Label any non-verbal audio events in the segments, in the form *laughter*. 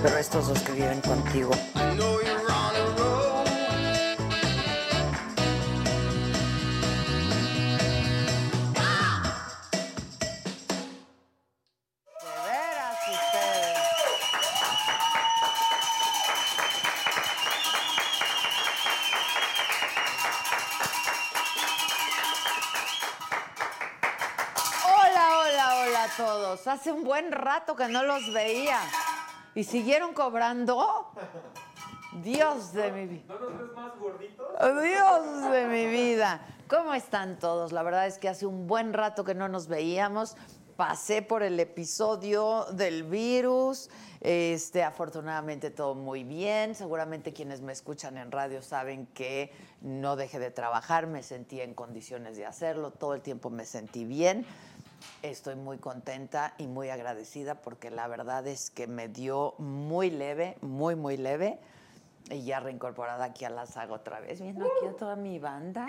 Pero estos dos que viven contigo. Hola, hola, hola todos. Hace un buen rato que no los veía. ¿Y siguieron cobrando? Dios de mi vida. ¿No nos ves más gorditos? Dios de mi vida. ¿Cómo están todos? La verdad es que hace un buen rato que no nos veíamos. Pasé por el episodio del virus. Este, afortunadamente todo muy bien. Seguramente quienes me escuchan en radio saben que no dejé de trabajar, me sentí en condiciones de hacerlo, todo el tiempo me sentí bien. Estoy muy contenta y muy agradecida porque la verdad es que me dio muy leve, muy, muy leve. Y ya reincorporada aquí a la saga otra vez, viendo aquí a toda mi banda.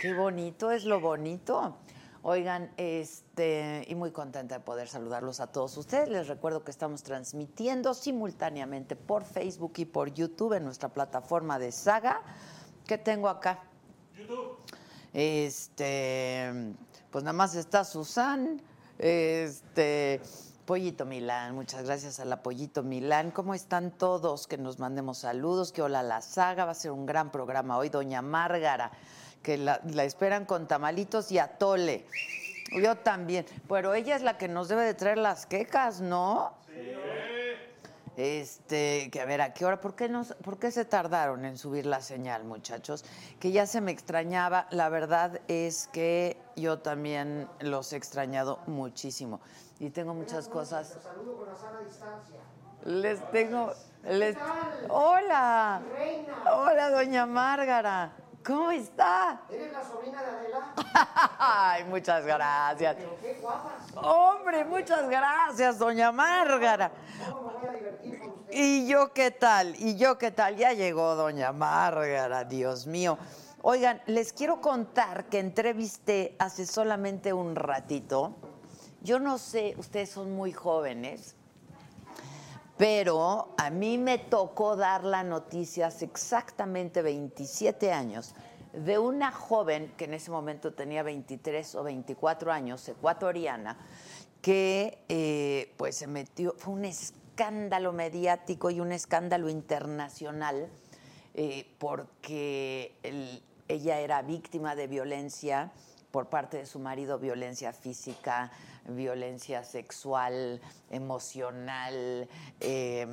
Qué bonito es lo bonito. Oigan, este, y muy contenta de poder saludarlos a todos ustedes. Les recuerdo que estamos transmitiendo simultáneamente por Facebook y por YouTube en nuestra plataforma de Saga. ¿Qué tengo acá? YouTube. Este, pues nada más está Susan, este, Pollito Milán, muchas gracias a la Pollito Milán. ¿Cómo están todos? Que nos mandemos saludos, que hola la saga, va a ser un gran programa hoy, Doña Márgara, que la, esperan con tamalitos y atole. Yo también, pero ella es la que nos debe de traer las quecas, ¿no? Este, que a ver, ¿a qué hora? ¿Por qué, no, ¿Por qué se tardaron en subir la señal, muchachos? Que ya se me extrañaba. La verdad es que yo también los he extrañado muchísimo. Y tengo muchas cosas. Saludo con la sana distancia. Les tengo. Les... Hola. Hola, doña Márgara. ¿Cómo está? ¿Eres la sobrina de Adela? *laughs* Ay, muchas gracias. Pero qué guapas. Hombre, muchas gracias, doña Márgara. ¿Cómo me voy a divertir con usted? ¿Y yo qué tal? ¿Y yo qué tal? Ya llegó doña Márgara, Dios mío. Oigan, les quiero contar que entrevisté hace solamente un ratito. Yo no sé, ustedes son muy jóvenes, pero a mí me tocó dar la noticia hace exactamente 27 años de una joven que en ese momento tenía 23 o 24 años, ecuatoriana, que eh, pues se metió, fue un escándalo mediático y un escándalo internacional eh, porque el- ella era víctima de violencia por parte de su marido, violencia física, violencia sexual, emocional, eh,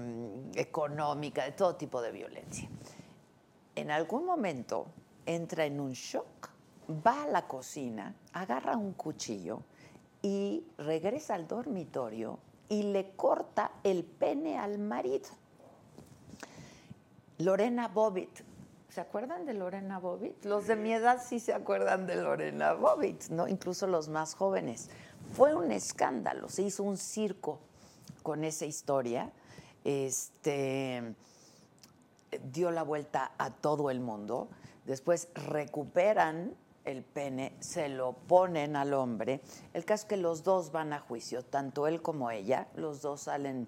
económica, de todo tipo de violencia. En algún momento entra en un shock, va a la cocina, agarra un cuchillo y regresa al dormitorio y le corta el pene al marido. Lorena Bobbitt. ¿Se acuerdan de Lorena Bobbitt? Los de mi edad sí se acuerdan de Lorena Bobbitt, ¿no? Incluso los más jóvenes. Fue un escándalo, se hizo un circo con esa historia. Este dio la vuelta a todo el mundo. Después recuperan el pene, se lo ponen al hombre. El caso es que los dos van a juicio, tanto él como ella. Los dos salen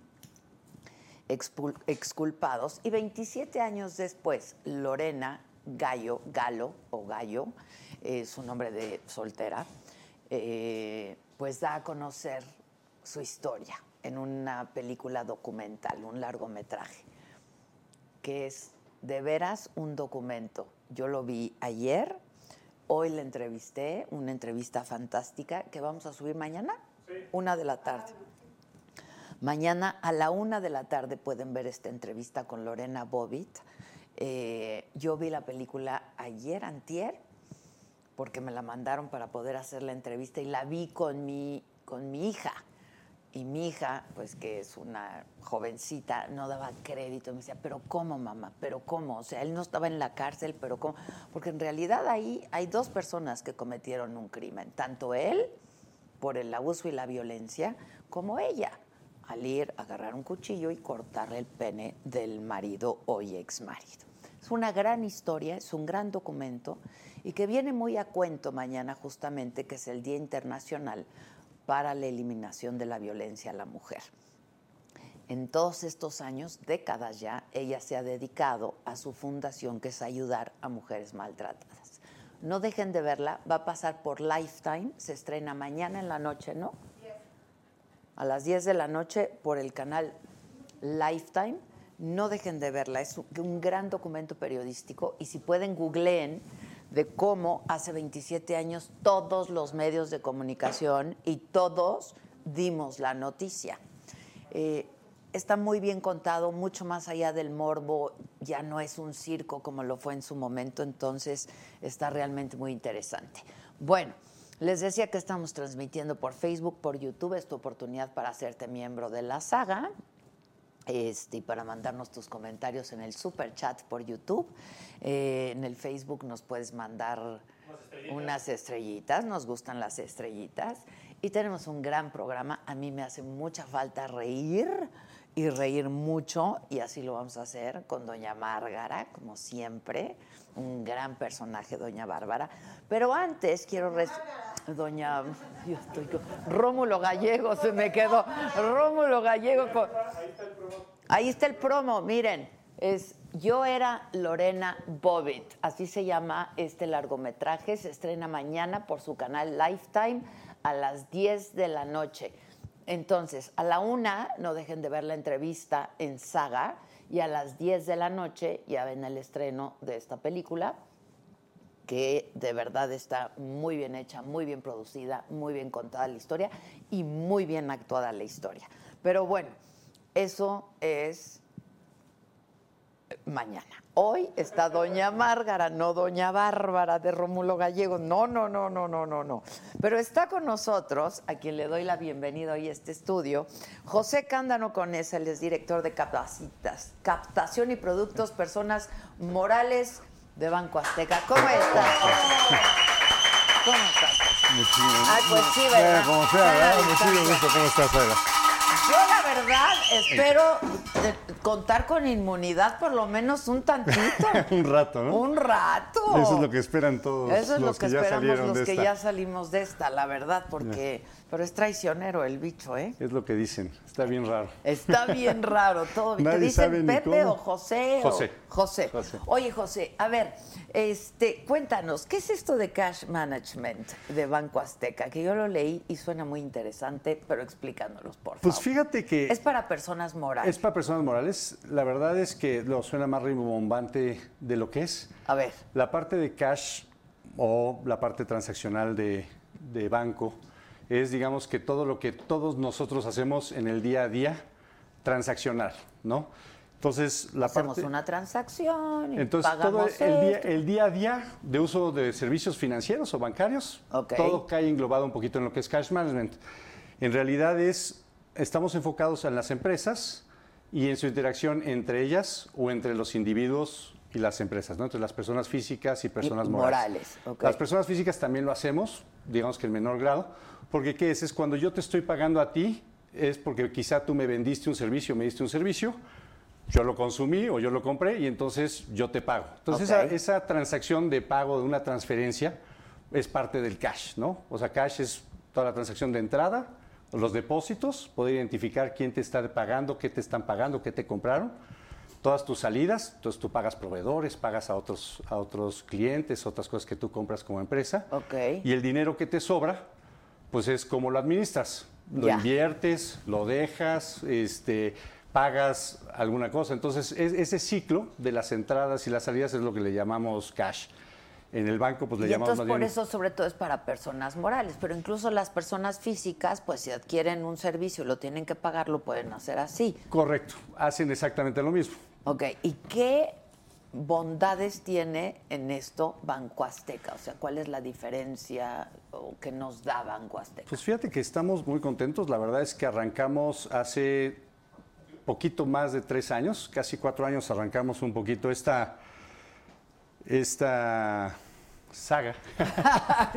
exculpados y 27 años después, Lorena Gallo, Galo o Gallo, eh, su nombre de soltera, eh, pues da a conocer su historia en una película documental, un largometraje, que es de veras un documento. Yo lo vi ayer, hoy le entrevisté, una entrevista fantástica que vamos a subir mañana, una de la tarde. Mañana a la una de la tarde pueden ver esta entrevista con Lorena Bobbitt. Eh, yo vi la película ayer, antier, porque me la mandaron para poder hacer la entrevista y la vi con mi, con mi hija. Y mi hija, pues que es una jovencita, no daba crédito. Me decía, pero ¿cómo, mamá? ¿Pero cómo? O sea, él no estaba en la cárcel, pero ¿cómo? Porque en realidad ahí hay dos personas que cometieron un crimen. Tanto él, por el abuso y la violencia, como ella, al ir a agarrar un cuchillo y cortarle el pene del marido hoy ex marido. Es una gran historia, es un gran documento y que viene muy a cuento mañana justamente, que es el Día Internacional para la Eliminación de la Violencia a la Mujer. En todos estos años, décadas ya, ella se ha dedicado a su fundación, que es ayudar a mujeres maltratadas. No dejen de verla, va a pasar por Lifetime, se estrena mañana en la noche, ¿no? A las 10 de la noche por el canal Lifetime. No dejen de verla, es un- gran documento periodístico y si pueden googleen de cómo hace 27 años todos los medios de comunicación y todos dimos la noticia. Eh, está muy bien contado, mucho más allá del morbo, ya no es un circo como lo fue en su momento, entonces está realmente muy interesante. Bueno, les decía que estamos transmitiendo por Facebook, por YouTube, es tu oportunidad para hacerte miembro de la saga este, y para mandarnos tus comentarios en el super chat por YouTube. Eh, en el Facebook nos puedes mandar unas estrellitas, nos gustan las estrellitas. Y tenemos un gran programa. A mí me hace mucha falta reír y reír mucho, y así lo vamos a hacer con Doña Márgara, como siempre. Un gran personaje, Doña Bárbara. Pero antes quiero. Doña. yo estoy con- Rómulo Gallego se me quedó. Rómulo Gallego. con- Ahí está el promo, miren. Es Yo era Lorena Bobbitt, así se llama este largometraje. Se estrena mañana por su canal Lifetime a las 10 de la noche. Entonces, a la una, no dejen de ver la entrevista en Saga, y a las 10 de la noche ya ven el estreno de esta película, que de verdad está muy bien hecha, muy bien producida, muy bien contada la historia y muy bien actuada la historia. Pero bueno, eso es mañana. Hoy está Doña Márgara, no Doña Bárbara de Rómulo Gallego. No, no, no, no, no, no, no. Pero está con nosotros, a quien le doy la bienvenida hoy a este estudio, José Cándano Conesa, él es director de capacitas, captación y productos, personas morales de Banco Azteca. ¿Cómo estás? *laughs* ¿Cómo estás? Muchísimas Ay, pues sí, ¿verdad? Como sea, ¿verdad? Muchísimo gusto. ¿Cómo estás, Aida? Verdad espero eh, contar con inmunidad por lo menos un tantito. *laughs* Un rato, ¿no? Un rato. Eso es lo que esperan todos Eso es los lo que, que ya esperamos salieron los de que esta. ya salimos de esta, la verdad, porque pero es traicionero el bicho, ¿eh? Es lo que dicen. Está bien raro. Está bien *laughs* raro todo. ¿Te Nadie sabe dicen ni Pepe cómo. o José? o- José. José. José. Oye, José, a ver, este, cuéntanos, ¿qué es esto de cash management de Banco Azteca? Que yo lo leí y suena muy interesante, pero explícanos, por favor. Pues fíjate que Es para personas morales. es para personas morales. La verdad es que lo suena más rimbombante de lo que es. A ver, La parte de cash o la parte transaccional de, de banco es, digamos, que todo lo que todos nosotros hacemos en el día a día transaccional, ¿no? Entonces, la hacemos parte... una transacción y Entonces, todo pagamos el día, el día a día de uso de servicios financieros o bancarios, Ok. todo cae englobado un poquito en lo que es cash management. En realidad es, estamos enfocados en las empresas y en su interacción entre ellas o entre los individuos y las empresas, ¿no? entre las personas físicas y personas Y morales. morales, ok. Las personas físicas también lo hacemos, digamos que en menor grado, porque ¿qué es? Es cuando yo te estoy pagando a ti, es porque quizá tú me vendiste un servicio, me diste un servicio, yo lo consumí o yo lo compré y entonces yo te pago. Entonces Ok. esa, esa transacción de pago de una transferencia es parte del cash, ¿no? O sea, cash es toda la transacción de entrada los depósitos, poder identificar quién te está pagando, qué te están pagando, qué te compraron, todas tus salidas, entonces tú pagas proveedores, pagas a otros, a otros clientes, otras cosas que tú compras como empresa. Y el dinero que te sobra, pues es como lo administras. Lo Ya. inviertes, lo dejas, este, pagas alguna cosa. Entonces, es- ese ciclo de las entradas y las salidas es lo que le llamamos cash. En el banco, pues le Y llamamos entonces por bien- eso sobre todo es para personas morales, pero incluso las personas físicas, pues si adquieren un servicio y lo tienen que pagar, lo pueden hacer así. Correcto, hacen exactamente lo mismo. Ok, ¿y qué bondades tiene en esto Banco Azteca? O sea, ¿cuál es la diferencia o que nos da Banco Azteca? Pues fíjate que estamos muy contentos. La verdad es que arrancamos hace poquito más de tres años, casi cuatro años, arrancamos un poquito esta, esta saga. *laughs*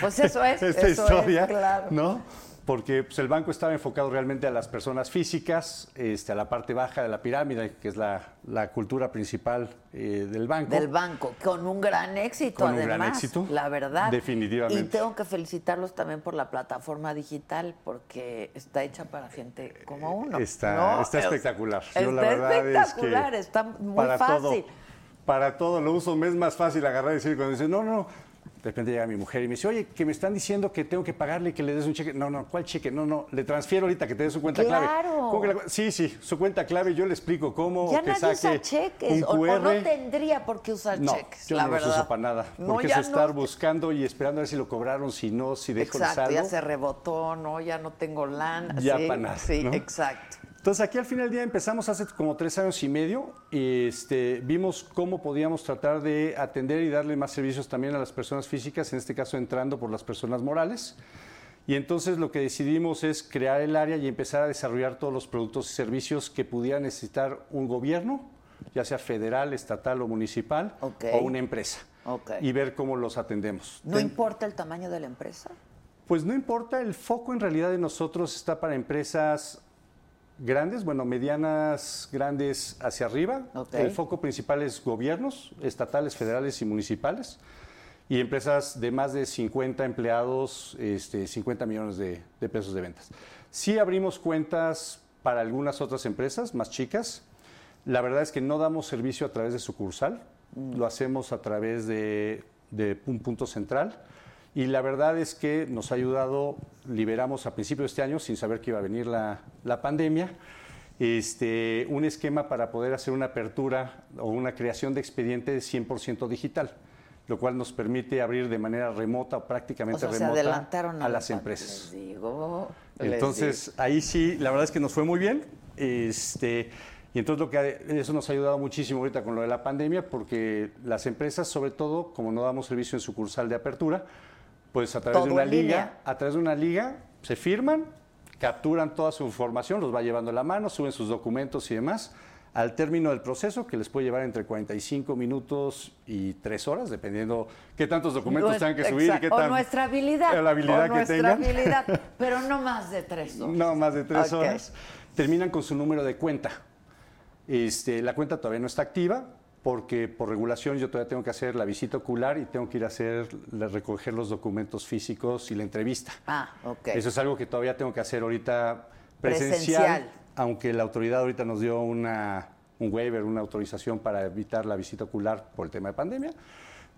pues eso es, esta eso historia, es, claro. ¿no? Porque pues, el banco estaba enfocado realmente a las personas físicas, este, a la parte baja de la pirámide, que es la, la cultura principal eh, del banco. Del banco, con un gran éxito, Con un además. gran éxito, La verdad. definitivamente. Y tengo que felicitarlos también por la plataforma digital, porque está hecha para gente como uno. Está, ¿no? está Es- espectacular. Está Yo la verdad es que espectacular, está muy para fácil. Todo, para todo lo uso, me es más fácil agarrar y decir cuando dice, no, no. De repente llega mi mujer y me dice, oye, que me están diciendo que tengo que pagarle y que le des un cheque. No, no, ¿cuál cheque? No, no, le transfiero ahorita que te dé su cuenta clave. Claro. ¿Cómo que la sí, sí, su cuenta clave, yo le explico cómo. Ya que nadie saque usa cheques, un o, o QR. no tendría por qué usar No, cheques, yo la no verdad. los uso para nada. No, Porque es estar no. buscando y esperando a ver si lo cobraron, si no, si dejo el saldo. ya se rebotó, no, ya no tengo lana. Ya sí, pa' nada, Sí, ¿no? exacto. Entonces aquí al final del día empezamos hace como tres años y medio y este, vimos cómo podíamos tratar de atender y darle más servicios también a las personas físicas, en este caso entrando por las personas morales. Y entonces lo que decidimos es crear el área y empezar a desarrollar todos los productos y servicios que pudiera necesitar un gobierno, ya sea federal, estatal o municipal, o una empresa. Y ver cómo los atendemos. ¿No Ten- importa el tamaño de la empresa? pues no importa, el foco en realidad de nosotros está para empresas grandes, bueno, medianas, grandes hacia arriba. Ok. El foco principal es gobiernos, estatales, federales y municipales. Y empresas de más de 50 empleados, este, 50 millones de, de pesos de ventas. Sí abrimos cuentas para algunas otras empresas más chicas. La verdad es que no damos servicio a través de sucursal, lo hacemos a través de, de un punto central. Y la verdad es que nos ha ayudado, liberamos a principios de este año, sin saber que iba a venir la, la pandemia, este, un esquema para poder hacer una apertura o una creación de expediente 100% digital, lo cual nos permite abrir de manera remota o O prácticamente se remota adelantaron a, a la las empresas. Les digo. les Entonces, ahí sí, la verdad es que nos fue muy bien. Este, y entonces lo que eso nos ha ayudado muchísimo ahorita con lo de la pandemia, porque las empresas, sobre todo, como no damos servicio en sucursal de apertura, pues a través Todo de una liga, línea. a través de una liga, se firman, capturan toda su información, los va llevando en la mano, suben sus documentos y demás. Al término del proceso, que les puede llevar entre 45 minutos y 3 horas, dependiendo qué tantos documentos tengan que subir y qué O tan- nuestra habilidad. la habilidad o que nuestra tengan. habilidad, *laughs* pero no más de tres horas. No, más de tres Ok. horas. Terminan con su número de cuenta. Este, la cuenta todavía no está activa porque por regulación yo todavía tengo que hacer la visita ocular y tengo que ir a hacer, la- recoger los documentos físicos y la entrevista. Ah, ok. Eso es algo que todavía tengo que hacer ahorita presencial, Presencial. aunque la autoridad ahorita nos dio una, un waiver, una autorización para evitar la visita ocular por el tema de pandemia.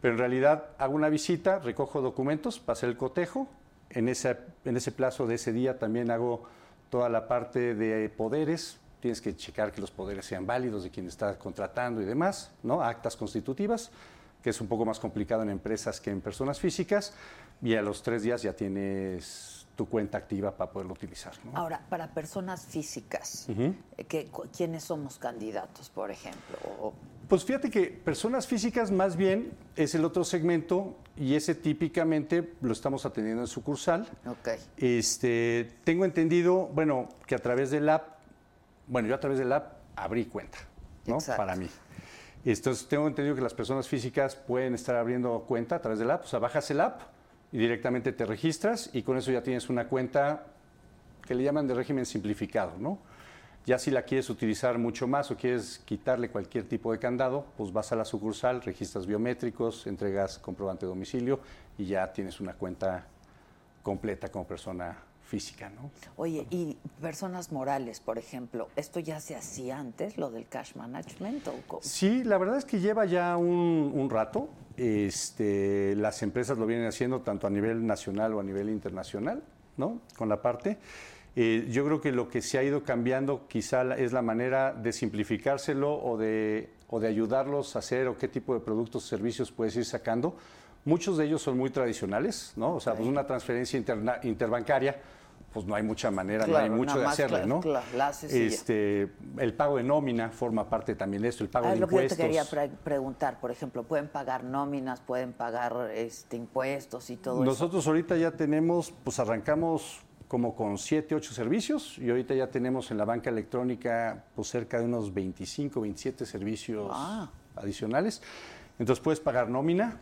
Pero en realidad hago una visita, recojo documentos hacer el cotejo. En ese, en ese plazo de ese día también hago toda la parte de poderes. Tienes que checar que los poderes sean válidos de quien está contratando y demás, ¿no? Actas constitutivas, que es un poco más complicado en empresas que en personas físicas. Y a los tres días ya tienes tu cuenta activa para poderlo utilizar. ¿no? Ahora, para personas físicas, eh, que, ¿quiénes somos candidatos, por ejemplo? O- Pues fíjate que personas físicas más bien es el otro segmento y ese típicamente lo estamos atendiendo en sucursal. ok. Este, tengo entendido, bueno, que a través del app, bueno, yo a través del app abrí cuenta, ¿no? Exacto. Para mí. Entonces, tengo entendido que las personas físicas pueden estar abriendo cuenta a través del app, o sea, bajas el app y directamente te registras y con eso ya tienes una cuenta que le llaman de régimen simplificado, ¿no? Ya si la quieres utilizar mucho más o quieres quitarle cualquier tipo de candado, pues vas a la sucursal, registras biométricos, entregas comprobante de domicilio y ya tienes una cuenta completa como persona física, ¿no? Oye, y personas morales, por ejemplo, ¿esto ya se hacía antes, lo del cash management? O Sí, la verdad es que lleva ya un, un rato. Este, las empresas lo vienen haciendo tanto a nivel nacional o a nivel internacional, ¿no? Con la parte. Eh, yo creo que lo que se ha ido cambiando quizá es la manera de simplificárselo o de, o de ayudarlos a hacer o qué tipo de productos o servicios puedes ir sacando. Muchos de ellos son muy tradicionales, ¿no? O sea, pues una transferencia interna- interbancaria, pues no hay mucha manera, no hay mucho de hacerle, claro, ¿no? claro, la este, el pago de nómina forma parte también de esto, el pago Ah, de que yo te impuestos. quería pre- preguntar, por ejemplo, ¿pueden pagar nóminas, pueden pagar este, impuestos y todo eso? Nosotros ahorita ya tenemos, pues arrancamos como con 7, 8 servicios y ahorita ya tenemos en la banca electrónica pues cerca de unos 25, 27 servicios Ah. adicionales. Entonces puedes pagar nómina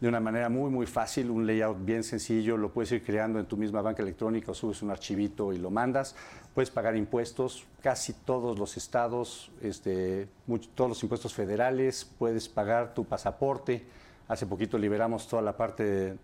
de una manera muy, muy fácil, un layout bien sencillo, lo puedes ir creando en tu misma banca electrónica o subes un archivito y lo mandas. Puedes pagar impuestos, casi todos los estados, este, todos los impuestos federales, puedes pagar tu pasaporte. Hace poquito liberamos toda la parte de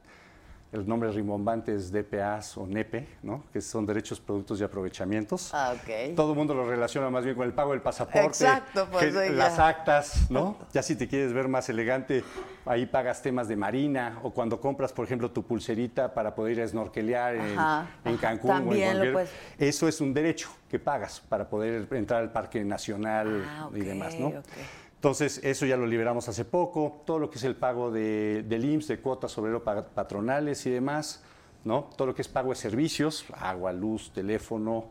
el nombre rimbombante es DPAs o NEPE, ¿no? que son derechos, productos y aprovechamientos. Ah, ok. Todo el mundo lo relaciona más bien con el pago del pasaporte, Exacto, pues, que- las actas, ¿no? *laughs* Ya si te quieres ver más elegante, ahí pagas temas de marina o cuando compras, por ejemplo, tu pulserita para poder ir a snorkelear en, Ajá, en ajá, Cancún o en cualquier... Eso es un derecho que pagas para poder entrar al Parque Nacional Ah, y demás, ¿no? Entonces, eso ya lo liberamos hace poco. Todo lo que es el pago de, del IMSS, de cuotas obrero pa- patronales y demás, ¿no? Todo lo que es pago de servicios, agua, luz, teléfono,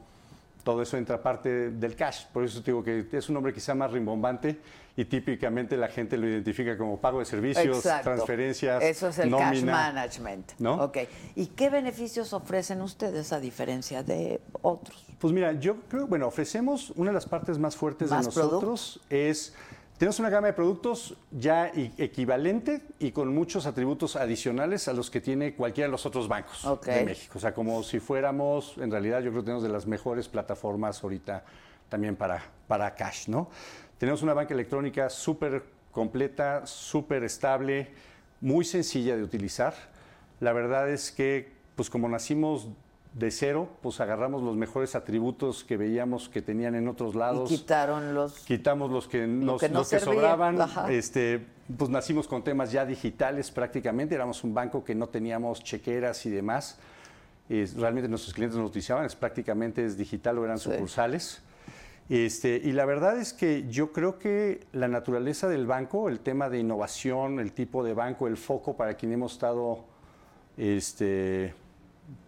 todo eso entra parte del cash. Por eso te digo que es un nombre quizá más rimbombante y típicamente la gente lo identifica como pago de servicios, Exacto. transferencias, Eso es el cash management. ¿no? Ok. ¿Y qué beneficios ofrecen ustedes a diferencia de otros? Pues mira, yo creo, bueno, ofrecemos una de las partes más fuertes ¿Más de nosotros es tenemos una gama de productos ya equivalente y con muchos atributos adicionales a los que tiene cualquiera de los otros bancos Ok. de México. O sea, como si fuéramos, en realidad yo creo que tenemos de las mejores plataformas ahorita también para, para cash, ¿no? Tenemos una banca electrónica súper completa, súper estable, muy sencilla de utilizar. La verdad es que, pues como nacimos de cero, pues agarramos los mejores atributos que veíamos que tenían en otros lados. Y quitaron los... Quitamos los que nos que no los que sobraban, ajá. este, pues nacimos con temas ya digitales prácticamente, éramos un banco que no teníamos chequeras y demás. Es- realmente nuestros clientes nos utilizaban, es prácticamente es digital o eran sucursales. Este, y la verdad es que yo creo que la naturaleza del banco, el tema de innovación, el tipo de banco, el foco para quien hemos estado este,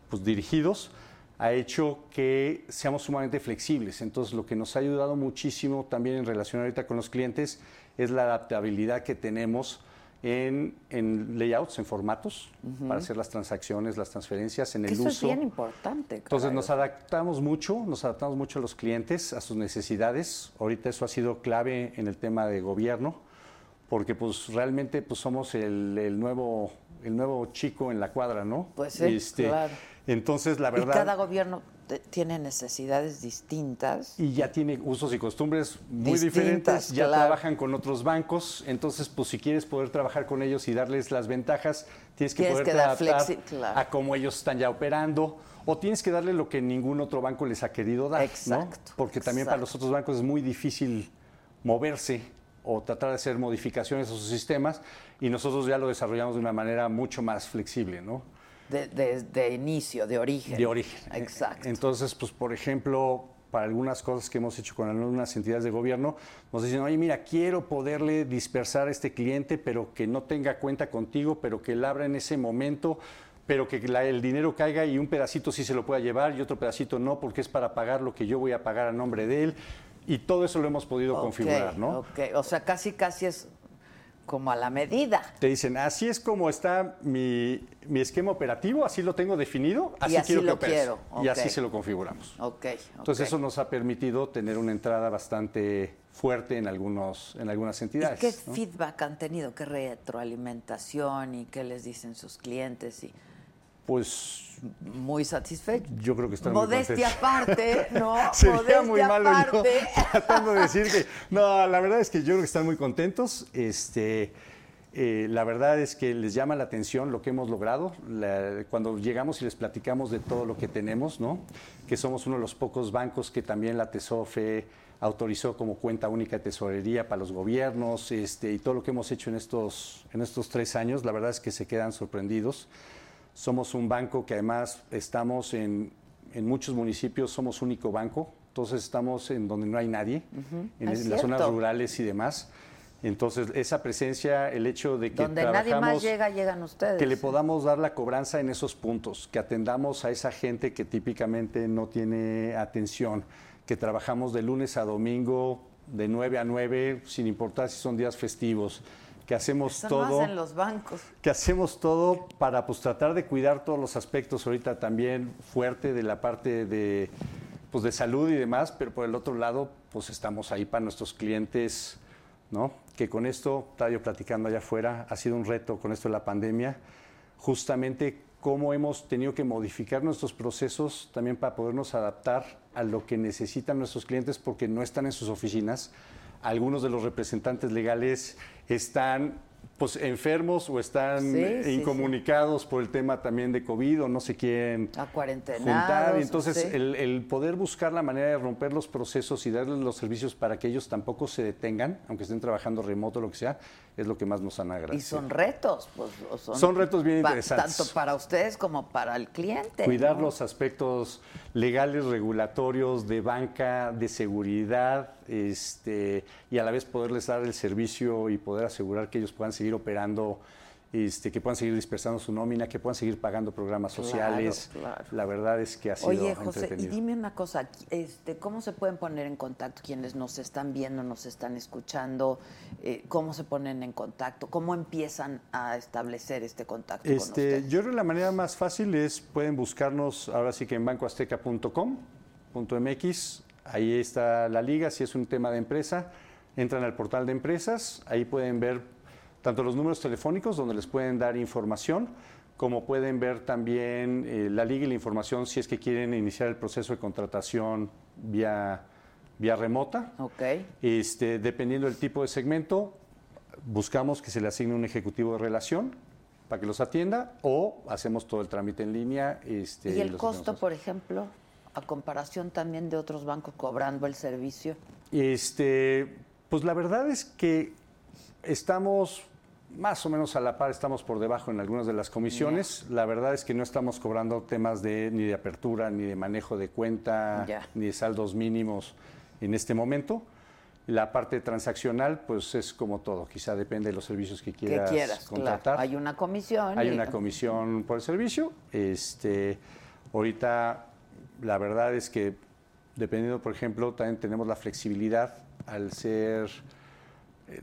pues, dirigidos, ha hecho que seamos sumamente flexibles. Entonces, lo que nos ha ayudado muchísimo también en relación ahorita con los clientes es la adaptabilidad que tenemos en, en layouts, en formatos, para hacer las transacciones, las transferencias, en el eso es uso. bien importante. Entonces caray. nos adaptamos mucho, nos adaptamos mucho a los clientes, a sus necesidades. Ahorita eso ha sido clave en el tema de gobierno, porque pues realmente pues somos el, el nuevo el nuevo chico en la cuadra, ¿no? Pues sí, claro. Entonces la Y verdad cada gobierno tiene necesidades distintas. y ya tiene usos y costumbres muy Distintas, diferentes, ya claro. trabajan con otros bancos, entonces pues si quieres poder trabajar con ellos y darles las ventajas, tienes que Tienes poder que adaptar claro. a cómo ellos están ya operando o tienes que darle lo que ningún otro banco les ha querido dar, ¿no? Exacto, Porque también para los otros bancos es muy difícil moverse o tratar de hacer modificaciones a sus sistemas y nosotros ya lo desarrollamos de una manera mucho más flexible, ¿no? De, de- de inicio, de origen. de origen. Exacto. Entonces, pues, por ejemplo, para algunas cosas que hemos hecho con algunas entidades de gobierno, nos dicen, oye, mira, quiero poderle dispersar a este cliente, pero que no tenga cuenta contigo, pero que él abra en ese momento, pero que la- el dinero caiga y un pedacito sí se lo pueda llevar y otro pedacito no, porque es para pagar lo que yo voy a pagar a nombre de él. Y todo eso lo hemos podido configurar, ¿no? ok. O sea, casi, casi es como a la medida. Te dicen, así es como está mi, mi esquema operativo, así lo tengo definido, así, así quiero que lo operes". quiero, Y así se lo configuramos. Ok. Entonces eso nos ha permitido tener una entrada bastante fuerte en algunos en algunas ¿Y entidades. qué ¿no? feedback han tenido? ¿Qué retroalimentación? ¿Y qué les dicen sus clientes? Y Pues muy satisfechos. yo creo que están muy Modestia contentos. aparte, ¿no? *laughs* Sería Modestia muy malo yo aparte. *laughs* tratando de decir que no, la verdad es que yo creo que están muy contentos. Este, eh, la verdad es que les llama la atención lo que hemos logrado. La- cuando llegamos y les platicamos de todo lo que tenemos, ¿no? que somos uno de los pocos bancos que también la TESOFE autorizó como cuenta única de tesorería para los gobiernos este, y todo lo que hemos hecho en estos, en estos tres años, la verdad es que se quedan sorprendidos. Somos un banco que además estamos en, en muchos municipios, somos único banco, entonces estamos en donde no hay nadie, en, las zonas rurales y demás. Entonces, esa presencia, el hecho de que Donde nadie más trabajamos- llega, llegan ustedes. que le podamos dar la cobranza en esos puntos, que atendamos a esa gente que típicamente no tiene atención, que trabajamos de lunes a domingo de 9 a 9, sin importar si son días festivos, que hacemos Eso todo no hacen los bancos. que hacemos todo para pues tratar de cuidar todos los aspectos ahorita también fuerte de la parte de pues de salud y demás, pero por el otro lado pues estamos ahí para nuestros clientes, ¿no? Que con esto estaba yo platicando allá afuera, ha sido un reto con esto de la pandemia, justamente cómo hemos tenido que modificar nuestros procesos también para podernos adaptar a lo que necesitan nuestros clientes porque no están en sus oficinas. Algunos de los representantes legales están pues enfermos o están Sí, sí, sí. incomunicados por el tema también de COVID o no se quieren Acuarentenados, juntar. Y entonces el, el poder buscar la manera de romper los procesos y darles los servicios para que ellos tampoco se detengan, aunque estén trabajando remoto o lo que sea, es lo que más nos han agradecido. Y son retos, pues. Son, Son retos bien pa- interesantes. Tanto para ustedes como para el cliente. Cuidar ¿no? los aspectos legales, regulatorios, de banca, de seguridad, este, y a la vez poderles dar el servicio y poder asegurar que ellos puedan seguir operando, este, que puedan seguir dispersando su nómina, que puedan seguir pagando programas sociales. claro. La verdad es que ha sido Oye, José, y dime una cosa, este, ¿cómo se pueden poner en contacto quienes nos están viendo, nos están escuchando? Eh, ¿Cómo se ponen en contacto? ¿Cómo empiezan a establecer este contacto con Este, ustedes? yo creo que la manera más fácil es, pueden buscarnos ahora sí que en bancoazteca.com.mx, ahí está la liga, si es un tema de empresa, entran al portal de empresas, ahí pueden ver tanto los números telefónicos donde les pueden dar información, como pueden ver también eh, la liga y la información si es que quieren iniciar el proceso de contratación vía, vía remota. Ok. Este, dependiendo del tipo de segmento, buscamos que se le asigne un ejecutivo de relación para que los atienda o hacemos todo el trámite en línea. Este, ¿Y el costo, por ejemplo, a comparación también de otros bancos cobrando el servicio? Este, pues la verdad es que estamos más o menos a la par, estamos por debajo en algunas de las comisiones. La verdad es que no estamos cobrando temas de ni de apertura, ni de manejo de cuenta, ni de saldos mínimos en este momento. La parte transaccional, pues es como todo, quizá depende de los servicios que Que quieras, contratar. claro. Hay una comisión. Hay y- una *laughs* comisión por el servicio. Este, ahorita, la verdad es que, dependiendo, por ejemplo, también tenemos la flexibilidad al ser,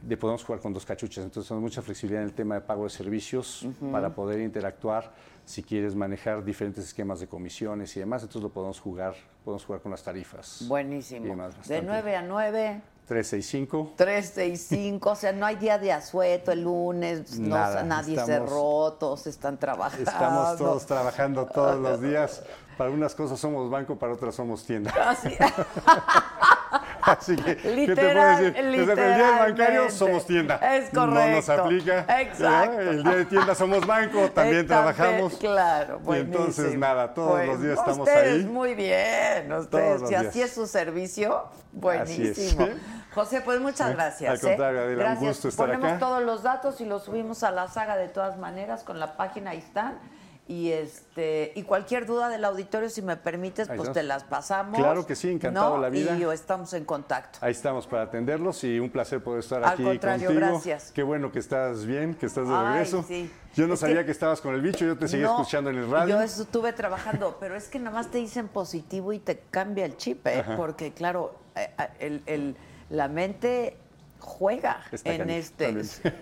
de podemos jugar con dos cachuchas. Entonces, tenemos mucha flexibilidad en el tema de pago de servicios para poder interactuar. Si quieres manejar diferentes esquemas de comisiones y demás, entonces lo podemos jugar, podemos jugar con las tarifas. Buenísimo. demás, De bastante. 9 a 9. 365. 3, 6, 5, o sea, no hay día de asueto el lunes, no, Nada, nadie estamos- cerró, todos están trabajando. Estamos todos trabajando todos los días. Para unas cosas somos banco, para otras somos tienda. Así, *laughs* *laughs* Así que, ¿qué te puedo Literal- decir? Desde el día del bancario somos tienda. Es No nos correcto. aplica. Exacto. El día de tienda somos banco, también trabajamos. Claro, Y entonces, nada, todos los días estamos ustedes ahí. muy bien, ustedes, si así es su servicio, buenísimo. José, pues muchas gracias. al contrario, ¿eh? Adela, un gracias. gusto estar Ponemos acá. todos los datos y los subimos a la saga de todas maneras con la página, ahí están. Y este y cualquier duda del auditorio, si me permites, Ahí pues estamos. te las pasamos. Claro que sí, encantado ¿no? la vida. Y yo estamos en contacto. Ahí estamos para atenderlos y un placer poder estar Al aquí contrario, contigo. gracias. Qué bueno que estás bien, que estás de Ay, regreso. sí. Yo no Es sabía que- que... estabas con el bicho, yo te seguía No, escuchando en el radio. Yo estuve trabajando, *laughs* pero es que nada más te dicen positivo y te cambia el chip, ¿eh? Porque claro, eh, eh, el- el- la mente juega Está en este,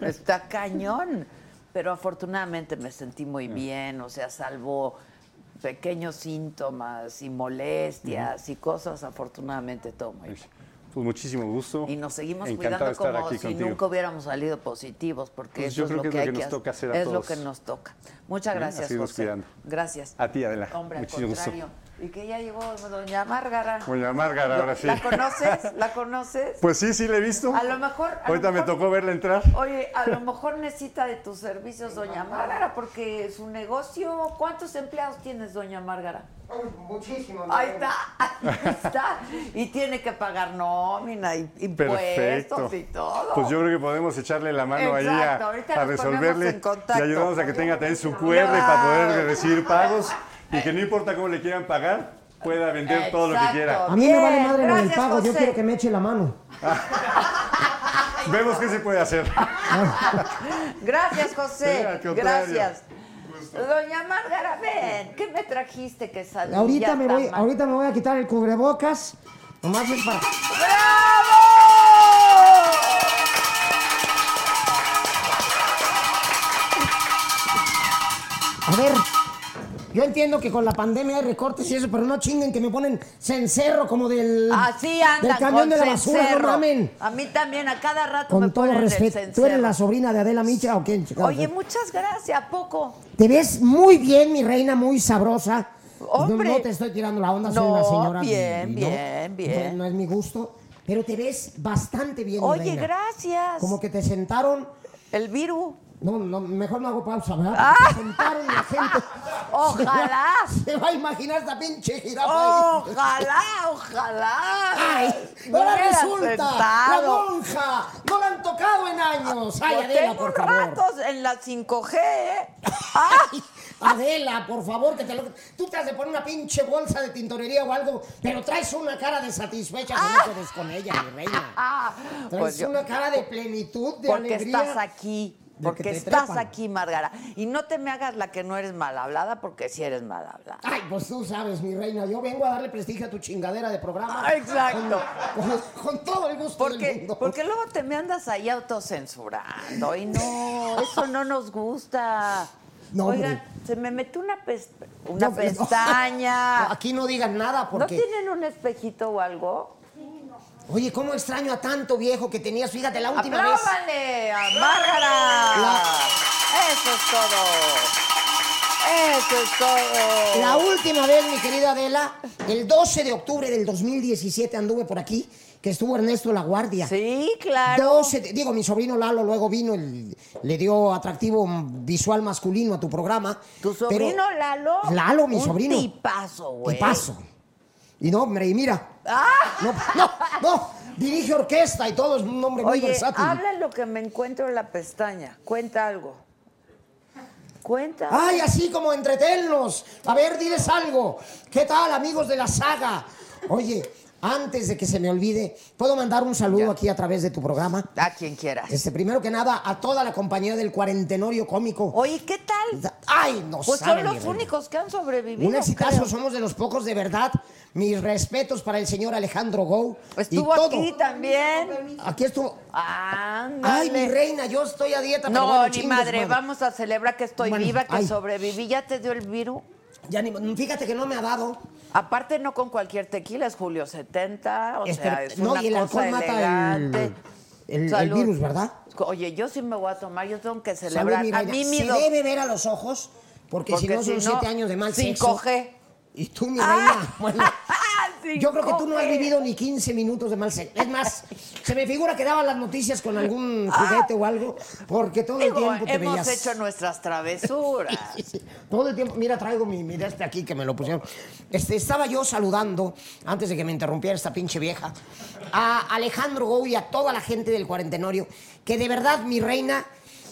está cañón, pero afortunadamente me sentí muy bien, o sea, salvo pequeños síntomas y molestias y cosas, afortunadamente todo muy bien. Pues muchísimo gusto. Y nos seguimos Encantado cuidando como si contigo. nunca hubiéramos salido positivos, porque Pues eso es lo que que, es lo hay que que nos toca hacer a es lo que nos toca. Muchas ¿Eh? gracias, José. cuidando. Gracias. A ti, Adela. Hombre, al Muchísimo gusto. Y que ya llegó doña Márgara. Doña Márgara, ahora sí. ¿La conoces? ¿La conoces? Pues sí, sí, le he visto. A lo mejor. a lo Ahorita me tocó verla entrar. Oye, a lo mejor necesita de tus servicios doña Márgara, porque su negocio. ¿Cuántos empleados tienes, doña Márgara? Uy, Muchísimo. Ahí está, *laughs* ahí está. Y tiene que pagar nómina, y Perfecto. impuestos y todo. Pues yo creo que podemos echarle la mano ahí Exacto, a, ahorita a resolverle. en. Le ayudamos a que tenga también su QR para poder recibir pagos y que no importa cómo le quieran pagar, pueda vender todo lo que quiera. A mí me vale Bien, madre gracias, pago, yo quiero que me eche la mano. *laughs* Vemos qué se puede hacer. *laughs* Gracias, José. Gracias. Doña Márgara, ven, ¿qué me trajiste que salía? Ahorita me voy, ahorita me voy a quitar el cubrebocas. Nomás es para. ¡Bravo! A ver, yo entiendo que con la pandemia hay recortes y eso, pero no chinguen que me ponen cencerro como del, Así andan del camión con de la basura, cencerro. no mamen. A mí también, a cada rato me Con todo ponen el respeto. ¿Tú eres cencerro. la sobrina de Adela Micha o quién? chingado? Oye, muchas gracias, ¿a poco? Te ves muy bien, mi reina, muy sabrosa. Hombre. No, no te estoy tirando la onda, soy No, una señora. bien, no, bien, bien. No, no es mi gusto, pero te ves bastante bien, mi Oye, reina. gracias. Como que te sentaron. El virus. No, no, mejor no hago pausa, ¿verdad? Ah. Sentaron la gente. *laughs* Ojalá. Se va a imaginar esta pinche jirafa ahí. Ojalá, ojalá. ¡Ay! Ahora hubiera resulta! sentado. ¡La monja! ¡No la han tocado en años! ¡Ay, Adela, por favor! ratos en la 5G, ¿eh? *laughs* ¡Ah! Ay, Adela, por favor, que te lo... Tú te has de poner una pinche bolsa de tintorería o algo, pero traes una cara de satisfecha que no con ella, mi reina. Ah, Traes pues yo- una cara de plenitud, de porque alegría. estás aquí. Porque estás trepan. aquí, Margara. Y no te me hagas la que no eres mal hablada, porque sí eres mal hablada. Ay, pues tú sabes, mi reina, yo vengo a darle prestigio a tu chingadera de programa. Ah, exacto. Con, con- con todo el gusto del Porque, mundo. porque luego te me andas ahí autocensurando y no, eso no nos gusta. No, Oigan, hombre. se me metió una, una No, no. pestaña. *laughs* Aquí no digan nada ¿No porque... tienen un espejito o algo? Oye, ¿cómo extraño a tanto viejo que tenías? Fíjate, la última vez... ¡Apláudale a Márgara! Eso es todo. Eso es todo. La última vez, mi querida Adela, el 12 de octubre del 2017 anduve por aquí, que estuvo Ernesto La Guardia. Sí, claro. 12, de- digo, mi sobrino Lalo luego vino, el- le dio atractivo visual masculino a tu programa. ¿Tu pero- sobrino Lalo? Lalo, mi Un sobrino. tipazo, güey. Tipazo. Y no, hombre, y mira. ¡Ah! No, no, no. Dirige orquesta y todo, es un hombre muy versátil. habla lo que me encuentro en la pestaña. Cuenta algo. Cuenta. Ay, así como entretenlos. A ver, diles algo. ¿Qué tal, amigos de la saga? Oye, antes de que se me olvide, ¿puedo mandar un saludo aquí a través de tu programa? A quien quieras. Este, primero que nada, a toda la compañía del Cuarentenorio Cómico. Oye, ¿qué tal? Ay, no Pues saben, son los únicos que han sobrevivido. Un exitazo, somos de los pocos de verdad. Mis respetos para el señor Alejandro Gou. Estuvo y todo. aquí también. Aquí estuvo. Ándale. Ay, mi reina, yo estoy a dieta. pero No, bueno, ni madre, vamos a celebrar que estoy Bueno, viva, que ay. sobreviví. ¿Ya te dio el virus? Ya ni- fíjate que no me ha dado. Aparte, no con cualquier tequila, es Julio 70, o Espera, sea, es no, una y el cosa alcohol mata el- elegante. el- el virus, ¿verdad? Oye, yo sí me voy a tomar, yo tengo que celebrar. mi a mí mi Se doc- debe ver a los ojos, porque, si Porque no son si no, siete años de mal 5G. sexo. Y tú, mi Ah. reina, *laughs* yo creo que tú no has 5G. vivido ni 15 minutos de mal sexo. Es más, se me figura que daban las noticias con algún juguete o algo, porque todo el Ah. Digo, tiempo te hemos veías... hecho nuestras travesuras. *laughs* Sí, sí. Todo el tiempo, mira, traigo mi, mira este aquí que me lo pusieron. Este, estaba yo saludando, antes de que me interrumpiera esta pinche vieja, a Alejandro Gou y a toda la gente del cuarentenorio, que de verdad, mi reina,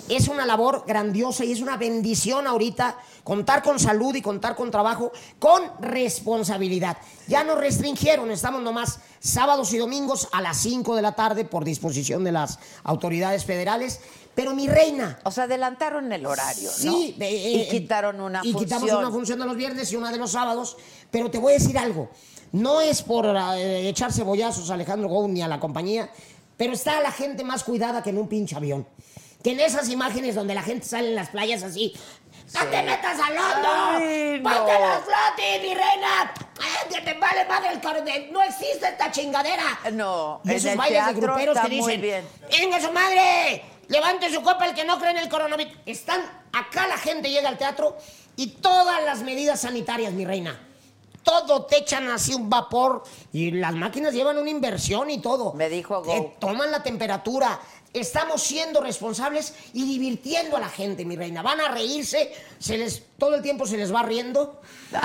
es una labor grandiosa y es una bendición ahorita contar con salud y contar con trabajo, con responsabilidad. Ya nos restringieron, estamos nomás sábados y domingos a las 5 de la tarde por disposición de las autoridades federales. Pero mi reina, O sea, adelantaron el horario, ¿no? Sí, eh, y eh, quitaron una y función. quitamos una función de los viernes y una de los sábados. Pero te voy a decir algo. No es por eh, echar cebollazos a Alejandro Gou ni a la compañía, pero está la gente más cuidada que en un pinche avión. Que en esas imágenes donde la gente sale en las playas así. ¡No te metas al hondo! No. ¡Ponte los flotis, mi reina! ¡Ay, que te vale madre el carnet! ¡No existe esta chingadera! No, Y en esos el bailes de gruperos que dicen, bien. ¡Venga su madre! ¡Levante su copa el que no cree en el coronavirus! Están, acá la gente llega al teatro y todas las medidas sanitarias, mi reina. todo te echan así un vapor y las máquinas llevan una inversión y todo. Me dijo Go. Te toman la temperatura. Estamos siendo responsables y divirtiendo a la gente, mi reina. Van a reírse, se les, todo el tiempo se les va riendo. *laughs*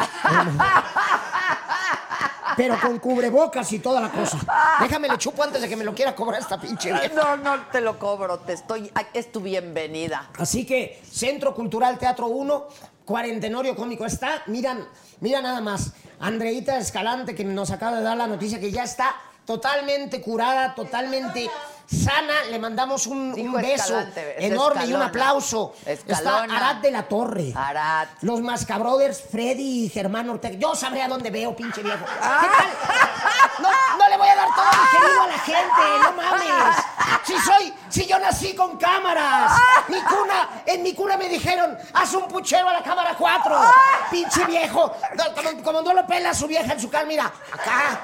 Pero con cubrebocas y toda la cosa. Déjame le chupo antes de que me lo quiera cobrar esta pinche vieja. No, no te lo cobro, te estoy. Es tu bienvenida. Así que Centro Cultural Teatro 1, Cuarentenorio Cómico está. Miran, mira nada más. Andreita Escalante que nos acaba de dar la noticia que ya está totalmente curada, totalmente sana. Le mandamos un, beso Escalante, es enorme y un Escalona. aplauso. Está Escalona. Arad de la Torre. Arad. Los Mascabrothers, Freddy y Germán Ortega. Yo sabré a dónde veo, pinche viejo. *laughs* ¿Qué Ah. tal? No, no le voy a dar todo mi querido a la gente, no mames. Si soy, si yo nací con cámaras. Mi cuna, en mi cuna me dijeron, haz un puchero a la cámara 4. Pinche viejo. No, como, como no lo pela su vieja en su cara, mira, acá,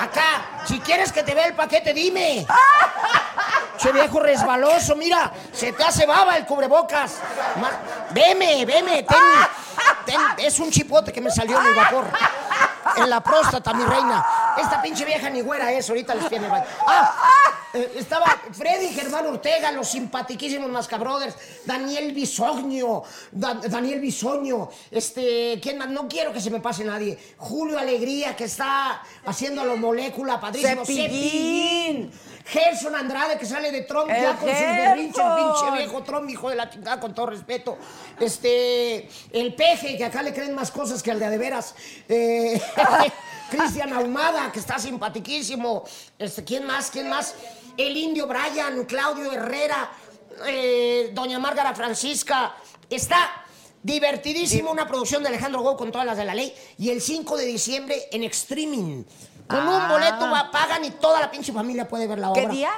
acá. Si quieres que te vea el paquete, dime. Che viejo resbaloso, mira, se te hace baba el cubrebocas. Ma- veme, veme, ten, ten- es un chipote que me salió en el vapor. En la próstata, mi reina. Esta pinche vieja ni güera es, ahorita les tiene el baño. Ah, eh, estaba Freddy Germán Ortega, los simpatiquísimos Mascabrothers, Daniel Bisoño, Da- Daniel Bisoño, este, ¿quién más? No quiero que se me pase nadie. Julio Alegría, que está haciendo la molécula, padrísimo. Cepillín. Cepillín. Gerson Andrade, que sale de Trump El ya con sus berrinches, Gerson. pinche viejo Trump, hijo de la chingada, con todo respeto. Este, el peje, que acá le creen más cosas que al de a de veras. Eh, *laughs* *laughs* Cristian Ahumada, que está simpatiquísimo. Este, ¿quién más? ¿Quién más? El indio Brian, Claudio Herrera, eh, Doña Márgara Francisca. Está divertidísimo una producción de Alejandro Gou con todas las de la ley. Y el 5 de diciembre en streaming. Con un Ah. boleto va, pagan y toda la pinche familia puede ver la ¿Qué obra. día?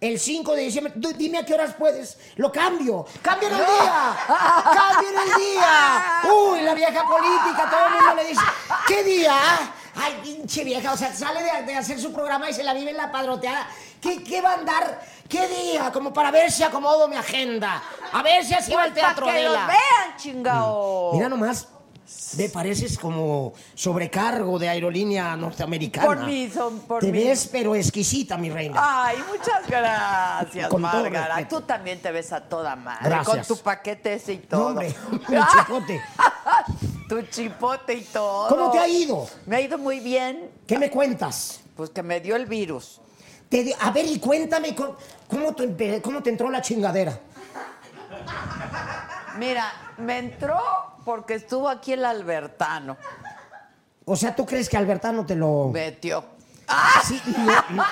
El 5 de diciembre. Tú dime a qué horas puedes. Lo cambio. ¡Cambien el día! *laughs* ¡Cambien el día! Uy, la vieja política, todo el mundo le dice, ¿qué día? Ay, pinche vieja, o sea, sale de, de hacer su programa y se la vive en la padroteada. ¿Qué, qué va a andar? ¿Qué día? Como para ver si acomodo mi agenda. A ver si así va el teatro Para que los Adela. vean, chingao. Mira nomás, me pareces como sobrecargo de aerolínea norteamericana. Por mí, son por Te mí. ves, pero exquisita, mi reina. Ay, muchas gracias, Con Márgara. Tú también te ves a toda madre. Gracias. Con tu paquete ese y No, todo. hombre, *laughs* mi chipote. *laughs* tu chipote y todo. ¿Cómo te ha ido? Me ha ido muy bien. ¿Qué me cuentas? Pues que me dio el virus. Te a ver, y cuéntame cómo, cómo te, empe- cómo te entró la chingadera. Mira, me entró porque estuvo aquí el Albertano. O sea, ¿tú crees que Albertano te lo...? Metió. Sí, no, no.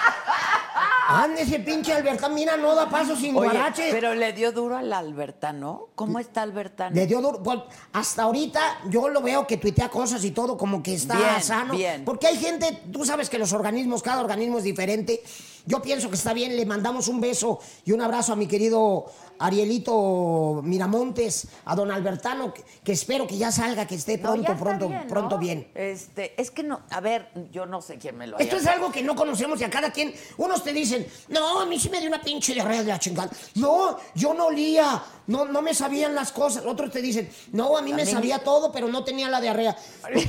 Ande ese pinche Albertano, mira, no da paso sin Oye, guarache. pero le dio duro al Albertano. ¿Cómo está Albertano? Le dio duro. Pues, hasta ahorita yo lo veo que tuitea cosas y todo como que está Bien, sano. bien. Porque hay gente, tú sabes que los organismos, cada organismo es diferente. Yo pienso que está bien. Le mandamos un beso y un abrazo a mi querido Arielito Miramontes, a don Albertano, que, que espero que ya salga, que esté pronto, pronto, bien, ¿no? pronto bien. Este, es que no, a ver, yo no sé quién me lo Esto haya es algo que no conocemos y a cada quien. Unos te dicen, no, a mí sí me dio una pinche diarrea de la chingada. No, yo no olía, no, no me sabían las cosas. Otros te dicen, no, a mí me sabía todo, pero no tenía la diarrea.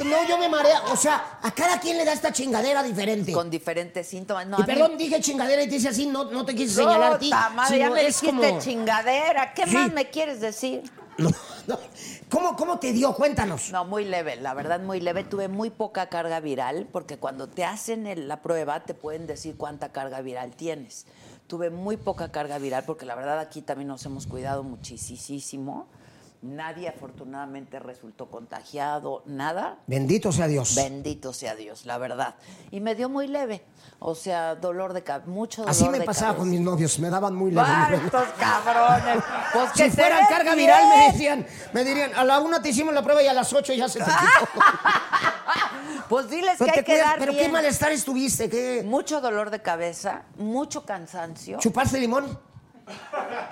No, yo me marea. O sea, a cada quien le da esta chingadera diferente. con diferentes síntomas. No, y a mí- perdón, dije chingadera y te dice así, no, no te quise señalar a ti. Madre, ya me es dijiste como- chingadera. ¿Qué Sí. más me quieres decir? *laughs* No, no. ¿Cómo, ¿Cómo te dio? Cuéntanos. No, muy leve, la verdad muy leve. Tuve muy poca carga viral porque cuando te hacen el- la prueba te pueden decir cuánta carga viral tienes. Tuve muy poca carga viral porque la verdad aquí también nos hemos cuidado muchísimo. Nadie afortunadamente resultó contagiado, nada. Bendito sea Dios. Bendito sea Dios, la verdad. Y me dio muy leve. O sea, dolor de cabeza, mucho dolor Así me de pasaba cabeza. con mis novios, me daban muy leve. mi ¡Ay, reina. estos cabrones! Pues que Si se fuera den carga bien. viral, me decían, me dirían, a la una te hicimos la prueba y a las ocho ya se te quitó. *laughs* Pues diles Pero, que hay que cuidas, dar pero qué malestar estuviste, ¿qué? Mucho dolor de cabeza, mucho cansancio. ¿Chupaste limón?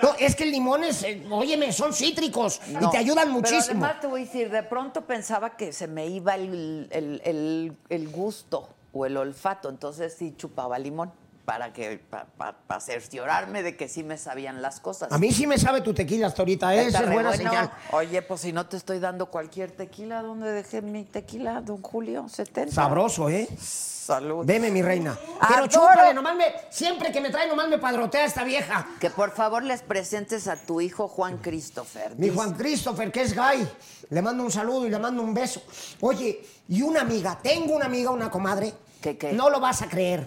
No, es que el limón es, eh, óyeme, son cítricos y No, te ayudan Pero muchísimo. además te voy a decir, de pronto pensaba que se me iba el, el- el- el gusto o el olfato, entonces sí chupaba limón. para que para cerciorarme de que sí me sabían las cosas. A mí sí me sabe tu tequila hasta ahorita, ¿eh? Esa es buena bueno. señal. Oye, pues si no te estoy dando cualquier tequila, ¿dónde dejé mi tequila, don Julio? 70. Sabroso, ¿eh? Salud. Veme, mi reina. Pero chúpale, nomás me, siempre que me trae, nomás me padrotea esta vieja. Que por favor les presentes a tu hijo Juan Christopher. Mi Dice- Juan Christopher, que es gay, le mando un saludo y le mando un beso. Oye, y una amiga, tengo una amiga, una comadre. ¿Qué, qué? No lo vas a creer.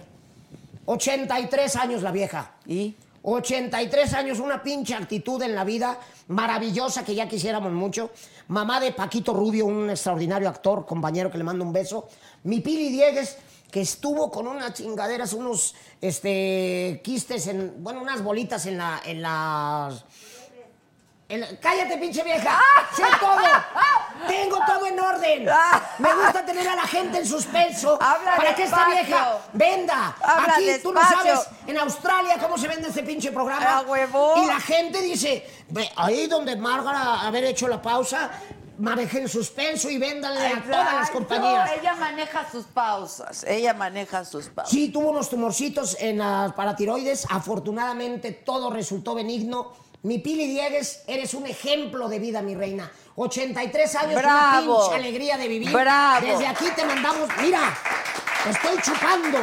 83 años la vieja. ¿Y? 83 años, una pinche actitud en la vida maravillosa que ya quisiéramos mucho. Mamá de Paquito Rubio, un extraordinario actor, compañero que le mando un beso. Mi Pili Diegues, que estuvo con unas chingaderas, unos este, quistes, en, bueno, unas bolitas en, la, en las... ¡Cállate, pinche vieja! *laughs* ¡Sé todo! ¡Tengo todo en orden! Me gusta tener a la gente en suspenso *laughs* Habla para que esta despacio. vieja venda. Habla Aquí tú no despacio. sabes en Australia cómo se vende este pinche programa. ¡A huevo! Y la gente dice, "Ve, ahí donde Margarita haber hecho la pausa, manejen suspenso y véndanle a todas las compañías. Ella maneja sus pausas. Ella maneja sus pausas. Sí, tuvo unos tumorcitos en las paratiroides. Afortunadamente todo resultó benigno. Mi Pili Diegues, eres un ejemplo de vida, mi reina. 83 años, Bravo. una pinche alegría de vivir. Bravo. Desde aquí te mandamos, mira, te estoy chupando.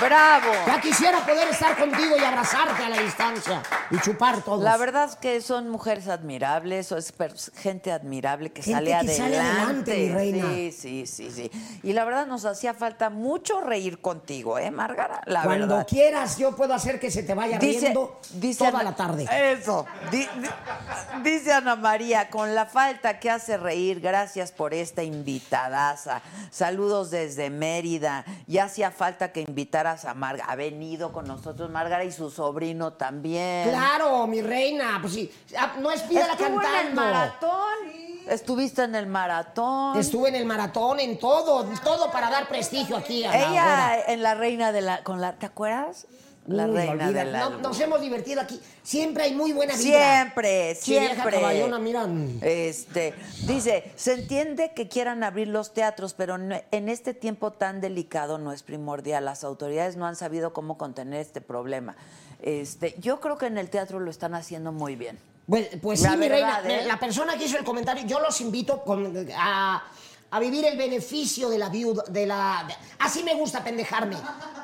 ¡Bravo! Ya quisiera poder estar contigo y abrazarte a la distancia y chupar todos. La verdad es que son mujeres admirables, o es gente admirable que Gente sale que adelante. sale adelante, mi reina. Sí, sí, sí, sí. Y la verdad nos hacía falta mucho reír contigo, ¿eh, Márgara? La Cuando verdad. quieras, yo puedo hacer que se te vaya riendo toda Ana- la tarde. Eso. Di- di- dice Ana María, con la falta que hace reír, gracias por esta invitadaza. Saludos desde Mérida. Ya hacía falta que invitaras a Marga. Ha venido con nosotros Márgara y su sobrino también. Claro, mi reina, pues sí. Ah, No es pídala Estuvo en el cantando. maratón. Estuviste en el maratón. Estuve en el maratón, en todo, todo para dar prestigio aquí a Ella en la reina de la. Con la ¿Te acuerdas? La Uy, reina olvida, de la. no- nos hemos divertido aquí. Siempre hay muy buena vida. Siempre, siempre. caballona, mira. Este, dice, se entiende que quieran abrir los teatros, pero no- en este tiempo tan delicado no es primordial. Las autoridades no han sabido cómo contener este problema. Este, yo creo que en el teatro lo están haciendo muy bien. Pues, pues sí, La mi verdad, reina. ¿eh? La persona que hizo el comentario, yo los invito con- a, a vivir el beneficio de la viuda, de la... así me gusta pendejarme.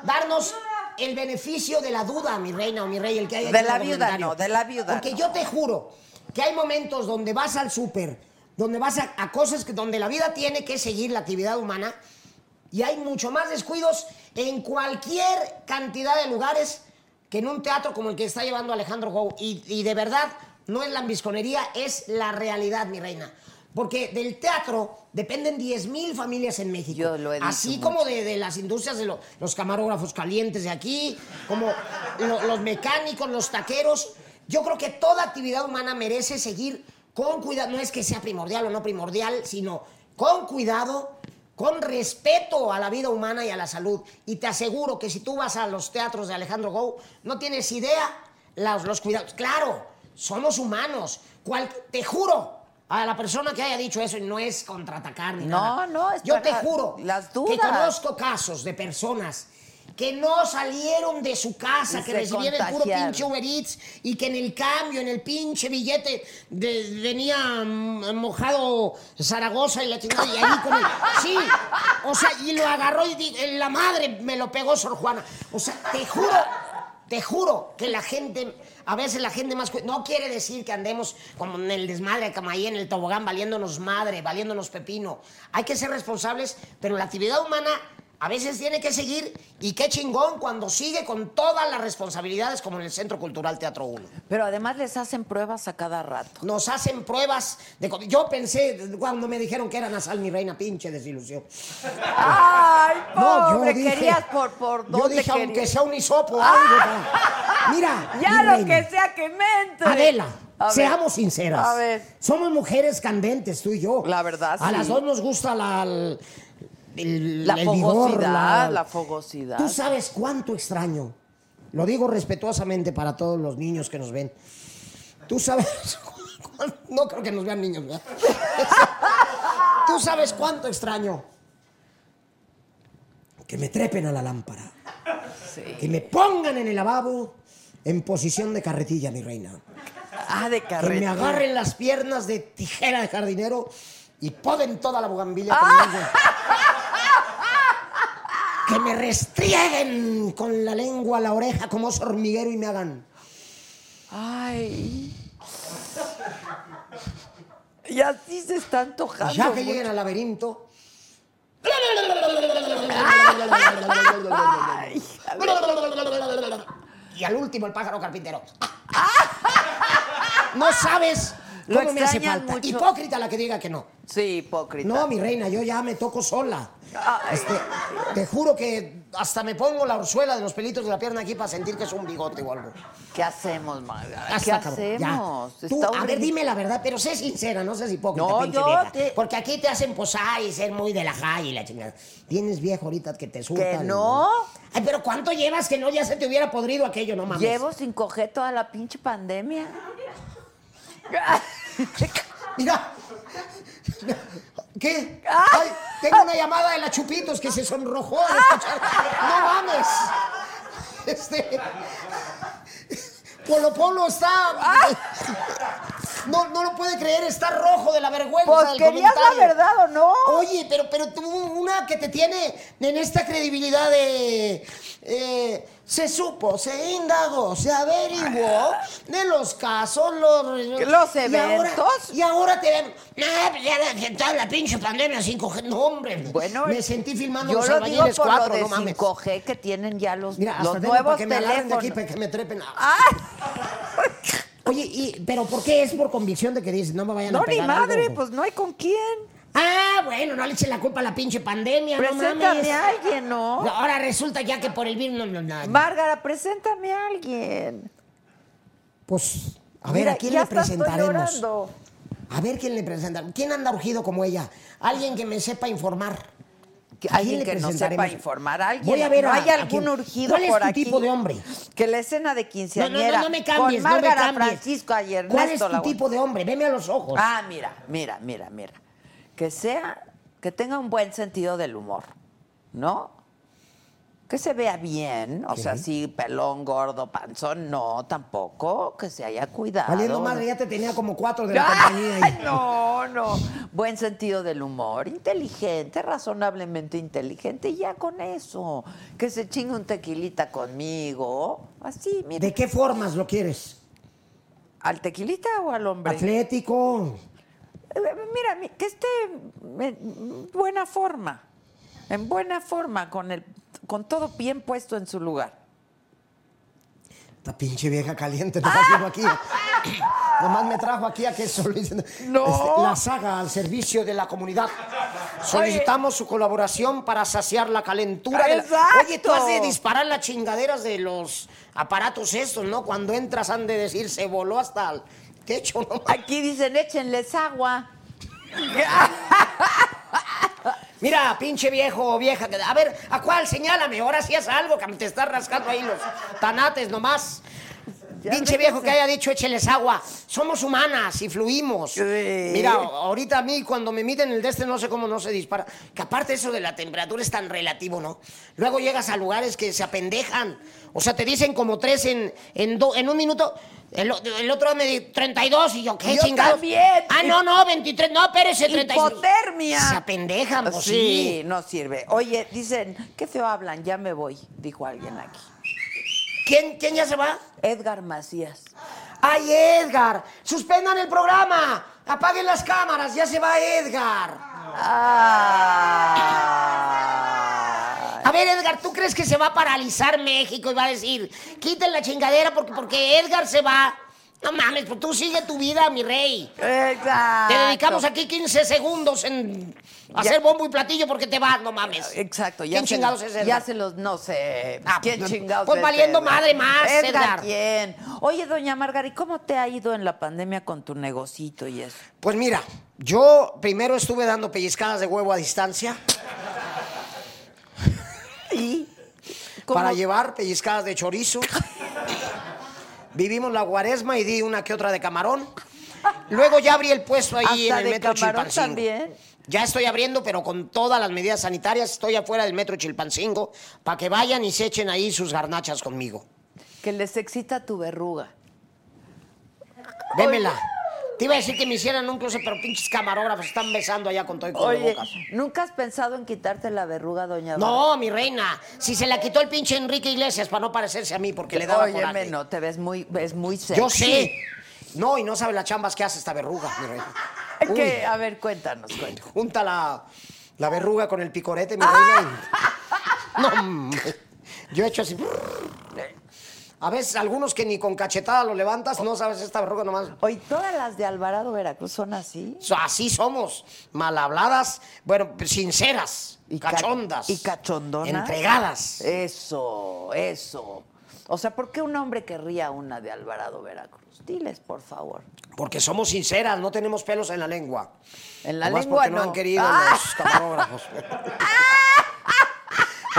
Darnos el beneficio de la duda, mi reina o mi rey, el que haya De la viuda no, de la viuda Porque no. yo te juro que hay momentos donde vas al súper, donde vas a, a cosas que donde la vida tiene que seguir la actividad humana y hay mucho más descuidos en cualquier cantidad de lugares que en un teatro como el que está llevando Alejandro Gou. Y, y de verdad, no es lambisconería, es la realidad, mi reina. Porque del teatro dependen 10.000 familias en México. Yo lo he dicho Así mucho. como de, de las industrias de lo- los camarógrafos calientes de aquí, como lo- los mecánicos, los taqueros. Yo creo que toda actividad humana merece seguir con cuidado. No es que sea primordial o no primordial, sino con cuidado, con respeto a la vida humana y a la salud. Y te aseguro que si tú vas a los teatros de Alejandro Gou, no tienes idea los, los cuidados. Claro, somos humanos. Cual- te juro. A la persona que haya dicho eso, no es contraatacar ni No, nada. no, es Yo te juro las que dudas. conozco casos de personas que no salieron de su casa, Y que recibían el puro pinche Uber Eats y que en el cambio, en el pinche billete, de- venía mm, mojado Zaragoza y la chingada y ahí con el... *laughs* Sí, o sea, y lo agarró y la madre me lo pegó Sor Juana. O sea, te juro, te juro que la gente, a veces la gente más... No quiere decir que andemos como en el desmadre, como ahí en el tobogán, valiéndonos madre, valiéndonos pepino. Hay que ser responsables, pero la actividad humana a veces tiene que seguir y qué chingón cuando sigue con todas las responsabilidades como en el Centro Cultural Teatro 1. Pero además les hacen pruebas a cada rato. Nos hacen pruebas de... Yo pensé cuando me dijeron que era nasal mi reina, pinche desilusión. ¡Ay, No, yo pobre! dije- Querías por, por Yo dónde dije, aunque sea un hisopo algo. pa- Mira, *laughs* Ya lo reina. que sea que me entre. Adela, A ver. seamos sinceras. A ver. Somos mujeres candentes, tú y yo. La verdad, A sí. las dos nos gusta la, el, La el vigor, fogosidad, la fogosidad. Tú sabes cuánto extraño. Lo digo respetuosamente para todos los niños que nos ven. Tú sabes. *laughs* No creo que nos vean niños, ¿verdad? *laughs* Tú sabes cuánto extraño. Que me trepen a la lámpara. Que me pongan en el lavabo en posición de carretilla, mi reina. Ah, de Que carretilla. me agarren las piernas de tijera de jardinero y poden toda la bugambilla Ah. conmigo. Que me restrieguen con la lengua la oreja como oso hormiguero y me hagan. Ay. Y así se está antojando. Ya que lleguen al laberinto. Ay, Y al último el pájaro carpintero. No sabes Lo cómo me hace falta. mucho. Hipócrita la que diga que no. Sí, hipócrita. No, mi reina, yo ya me toco sola. Este, te juro que hasta me pongo la orzuela de los pelitos de la pierna aquí para sentir que es un bigote o algo. ¿Qué hacemos, Marga? Ya ¿Qué hacemos? Tú, a ver, dime la verdad, pero sé sincera, no seas hipócrita, No, pinche yo vieja. te- Porque aquí te hacen posar y ser muy de la high y la chingada. Tienes viejo ahorita que te surtan. no? Ay, pero ¿cuánto llevas que no ya se te hubiera podrido aquello, no mames? Llevo sin coger toda la pinche pandemia. Mira. ¿Qué? Ay, tengo una llamada de la Chupitos que se sonrojó al escuchar. ¡No mames! Este. Polo Polo está. No, no lo puede creer, está rojo de la vergüenza Pues del querías la comentario. verdad o no. Oye, pero, pero tú, una que te tiene en esta credibilidad de. eh, se supo, se indagó, se averiguó de los casos, los. Los y ahora- eventos. Y ahora, te ven. No, pues ya la, toda la pinche pandemia sin coger. No, hombre. Bueno, me sentí filmando yo los lo digo por cuatro, lo de no mames. 5G que tienen ya los, Mira, los nuevos para que me agarren de aquí teléfonos. para que me trepen. ¡Ah! Oye, y, pero ¿por qué es por convicción de que dices no me vayan a No, ni pegar madre, algo? pues no hay con quién. Ah, bueno, no le echen la culpa a la pinche pandemia, no Preséntame mames. a alguien, ¿no? Ahora resulta ya que por el virus no, no, no. Márgara, preséntame a alguien. Pues, a ver, ¿a quién ya le estoy presentaremos? llorando. A ver quién le presenta. ¿Quién anda urgido como ella? Alguien que me sepa informar. ¿A quién Alguien que nos presentaremos? sepa informar. Alguien, Voy a ver ¿No a- hay a algún quién. urgido ¿Cuál es por tu aquí? tipo de hombre? Que la escena de No, no, quinceañera no, no me cambies, con no me Márgara cambies. Francisco Ernesto ¿Cuál es tu tipo de hombre? Veme a los ojos. Ah, mira, mira, mira, mira. Que sea, que tenga un buen sentido del humor, ¿no? Que se vea bien, o sea, sí, pelón, gordo, panzón, no, tampoco, que se haya cuidado. Valiendo madre, ya te tenía como cuatro de la compañía. ahí. no, no. Buen sentido del humor, inteligente, razonablemente inteligente, y ya con eso. Que se chingue un tequilita conmigo. Así, mira. ¿De qué formas lo quieres? ¿Al tequilita o al hombre? Atlético. Mira, mi- que esté en buena forma. En buena forma, con, el, con todo bien puesto en su lugar. Esta pinche vieja caliente nomás vino aquí. *laughs* nomás me trajo aquí a que solo diciendo. No. Este, la saga al servicio de la comunidad. Solicitamos su colaboración para saciar la calentura. de la- ¡Exacto! Oye, tú has de disparar las chingaderas de los aparatos estos, ¿no? Cuando entras han de decir, se voló hasta el techo, ¿no? Aquí dicen, échenles agua. *laughs* Mira, pinche viejo o vieja. A ver, ¿a cuál? Señálame. Ahora sí haz algo, que me te estás rascando ahí los tanates nomás. Pinche viejo que haya dicho écheles agua. Somos humanas y fluimos. Sí. Mira, ahorita a mí cuando me miden el de este no sé cómo no se dispara. Que aparte eso de la temperatura es tan relativo, ¿no? Luego llegas a lugares que se apendejan. O sea, te dicen como tres en, en, do- en un minuto. El, otro me dice 32 y yo, ¿qué Yo chingados? también. Ah, no, no, 23. No, espérese, 36. Hipotermia. Se apendejan, pues sí, sí. no sirve. Oye, dicen, qué feo hablan, ya me voy, dijo alguien aquí. ¿Quién, ¿Quién ya se va? Edgar Macías. ¡Ay, Edgar! ¡Suspendan el programa! ¡Apaguen las cámaras! ¡Ya se va Edgar! Ah. A ver, Edgar, ¿tú crees que se va a paralizar México y va a decir, quiten la chingadera porque, porque Edgar se va? No mames, pues tú sigue tu vida, mi rey. Exacto. Te dedicamos aquí 15 segundos en hacer bombo y platillo porque te vas, no mames. Exacto, ya ¿Quién se chingados los- es Edgar? Ya se los, no sé. Ah, ¿Quién pues, chingados pues es valiendo Edgar? madre más, Edgar. ¿quién? Oye, doña Margarita, ¿cómo te ha ido en la pandemia con tu negocito y eso? Pues mira, yo primero estuve dando pellizcadas de huevo a distancia *laughs* ¿Y? ¿Cómo? para llevar pellizcadas de chorizo. *laughs* Vivimos la guaresma y di una que otra de camarón. Luego ya abrí el puesto ahí en ¿Hasta el metro Chilpancingo. también? Ya estoy abriendo, pero con todas las medidas sanitarias. Estoy afuera del metro Chilpancingo para que vayan y se echen ahí sus garnachas conmigo. Que les excita tu verruga. Démela. Te iba a decir que me hicieran un closet, pero pinches camarógrafos están besando allá con todo y Oye, cubrebocas. ¿nunca has pensado en quitarte la verruga, doña No, mi reina. Si se la quitó el pinche Enrique Iglesias para no parecerse a mí, porque le daba Óyeme, coraje. no, te ves muy, ves muy sexy. Yo sé. No, y no sabe las chambas que hace esta verruga, mi reina. Que, a ver, cuéntanos, cuéntanos. junta la, la verruga con el picorete, mi *laughs* reina. y- No, hombre. yo he hecho así. A veces algunos que ni con cachetada lo levantas, no sabes esta verruga nomás. Oye, todas las de Alvarado Veracruz son así. Así somos, mal habladas, bueno, sinceras, ca- cachondas. Y cachondonas. Entregadas. Eso, eso. O sea, ¿por qué un hombre querría una de Alvarado Veracruz? Diles, por favor. Porque somos sinceras, no tenemos pelos en la lengua. En la Nomás lengua porque no, no. han querido Ah. los camarógrafos. *laughs* *laughs*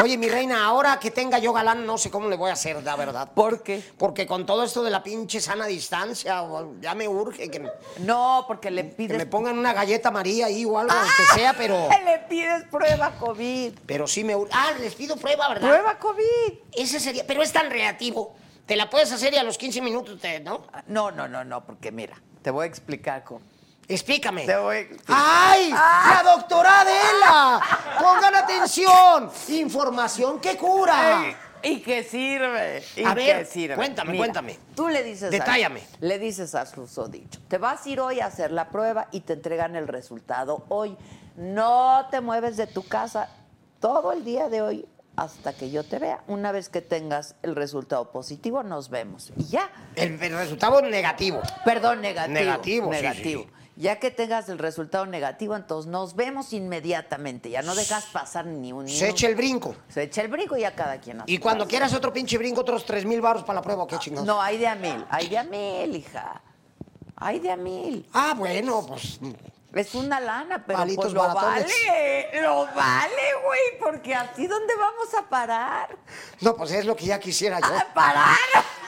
Oye, mi reina, ahora que tenga yo galán, no sé cómo le voy a hacer, la verdad. ¿Por qué? Porque con todo esto de la pinche sana distancia, ya me urge que me, No, porque le que pides. me pongan una galleta María ahí o algo, que sea, pero, *laughs* Le pides prueba COVID. pero sí me urge. Ah, les pido prueba, ¿verdad? Prueba COVID. Ese sería, pero es tan reactivo. Te la puedes hacer y a los 15 minutos, te, ¿no? No, no, no, no, porque mira, te voy a explicar cómo. Explícame. Te voy a explicar. ¡Ay! ¡La doctora Adela! ¡Pongan atención! Información que cura. ¿Y qué sirve? ¿Y A ver, qué sirve? cuéntame, cuéntame. Tú le dices. Detállame. A, le dices a susodicho. Te vas a ir hoy a hacer la prueba y te entregan el resultado hoy. No te mueves de tu casa todo el día de hoy hasta que yo te vea. Una vez que tengas el resultado positivo, nos vemos. Y ya. El, el resultado negativo. Perdón, negativo. Negativo, sí, Negativo. sí. Ya que tengas el resultado negativo, entonces nos vemos inmediatamente. Ya no dejas pasar ni un Se echa el brinco. Se echa el brinco y ya cada quien a Y cuando quieras otro pinche brinco, otros tres mil baros para la prueba, ¿o ¿qué chingados? No, hay de a mil. Hay de a mil, hija. Hay de a mil. Ah, bueno, pues. Es una lana, pero Palitos pues lo baratones. vale. Lo vale, güey. Porque así, ¿dónde vamos a parar? No, pues es lo que ya quisiera yo. ¡A parar!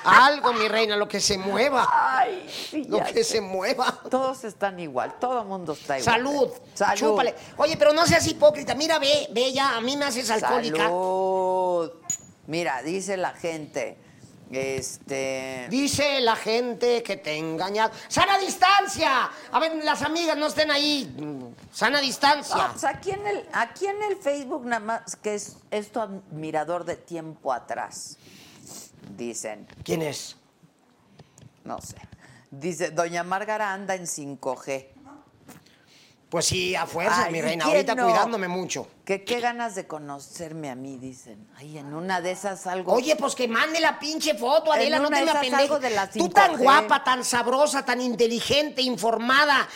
Algo, mi reina, lo que se mueva. Ay, sí, Lo ya que sé. se mueva. Todos están igual. Todo el mundo está igual. Salud. Salud. Chúpale. Oye, pero no seas hipócrita. Mira, ve, ve ya, a mí me haces alcohólica. Salud. Mira, dice la gente, este... Dice la gente que te he engañado. ¡Sana distancia! A ver, las amigas no estén ahí. Sana distancia. Ah, pues aquí en el, aquí en el Facebook nada más que es esto admirador de tiempo atrás. Dicen, ¿Quién es? no sé. Dice, Doña Márgara anda en 5G. Pues sí, a fuerza, Ay, mi ¿y reina. Ahorita no? cuidándome mucho. Qué ganas de conocerme a mí, dicen. Ay, en una de esas algo. Oye, pues que mande la pinche foto, Adela, En no te me apendejes. Tú tan 5G. guapa, tan sabrosa, tan inteligente, informada,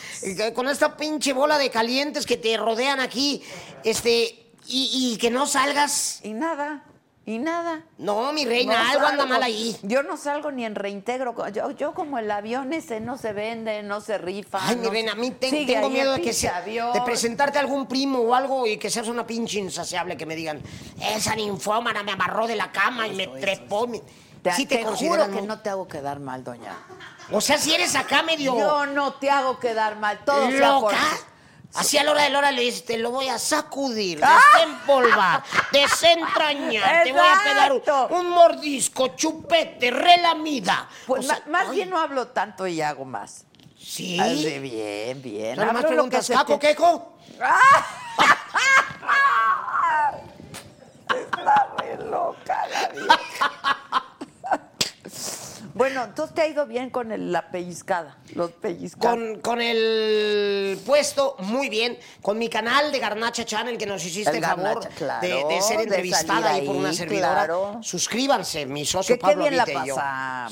con esta pinche bola de calientes que te rodean aquí, este, y, y que no salgas. Y nada, y nada. No, mi reina, No algo anda mal ahí. Yo no salgo ni en reintegro. Yo, yo como el avión ese no se vende, no se rifa. Ay, mi no reina, a mí tengo miedo de que sea, avión. de presentarte a algún primo o algo y que seas una pinche insaciable que me digan, esa ninfómana me amarró de la cama y me trepó. mi-". Te, Sí te consideras, juro que no te hago quedar mal, doña. O sea, si eres acá medio Yo no te hago quedar mal. Todo sea por- loca. Así a la hora de la hora le dices, te lo voy a sacudir, ¡Ah! desempolvar, desentrañar, te voy a pegar un, un mordisco, chupete, relamida. Pues O sea, ma- más ay, bien no hablo tanto y hago más. Sí. Así, bien, bien. Nada más preguntas, ¿caco, te- queco? *laughs* Está re loca la vieja. *laughs* Bueno, entonces te ha ido bien con el- la pellizcada, los pellizcados. Con, con el puesto, muy bien. Con mi canal de Garnacha Channel, que nos hiciste El el favor claro, de, de ser de entrevistada salir ahí por una servidora. claro. Suscríbanse, mi socio Que qué Pablo bien la y yo.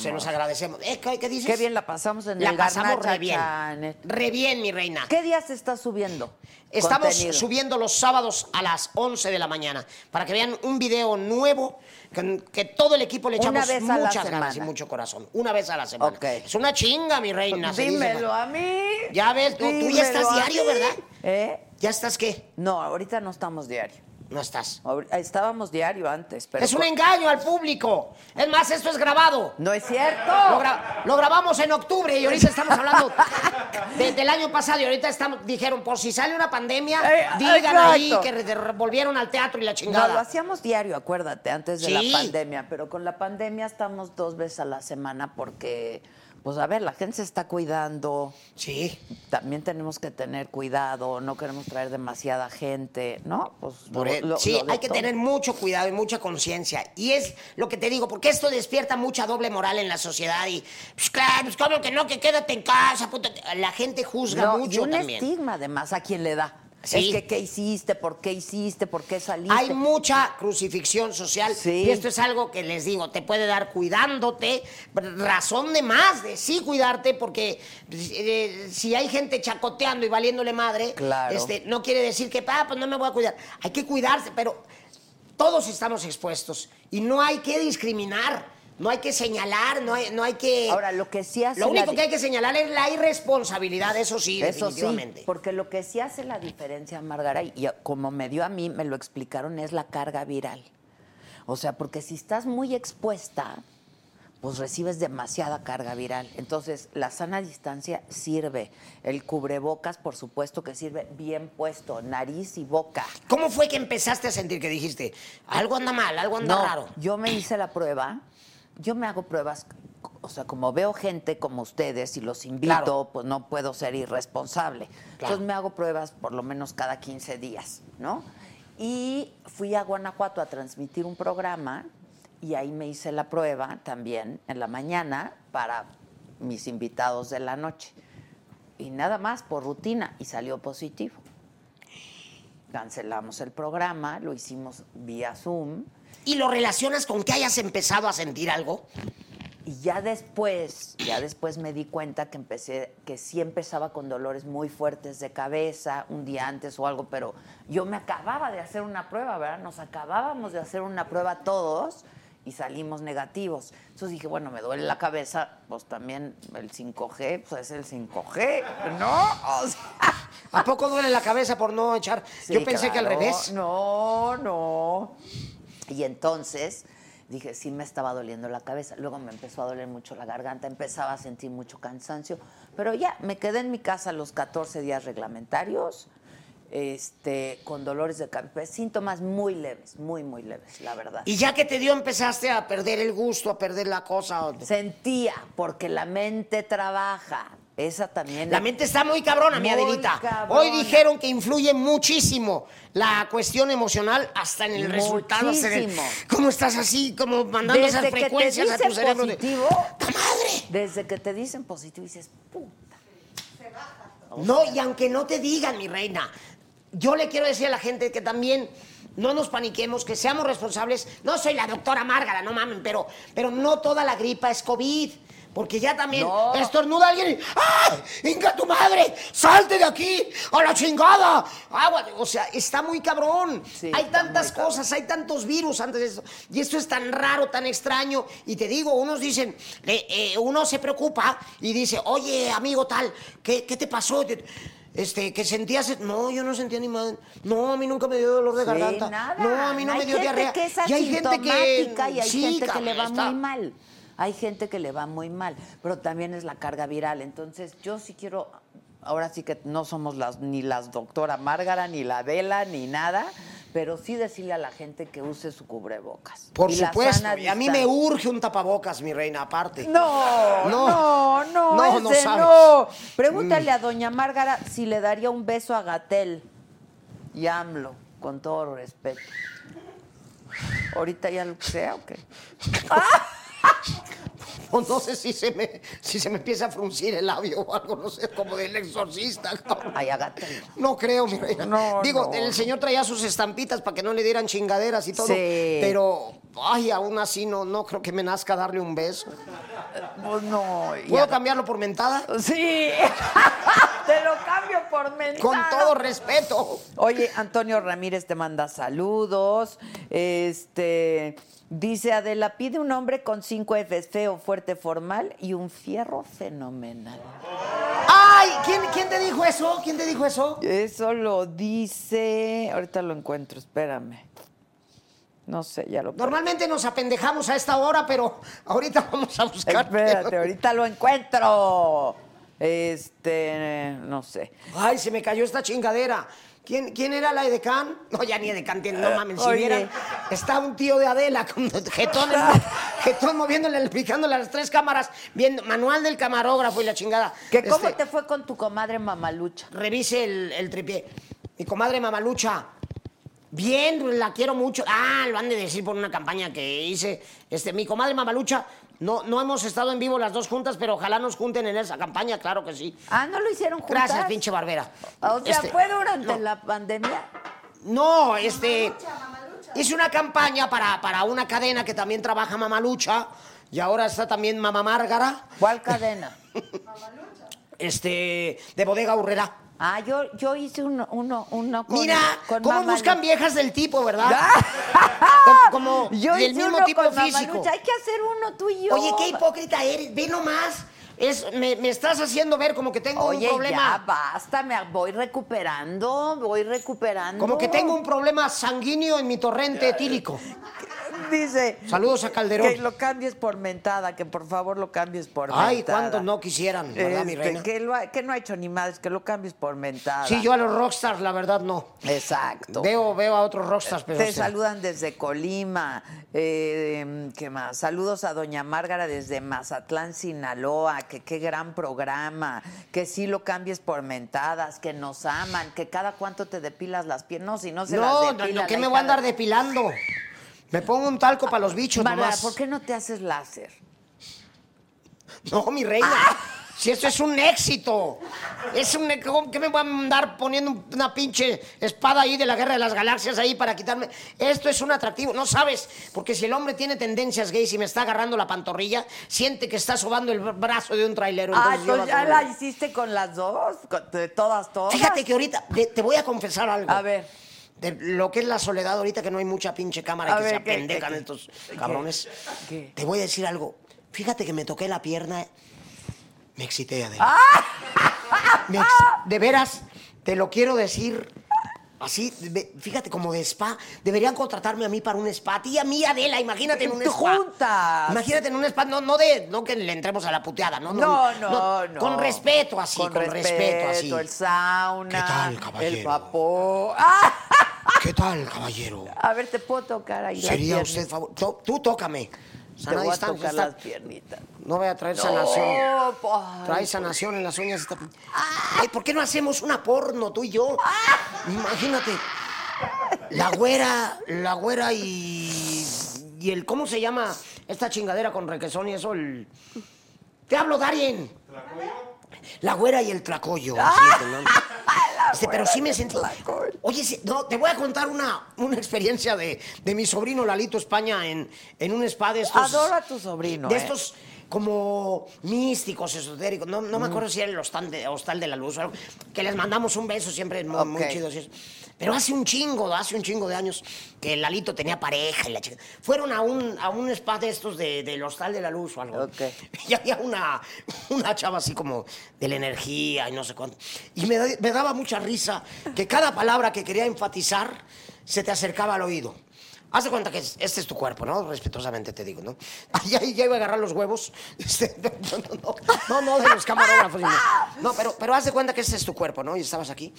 Se los agradecemos. Eh, ¿qué, qué dices? Qué bien la pasamos en La el pasamos Garnacha re bien. Channel. Re bien, mi reina. ¿Qué días estás subiendo? Estamos contenido? subiendo los sábados a las 11 de la mañana para que vean un video nuevo que, que todo el equipo le echamos muchas ganas y mucho corazón. Una vez a la semana. Es una chinga, mi reina. Dímelo a mí. Ya ves, tú- tú ya estás diario. ¿verdad? ¿Eh? ¿Ya estás qué? No, ahorita no estamos diario. No estás. Estábamos diario antes, pero... es un engaño al público. Es más, esto es grabado. No es cierto. Lo, gra- lo grabamos en octubre y ahorita estamos hablando *laughs* de- del año pasado y ahorita estamos, dijeron, por si sale una pandemia, Eh, digan ahí que volvieron al teatro y la No, chingada. lo hacíamos diario, acuérdate, antes de Sí. la pandemia, pero con la pandemia estamos dos veces a la semana porque, pues a ver, la gente se está cuidando, Sí. también tenemos que tener cuidado, no queremos traer demasiada gente, ¿no? Pues Por lo- lo- sí, lo hay que tener mucho cuidado y mucha conciencia. Y es lo que te digo, porque esto despierta mucha doble moral en la sociedad. Y, pues claro, pues como que no, que quédate en casa, puta. La gente juzga No, y mucho un también. estigma además a quien le da. Sí. Es que, ¿qué hiciste? ¿Por qué hiciste? ¿Por qué saliste? Hay mucha crucifixión social Sí. y esto es algo que les digo, te puede dar cuidándote, razón de más de sí cuidarte, porque eh, si hay gente chacoteando y valiéndole madre, Claro. este, no quiere decir que, ah, pues no me voy a cuidar. Hay que cuidarse, pero todos estamos expuestos y no hay que discriminar, no hay que señalar, no hay, no hay que... Ahora, lo que sí hace Lo único la- que hay que señalar es la irresponsabilidad, eso sí, Eso sí, definitivamente. porque lo que sí hace la diferencia, Margara, y como me dio a mí, me lo explicaron, es la carga viral. O sea, porque si estás muy expuesta, pues recibes demasiada carga viral. Entonces, la sana distancia sirve. El cubrebocas, por supuesto que sirve bien puesto, nariz y boca. ¿Cómo fue que empezaste a sentir que dijiste, algo anda mal, algo anda No, raro? yo me hice la prueba. Yo me hago pruebas, o sea, como veo gente como ustedes y los invito, Claro. pues no puedo ser irresponsable. Entonces me hago pruebas por lo menos cada 15 días, ¿no? Y fui a Guanajuato a transmitir un programa y ahí me hice la prueba también en la mañana para mis invitados de la noche. Y nada más por rutina y salió positivo. Cancelamos el programa, lo hicimos vía Zoom. ¿Y lo relacionas con que hayas empezado a sentir algo? Y ya después, ya después me di cuenta que empecé, que sí empezaba con dolores muy fuertes de cabeza, un día antes o algo, pero yo me acababa de hacer una prueba, ¿verdad? Nos acabábamos de hacer una prueba todos y salimos negativos. Entonces dije, bueno, me duele la cabeza, pues también el 5G, pues es el 5G, ¿no? O sea, ¿A poco duele la cabeza por no echar? *laughs* Sí, Yo pensé que al revés. No, no. Y entonces dije, sí me estaba doliendo la cabeza. Luego me empezó a doler mucho la garganta, empezaba a sentir mucho cansancio. Pero ya, me quedé en mi casa los 14 días reglamentarios, este, con dolores de cabeza, síntomas muy leves, muy, muy leves, la verdad. Y ya que te dio, empezaste a perder el gusto, a perder la cosa. Sentía, porque la mente trabaja. Esa también. La mente está muy cabrona, mi Adelita. cabrona. Hoy dijeron que influye muchísimo la cuestión emocional hasta en el resultado. ¿Cómo estás así? Como mandando esas Desde que te frecuencias a tu dicen cerebro. de- positivo, ¡Ta madre! desde que te dicen positivo dices, puta. No, y aunque no te digan, mi reina, yo le quiero decir a la gente que también no nos paniquemos, que seamos responsables. No soy la doctora Márgara, no mamen, pero, pero no toda la gripa es COVID. Porque ya también No. estornuda alguien y ¡ay! ¡Inga tu madre! ¡Salte de aquí! ¡A la chingada! Agua. O sea, está muy cabrón. Sí, hay tantas cabrón. cosas, hay tantos virus antes de esto. Y esto es tan raro, tan extraño. Y te digo, unos dicen, eh, eh, uno se preocupa y dice, oye, amigo tal, ¿qué, qué te pasó? Te- Este, que sentías, no, yo no sentía ni mal, no, a mí nunca me dio dolor de Sí, garganta, nada. no, a mí no me dio diarrea. que es y hay gente que, y hay sí, gente que le va está- muy mal. Hay gente que le va muy mal, pero también es la carga viral. Entonces, yo sí quiero, ahora sí que no somos las ni las doctora Márgara, ni la Vela, ni nada, pero sí decirle a la gente que use su cubrebocas. Por Y supuesto, y a mí me urge un tapabocas, mi reina, aparte. No, No, no, no, no, no ese sabes. no. Pregúntale a doña Márgara si le daría un beso a Gatel y AMLO, con todo respeto. Ahorita ya lo sea o qué. *laughs* *laughs* O no sé si se me, si se me empieza a fruncir el labio o algo, no sé, como del exorcista. Ay. No creo, mi reina. No, Digo, no. el señor traía sus estampitas para que no le dieran chingaderas y todo. Sí. Pero, ay, aún así no, no creo que me nazca darle un beso. Pues no. y ¿Puedo cambiarlo por mentada? Sí. *laughs* Te lo cambio por mentada. Con todo respeto. Oye, Antonio Ramírez te manda saludos. Este dice Adela, pide un hombre con cinco Fs, feo, fuerte, formal y un fierro fenomenal. ¡Ay! ¿quién, ¿quién te dijo eso? ¿Quién te dijo eso? Eso lo dice. Ahorita lo encuentro, espérame. No sé, ya lo. Normalmente nos apendejamos a esta hora, pero ahorita *laughs* vamos a buscar. Espérate, ahorita lo encuentro. Este, no sé. Ay, se me cayó esta chingadera. ¿Quién, quién era la edecán? No, ya ni edecán tiene, no mames, si Oye. vieran. Está un tío de Adela *laughs* con jetón, en- jetón moviéndole, picándole las tres cámaras, viendo, manual del camarógrafo y la chingada. ¿Que ¿Cómo Este, te fue con tu comadre Mamalucha? Revise el, el tripié. Mi comadre Mamalucha. Bien, la quiero mucho. Ah, lo han de decir por una campaña que hice. Este, mi comadre Mamalucha, no, no hemos estado en vivo las dos juntas, pero ojalá nos junten en esa campaña, claro que sí. Ah, ¿no lo hicieron juntas? Gracias, pinche barbera. O sea, Este, ¿fue durante no. la pandemia? No, este. Hice una campaña para, para una cadena que también trabaja Mamalucha. Y ahora está también Mamá Márgara. ¿Cuál cadena? *laughs* Este. De bodega Urrera. Ah, yo, yo hice uno, uno, uno con Mira, con cómo buscan viejas del tipo, ¿verdad? *laughs* Como Yo del hice mismo uno tipo con físico. Hay que hacer uno tú y yo. Oye, qué hipócrita eres. Ve nomás. Es, me, me estás haciendo ver como que tengo Oye, un problema. ya basta, me voy recuperando, voy recuperando. Como que tengo un problema sanguíneo en mi torrente etílico. *laughs* *laughs* Dice. Saludos a Calderón. Que lo cambies por mentada, que por favor lo cambies por Ay, mentada. cuántos no quisieran, ¿verdad, mi Este, reina? Que, lo ha- que no ha hecho ni madres, que lo cambies por mentada. Sí, yo a los rockstars, la verdad, no. Exacto. Veo, veo a otros rockstars, pero... Te saludan desde Colima. eh, ¿Qué más? Saludos a Doña Márgara desde Mazatlán, Sinaloa. Que qué gran programa. Que sí lo cambies por mentadas. Que nos aman. Que cada cuánto te depilas las piernas. No, si no se No, las no, depila. no, ¿qué me voy a andar de- depilando? Me pongo un talco para los bichos nomás. ¿por qué no te haces láser? No, mi reina. Si esto es un éxito. Es un... ¿cómo- ¿Qué me voy a andar poniendo una pinche espada ahí de la Guerra de las Galaxias ahí para quitarme? Esto es un atractivo. No sabes, porque si el hombre tiene tendencias gays y me está agarrando la pantorrilla, siente que está sobando el brazo de un trailero. Ah, la- ya la hiciste con las dos, de todas, todas. Fíjate que ahorita te, te voy a confesar algo. A ver. De lo que es la soledad ahorita que no hay mucha pinche cámara A que ver, se ¿qué, apendejan qué, qué? estos cabrones. ¿Qué? Te voy a decir algo. Fíjate que me toqué la pierna. Me excité, Adela. ¡Ah! Me ex- de veras, te lo quiero decir. Así, fíjate, como de spa. Deberían contratarme a mí para un spa. Y a mí, Adela, imagínate en un Tú spa. juntas. Imagínate en un spa, no, no de, no que le entremos a la puteada, no, No, no, no. Con respeto, así, con, respeto, así. el sauna. ¿Qué tal, caballero? El vapor. ¡Ah! *laughs* ¿Qué tal, caballero? A ver, te puedo tocar ahí. Sería usted favor. Tú, tú tócame. Te Sana a distancia, tocar está- las piernitas. No voy a traer sanación. No, ay, Trae sanación en las uñas. Esta... Ay, ¿por qué no hacemos una porno, tú y yo? Imagínate. La güera, la güera y. y el. ¿Cómo se llama esta chingadera con requesón y eso? El. Te hablo, Darien. La güera y el tlacoyo. *laughs* así, pero sí me sentí. Oye, no, te voy a contar una, una experiencia de, de mi sobrino Lalito España en, en un spa de estos. Adoro a tu sobrino. De ¿eh? estos como místicos, esotéricos. No, no me acuerdo si era el hostal de, hostal de la luz o algo. Que les mandamos un beso siempre muy, muy Ok. chidos y eso. Pero hace un chingo, hace un chingo de años que Lalito tenía pareja y la chica. Fueron a un, a un spa de estos de- del hostal de la luz o algo. Ok. *laughs* Y había una, una chava así como de la energía y no sé cuánto. Y me, me daba mucha risa que cada palabra que quería enfatizar se te acercaba al oído. Haz de cuenta que es- este es tu cuerpo, ¿no? Respetuosamente te digo, ¿no? *laughs* Ahí, ahí ya iba a agarrar los huevos. *laughs* Este, no, no, no, no, no, de los camarógrafos. No, pero, pero haz de cuenta que este es tu cuerpo, ¿no? Y estabas aquí.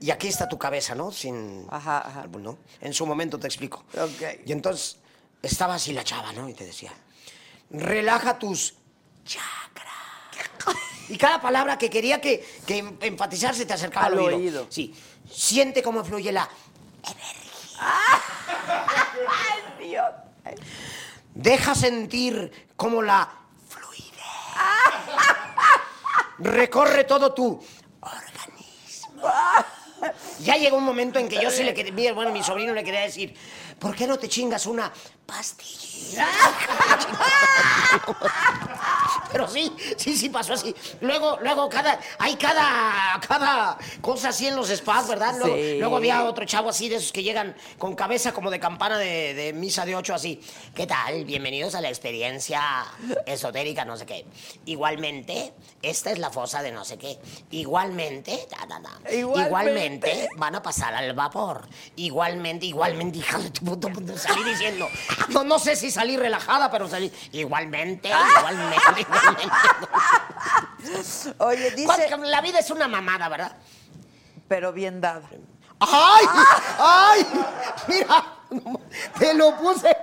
Y aquí está tu cabeza, ¿no? Sin... Ajá, ajá. ¿no? En su momento te explico. Ok. Y entonces estaba así la chava, ¿no? Y te decía, relaja tus chakras. Y cada palabra que quería que, que em- enfatizarse te acercaba al, Al oído. oído. Sí. Siente cómo fluye la Dios. *laughs* Deja sentir como la fluidez recorre todo tu organismo. Ya llegó un momento en que yo sí le quería, bueno, mi sobrino le quería decir, ¿por qué no te chingas una pastillita? Pero sí, sí, sí pasó así. Luego, luego cada, hay cada, cada cosa así en los spas, ¿verdad? Luego, Sí. luego había otro chavo así de esos que llegan con cabeza como de campana de, de misa de ocho así. ¿Qué tal? Bienvenidos a la experiencia esotérica, no sé qué. Igualmente, esta es la fosa de no sé qué. Igualmente, ta, ta, ta. Igualmente. Igualmente van a pasar al vapor. Igualmente, igualmente, hija de tu salí diciendo. No, no sé si salí relajada, pero salí. Igualmente, *laughs* igualmente, igualmente. Oye, dice, La vida es una mamada, ¿verdad? pero bien dada. ¡Ay! ¡Ay! Mira, te lo puse,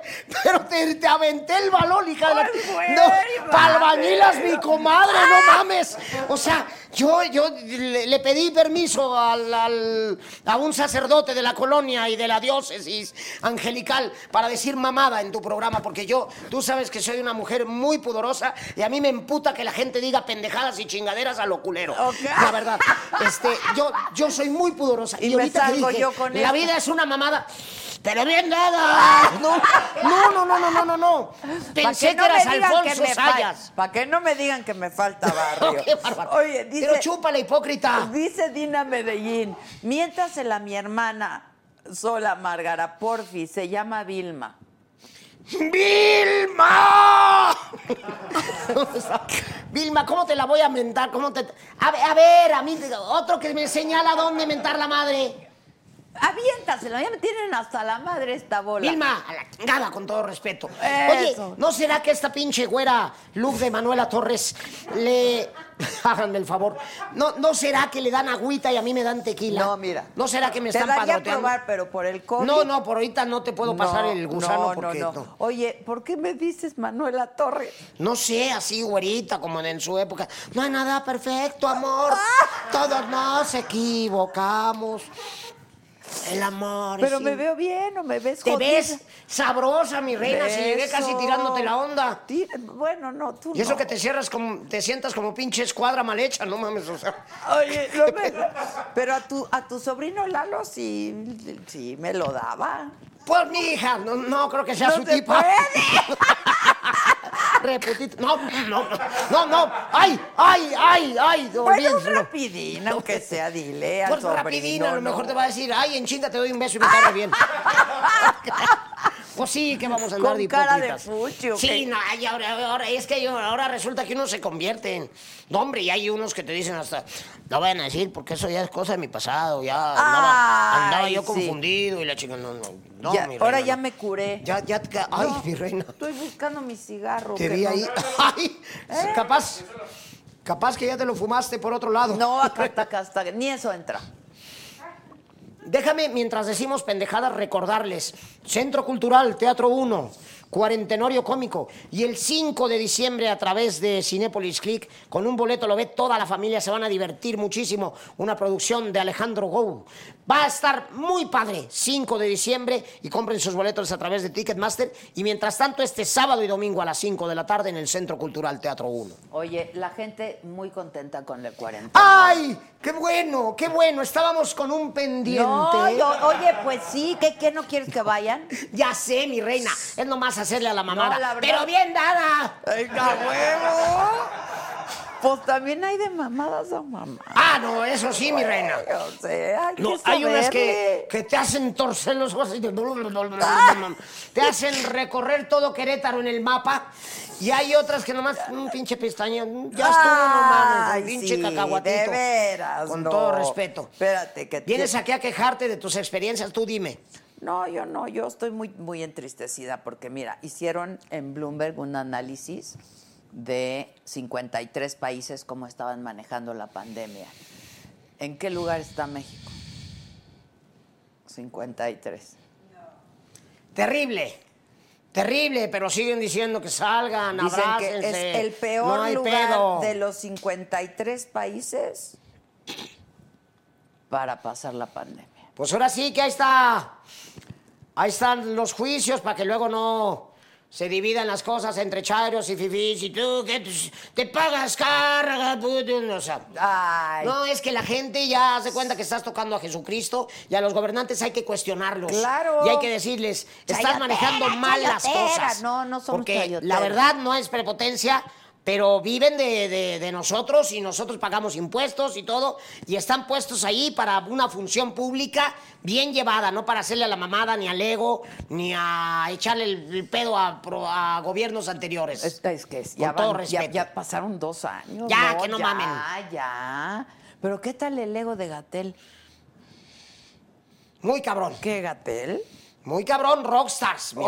pero te, te aventé el balón, hija de la... No, madre. palvañilas, mi comadre, no mames. O sea, yo, yo le, le pedí permiso al, al- a un sacerdote de la colonia y de la diócesis angelical para decir mamada en tu programa, porque yo, tú sabes que soy una mujer muy pudorosa y a mí me emputa que la gente diga pendejadas y chingaderas a lo culero. La verdad, este, yo, yo soy muy pudorosa. *laughs* Y Y, me ahorita que salgo dije, yo con la esto. vida es una mamada. Pero bien dada. No, no, no, no, no, no, no, no. Pensé que, eras Alfonso Sayas. Para que no me digan que me falta *laughs* barrio. Qué. Oye, dice, Pero chúpala, hipócrita. dice Dina Medellín, miéntasela a mi hermana sola Márgara, porfi, se llama Vilma. ¡Vilma! *laughs* Vilma, ¿cómo te la voy a mentar? ¿Cómo te... A ver, a ver, a mí, otro que me señala dónde mentar la madre. Aviéntasela, ya me tienen hasta la madre esta bola. Vilma, a la chingada, con todo respeto. Eso. Oye, ¿no será que esta pinche güera Luz de Manuela Torres le... *laughs* Háganme el favor. ¿No, ¿No será que le dan agüita y a mí me dan tequila? No, mira. ¿No será que me Te están daría a probar, pero por el COVID. No, no, por ahorita no te puedo pasar No, el gusano no, porque... no, no. Oye, ¿por qué me dices Manuela Torres? No sé, así güerita, como en su época. No hay nada perfecto, amor. Todos nos equivocamos. El amor. Pero me veo bien o me ves Te jodida? ves sabrosa, mi reina, si llegué casi tirándote la onda. Bueno, no, tú Y eso no. que te cierras como, te sientas como pinche escuadra mal hecha, no mames, o sea. Oye, no me- *laughs* pero a tu, a tu sobrino Lalo sí, sí me lo daba. Pues mi hija, no, no creo que sea No su se tipa. *laughs* Reputito. No, no, no, no. Ay, ay, ay, ay. Bueno, un rapidín, aunque sea, dile al Pues sobrino. rapidín, a lo mejor te va a decir, ay, en chinga te doy un beso y me cae bien. *laughs* Pues sí, que vamos a andar Con de cara de hipócritas. fuchi, ¿o Sí, qué? no, ay, ahora, ahora, es que ahora resulta que uno se convierte en... No, hombre, y hay unos que te dicen hasta, no vayan a decir, porque eso ya es cosa de mi pasado, ya andaba, andaba Ay, yo sí. confundido y la chica, no, no, no, Ya- mi ahora reina, ya no. me curé. Ya, ya, ay, No, mi reina. Estoy buscando mi cigarro. Te que vi no- ahí, *laughs* ay, ¿Eh? capaz, capaz que ya te lo fumaste por otro lado. No, acá *laughs* acá está. Ni eso entra. Déjame, mientras decimos pendejadas, recordarles. Centro Cultural, Teatro 1, Cuarentenorio Cómico. Y el 5 de diciembre a través de Cinépolis Click, con un boleto lo ve toda la familia, se van a divertir muchísimo. Una producción de Alejandro Gou. Va a estar muy padre, 5 de diciembre, y compren sus boletos a través de Ticketmaster. Y mientras tanto, este sábado y domingo a las 5 de la tarde en el Centro Cultural Teatro 1. Oye, la gente muy contenta con el 40. ¡Ay! ¡Qué bueno! ¡Qué bueno! Estábamos con un pendiente. No, yo- oye, pues sí, ¿qué, qué no quieres que vayan? *laughs* Ya sé, mi reina. Es nomás hacerle a la mamada. No, la verdad- Pero bien dada. ¡Venga, huevo! Pues también hay de mamadas a mamá. Ah, no, eso sí, mi reina. O sea, hay No, hay unas que, que te hacen torcer los ojos y te... te hacen recorrer todo Querétaro en el mapa. Y hay otras que nomás, un pinche pestaña, ya estuvo, no mames, Ay, un pinche sí, cacahuatito. de veras, Con no. todo respeto. Espérate, que Vienes aquí a quejarte de tus experiencias, tú dime. No, yo no, yo estoy muy, muy entristecida porque, mira, hicieron en Bloomberg un análisis de 53 países cómo estaban manejando la pandemia. ¿En qué lugar está México? 53. Terrible. Terrible, pero siguen diciendo que salgan, Dicen que abrácense. es el peor no lugar pedo. de los 53 países para pasar la pandemia. Pues ahora sí que ahí está. Ahí están los juicios para que luego no se dividan las cosas entre chairos y fifís y tú que te, pagas carga, puto, o sea. Ay, No, es que la gente ya se cuenta que estás tocando a Jesucristo y a los gobernantes hay que cuestionarlos. Claro. Y hay que decirles, estás Chayotera, manejando mal las cosas. No, no somos Porque la verdad no es prepotencia, pero viven de, de- de nosotros y nosotros pagamos impuestos y todo, y están puestos ahí para una función pública bien llevada, no para hacerle a la mamada, ni al ego, ni a echarle el, el pedo a, pro- a gobiernos anteriores. Es, es que ya, van- ya- respeto. ya pasaron dos años. Ya, que no ya, mamen. ya. Pero ¿qué tal el ego de Gatel? Muy cabrón. ¿Qué Gatel? Muy cabrón, rockstars, mi.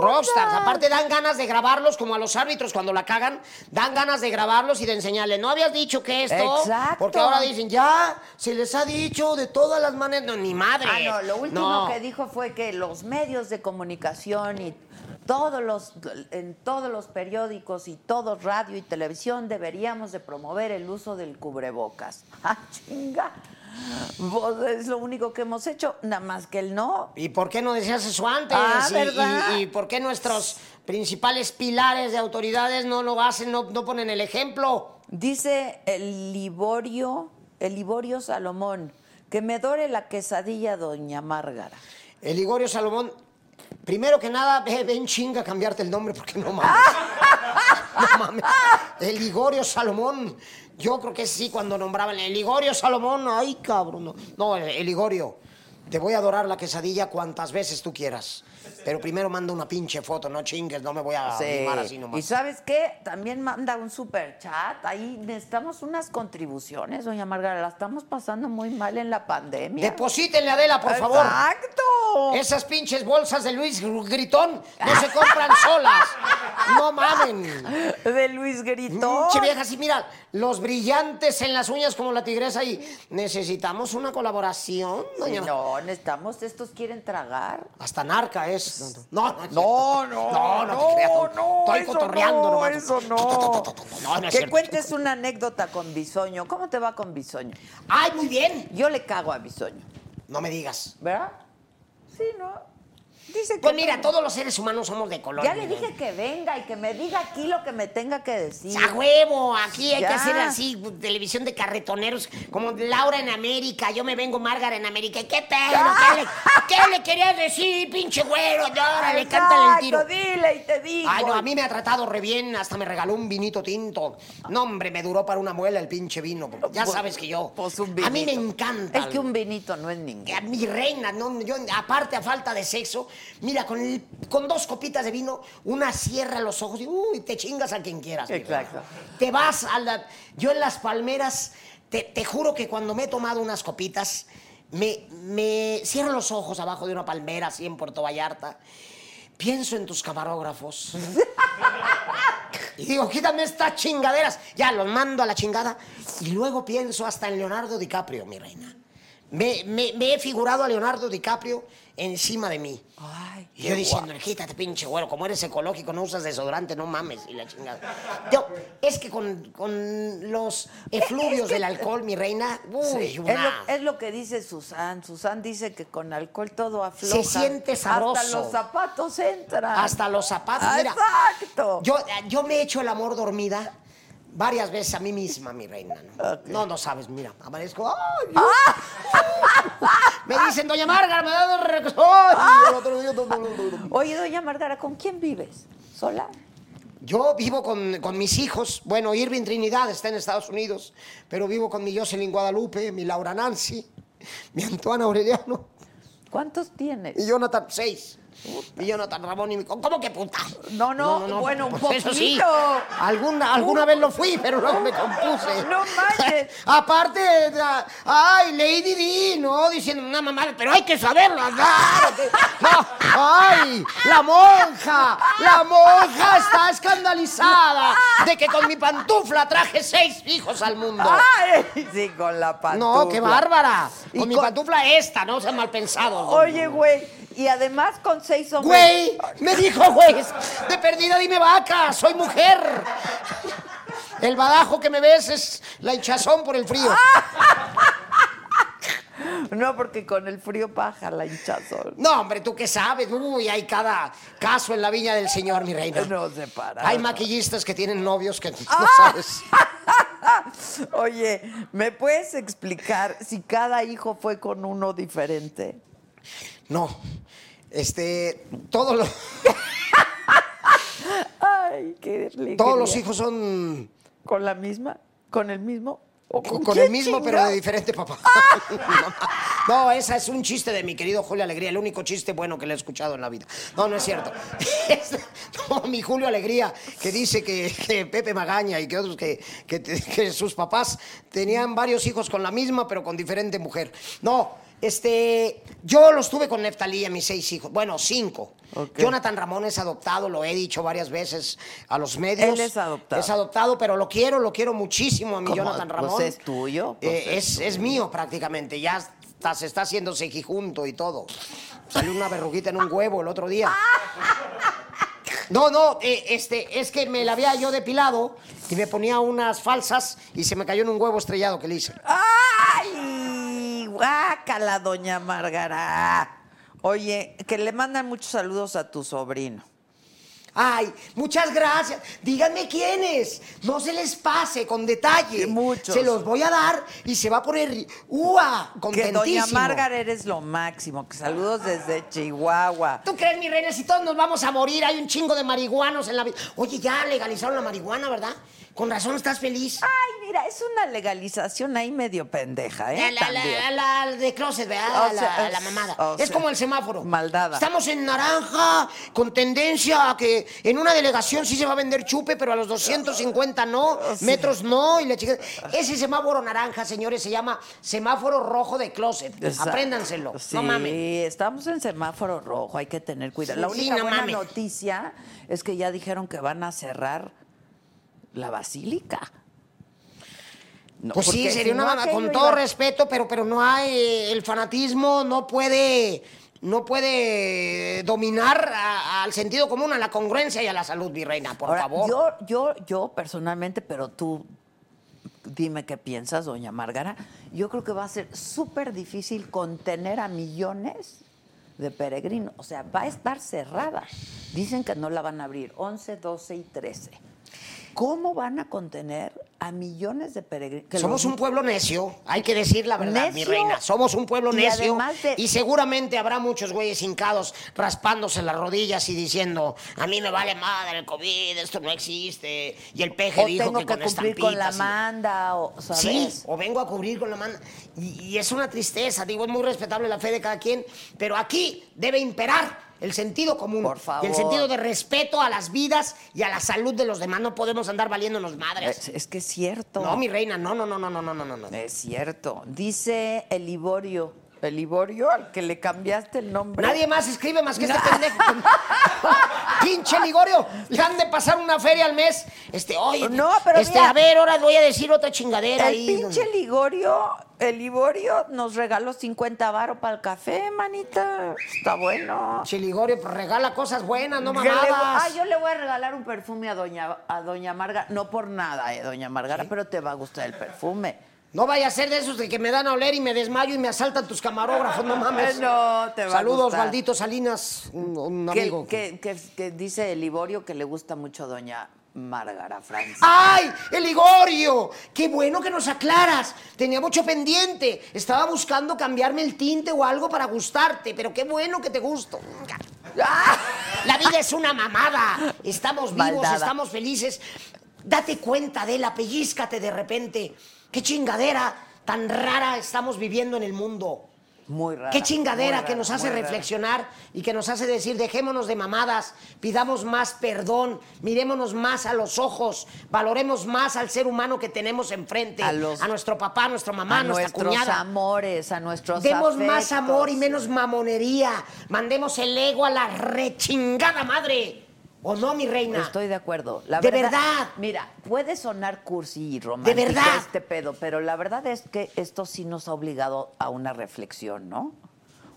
Rockstars. Aparte dan ganas de grabarlos como a los árbitros cuando la cagan. Dan ganas de grabarlos y de enseñarles. No habías dicho que esto. Exacto. Porque ahora dicen, ya, se les ha dicho de todas las maneras. No, ni madre. Ah, no, lo último No. que dijo fue que los medios de comunicación y todos los en todos los periódicos y todo radio y televisión deberíamos de promover el uso del cubrebocas. *laughs* Ah, chinga. Pues es lo único que hemos hecho, nada más que el no. ¿Y por qué no decías eso antes? Ah, y, ¿verdad? y- y por qué nuestros principales pilares de autoridades no lo hacen, no, no ponen el ejemplo? Dice el Liborio, el Liborio Salomón, que me dore la quesadilla doña Márgara. El Ligorio Salomón, primero que nada, ve, ven chinga a cambiarte el nombre porque no mames. *laughs* no mames. El Ligorio Salomón. Yo creo que sí, cuando nombraban el Ligorio Salomón, ay cabrón. No, No, el, Ligorio. Te voy a adorar la quesadilla cuantas veces tú quieras. Pero primero manda una pinche foto, no chingues, no me voy a Sí. animar así nomás. Y sabes qué, también manda un super chat. Ahí necesitamos unas contribuciones, doña Margarita. La estamos pasando muy mal en la pandemia. Deposítenle, Adela, por favor. Exacto. Esas pinches bolsas de Luis Gritón no se compran solas. No mamen. *laughs* De Luis Gritón. Che vieja, sí, mira, los brillantes en las uñas como la tigresa y necesitamos una colaboración, doña. No, necesitamos, estos quieren tragar. Hasta narca es. No, no, No, no, no, no, te creas, Estoy eso cotorreando no. Eso no. No, no es que cierto. cuentes una anécdota con Bisoño. ¿Cómo te va con Bisoño? Ay, muy bien. Yo le cago a Bisoño, No me digas. ¿verdad? Sí, ¿no? Dice que Pues mira, todos los seres humanos somos de color. Ya le dije que venga y que me diga aquí lo que me tenga que decir. A huevo, aquí hay Ya. que hacer así, pues, televisión de carretoneros, como Laura en América, yo me vengo Márgara en América. ¿Y ¿Qué pedo? ¿Qué le, qué le querías decir, pinche güero? Órale, cántale el tiro. Dile y te digo. Ay, no, a mí me ha tratado re bien, hasta me regaló un vinito tinto. No, hombre, me duró para una muela el pinche vino. Ya Pues- sabes que yo. Pues un a mí me vinito. encanta. Es que un vinito no es a mi reina, no, yo aparte a falta de sexo, mira, con, el- con dos copitas de vino, una cierra los ojos y uy, te chingas a quien quieras. Exacto. Te vas a la... Yo en las palmeras, te, te juro que cuando me he tomado unas copitas, me, me cierro los ojos abajo de una palmera así en Puerto Vallarta, pienso en tus camarógrafos. Y digo, quítame estas chingaderas. Ya, los mando a la chingada. Y luego pienso hasta en Leonardo DiCaprio, mi reina. Me, me- me he figurado a Leonardo DiCaprio encima de mí. Ay, Y yo diciendo, quítate, pinche güero, como eres ecológico, no usas desodorante, no mames, y la chingada. Yo, es que con, con los efluvios del alcohol, mi reina, uy, Sí, es, lo, es lo que dice Susan. Susan dice que con alcohol todo afloja. Se siente sabroso. Hasta los zapatos entran. hasta los zapatos. Mira, Exacto. Yo, yo me he hecho el amor dormida varias veces a mí misma, mi reina. No, no, no sabes, mira, amanezco. ¡ay! *laughs* me dicen, doña Margarita, me da no. Oye, doña Margara, ¿con quién vives? ¿Sola? Yo vivo con, con mis hijos. Bueno, Irving Trinidad está en Estados Unidos, pero vivo con mi Jocelyn Guadalupe, mi Laura Nancy, mi Antoine Aureliano ¿Cuántos tienes? y Jonathan, seis. Y Jonathan Ramón y mi... ¿Cómo que puta? No, no, bueno, un pues eso sí. poquito. Alguna, alguna vez lo fui, pero luego me compuse. No manches. *laughs* Aparte, ay, Lady Di, ¿no? Diciendo una mamá, pero hay que saberlo dar. *laughs* No, ay, la monja, la monja está escandalizada de que con mi pantufla traje seis hijos al mundo. ¡Ay! Sí, con la pantufla. No, qué bárbara. Y Con mi con- pantufla esta, no sean mal pensados. Oye, güey, y además con seis hombres. Güey, me dijo, güey, de perdida dime vaca, soy mujer. El badajo que me ves es la hinchazón por el frío. *laughs* No, porque con el frío baja la hinchazón. No, hombre, ¿tú qué sabes? Uy, hay cada caso en la viña del Señor, mi reina. No se para. Hay maquillistas que tienen novios que no Ah. sabes. *laughs* Oye, ¿me puedes explicar si cada hijo fue con uno diferente? No, este, todo lo... *laughs* Ay, qué alegría. Todos los hijos son ¿Con la misma? ¿Con el mismo? ¿O con, quién el mismo, pero de diferente papá. *laughs* no, esa es un chiste de mi querido Julio Alegría, el único chiste bueno que le he escuchado en la vida. No, no es cierto. *laughs* No, mi Julio Alegría, que dice que, que Pepe Magaña y que otros, que, que te- que sus papás tenían varios hijos con la misma, pero con diferente mujer. No, este, yo los tuve con Neftalí a mis seis hijos. Bueno, cinco. Jonathan Ramón es adoptado, lo he dicho varias veces a los medios. Él es adoptado. Es adoptado, pero lo quiero, lo quiero muchísimo a mi ¿Cómo? Jonathan Pues Ramón. es tuyo, pues Eh, es, es mío prácticamente, ya está- se está haciendo sequijunto y todo. Salió una verruguita en un huevo el otro día. No, no, eh, este, es que me la había yo depilado y me ponía unas falsas y se me cayó en un huevo estrellado que le hice. ¡Ay! Guácala, doña Márgara. Oye, que le mandan muchos saludos a tu sobrino. Ay, muchas gracias. Díganme quiénes. No se les pase con detalle. Muchos. Se los voy a dar y se va a poner ¡Ua! Que Contentísimo. doña Márgara eres lo máximo. Que saludos desde Chihuahua. ¿Tú crees, mi reina? Si todos nos vamos a morir, hay un chingo de marihuanos en la vida. Oye, ya legalizaron la marihuana, ¿verdad? Con razón estás feliz. Ay, mira, es una legalización ahí medio pendeja, ¿eh? La, la, la, También. la de closet, ¿verdad? O La- sea, la, es- mamada. o es sea, como el semáforo. maldada. Estamos en naranja, con tendencia a que en una delegación sí se va a vender chupe, pero a los 250 no, *laughs* metros no, y la chica... Ese semáforo naranja, señores, se llama semáforo rojo de closet. Exacto. Apréndanselo. Sí, No mames. estamos en semáforo rojo, hay que tener cuidado. La Sí, única no buena mames. noticia es que ya dijeron que van a cerrar la basílica. No, Pues sí, sería si no, con todo iba- respeto, pero, pero no hay, eh, el fanatismo no puede, no puede dominar a- al sentido común, a la congruencia y a la salud, mi reina, por Ahora, favor. Yo, yo, yo personalmente, pero tú dime qué piensas, doña Márgara. Yo creo que va a ser súper difícil contener a millones de peregrinos. O sea, va a estar cerrada. Dicen que no la van a abrir 11, 12 y 13. ¿Cómo van a contener a millones de peregrinos? Somos los- un pueblo necio, hay que decir la verdad, mi reina. Somos un pueblo Y necio. de- Y seguramente habrá muchos güeyes hincados raspándose las rodillas y diciendo: A mí me vale madre el COVID, esto no existe. Y el peje o dijo tengo que, que, con cumplir con la manda, o, ¿sabes? Sí, o vengo a cubrir con la mano. Y, y es una tristeza, digo, es muy respetable la fe de cada quien, pero aquí debe imperar el sentido común. Por favor. Y el sentido de respeto a las vidas y a la salud de los demás. No podemos andar valiéndonos madres. Es, es que es cierto. No, mi reina, no, no, no, no, no, no, no, no. Es cierto. Dice el Liborio. El Liborio al que le cambiaste el nombre. Nadie más escribe más que este *laughs* pendejo. Pinche Ligorio, le han de pasar una feria al mes. Este, oye, No, pero este, mira. a ver, ahora voy a decir otra chingadera El ahí. pinche Ligorio, el Liborio nos regaló 50 varos para el café, manita. Está bueno. Pinche Ligorio, pues regala cosas buenas, no mamadas. Ah, yo le voy a regalar un perfume a doña, a doña Marga. No por nada, eh, doña Margara, pero te va a gustar el perfume. No vaya a ser de esos de que me dan a oler y me desmayo y me asaltan tus camarógrafos, no mames. *laughs* No, te va Saludos. Valdito Salinas, un, amigo. que- que- que dice el Liborio que le gusta mucho doña Márgara Francia. ¡Ay, el Ligorio! ¡Qué bueno que nos aclaras! Tenía mucho pendiente. Estaba buscando cambiarme el tinte o algo para gustarte, pero qué bueno que te gusto. *laughs* La vida es una mamada. Estamos vivos, Maldada. estamos felices. Date cuenta de la pellizcate de repente. ¡Qué chingadera tan rara estamos viviendo en el mundo! Muy rara. Qué chingadera que nos hace rara. reflexionar y que nos hace decir, dejémonos de mamadas, pidamos más perdón, mirémonos más a los ojos, valoremos más al ser humano que tenemos enfrente, A a, los- nuestro papá, a nuestra mamá, a a nuestra nuestros cuñada. amores, a nuestros Demos más amor y menos mamonería. Mandemos el ego a la rechingada madre. ¿O no, mi reina? Estoy de acuerdo. La De verdad. Mira, puede sonar cursi y romántico De verdad. este pedo, pero la verdad es que esto sí nos ha obligado a una reflexión, ¿no?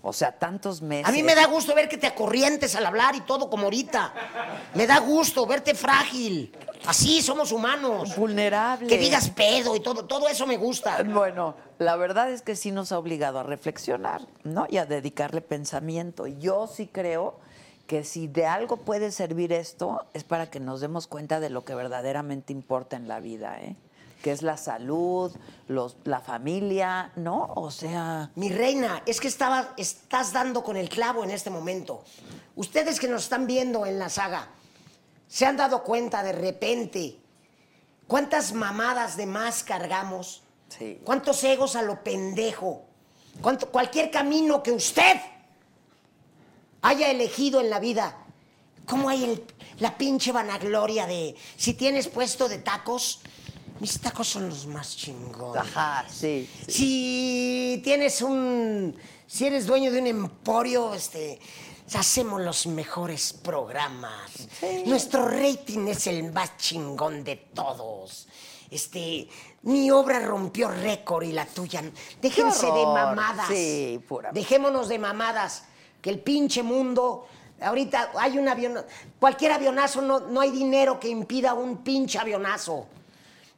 O sea, tantos meses. A mí me da gusto ver que te acorrientes al hablar y todo como ahorita. Me da gusto verte frágil. Así somos humanos. vulnerable. Que digas pedo y todo, todo eso me gusta. Bueno, la verdad es que sí nos ha obligado a reflexionar, ¿no? Y a dedicarle pensamiento. Yo sí creo que si de algo puede servir esto es para que nos demos cuenta de lo que verdaderamente importa en la vida, ¿eh? Que es la salud, los, la familia, ¿no? O sea, Mi reina, es que estaba, estás dando con el clavo en este momento. Ustedes que nos están viendo en la saga, ¿Se han dado cuenta de repente cuántas mamadas de más cargamos? Sí. ¿Cuántos egos a lo pendejo? ¿Cuánto, cualquier camino que usted haya elegido en la vida, ¿cómo hay el- la pinche vanagloria de si tienes puesto de tacos? Mis tacos son los más chingones. Ajá, sí. sí. Si tienes un. Si eres dueño de un emporio, este. Hacemos los mejores programas. Nuestro rating es el más chingón de todos. Este. Mi obra rompió récord y la tuya. Déjense de mamadas. Sí, pura- Dejémonos de mamadas. Que el pinche mundo. Ahorita hay un avión. Cualquier avionazo, no, no hay dinero que impida un pinche avionazo.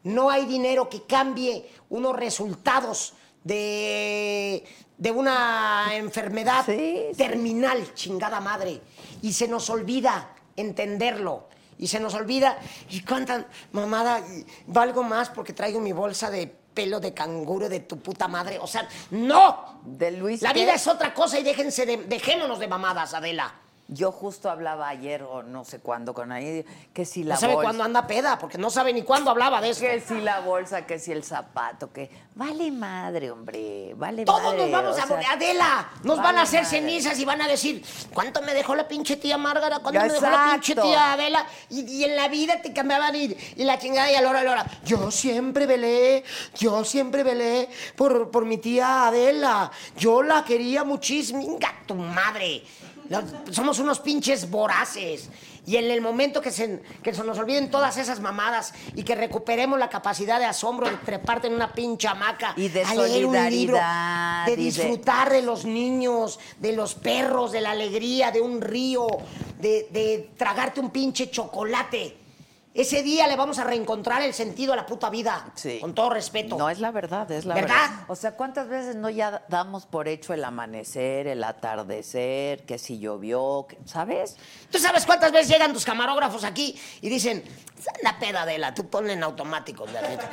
No hay dinero que cambie unos resultados de, de una enfermedad Sí, sí. terminal, chingada madre. Y se nos olvida entenderlo. Y se nos olvida. Y cuánta mamada, valgo más porque traigo mi bolsa de pelo de canguro de tu puta madre. O sea, ¡no! De Luis La vida es otra cosa y déjense de, dejémonos de mamadas, Adela. Yo justo hablaba ayer o no sé cuándo con ahí que si la No sabe bolsa, cuándo anda peda, porque no sabe ni cuándo hablaba de eso. que si la bolsa, que si el zapato, que vale madre, hombre, vale Todos madre. nos vamos a morir. Adela, nos van a hacer madre. cenizas y van a decir, ¿cuánto me dejó la pinche tía Márgara? ¿Cuánto me dejó la pinche tía Adela? Y, y en la vida te cambiaban y, y la chingada y a la hora, a la hora. Yo siempre velé, yo siempre velé por, por mi tía Adela. Yo la quería muchísimo. Venga, tu madre. Los- somos unos pinches voraces. Y en el momento que se, que se nos olviden todas esas mamadas y que recuperemos la capacidad de asombro de treparte en una pinche hamaca Y de a leer un libro, de y de- disfrutar de los niños, de los perros, de la alegría, de un río, de, de tragarte un pinche chocolate. Ese día le vamos a reencontrar el sentido a la puta vida. Sí. Con todo respeto. No es la verdad, es la ¿Verdad? verdad. O sea, ¿cuántas veces no ya damos por hecho el amanecer, el atardecer, que si llovió, que- ¿sabes? ¿Tú sabes cuántas veces llegan tus camarógrafos aquí y dicen, la peda de la, tú ponle en automático. la neta"?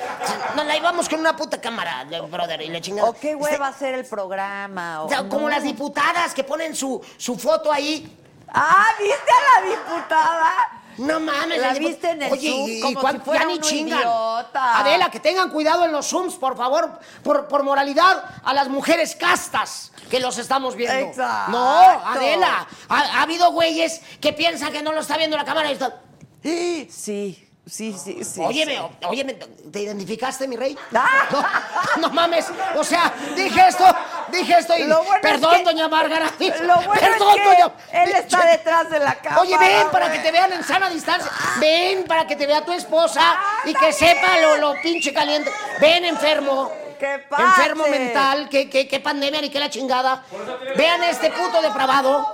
Nos la íbamos con una puta cámara, de- brother, y le chingada. O qué hueva hacer el programa. O o- sea, como no. las diputadas que ponen su, su foto ahí. Ah, ¿viste a la diputada? No mames. La viste en el Oye, Zoom y- y como cuán- si fuera ya ni uno chingan. idiota. Adela, que tengan cuidado en los Zooms, por favor, por, por moralidad a las mujeres castas que los estamos viendo. Exacto. No, Adela, ha, ha habido güeyes que piensan que no lo está viendo la cámara y están... Sí, sí, sí, sí. óyeme, sí. óyeme, ¿te identificaste, mi rey? Ah. No, no mames, o sea, dije esto, dije esto y... Lo bueno es perdón, que- doña Márgara. Lo bueno perdón, es que doña- él está detrás de la cámara. Oye, ven para que te vean en sana distancia. Ven para que te vea tu esposa y que sepa lo, lo pinche caliente. Ven, enfermo. Enfermo mental, que pandemia ni que la chingada. Vean este puto depravado.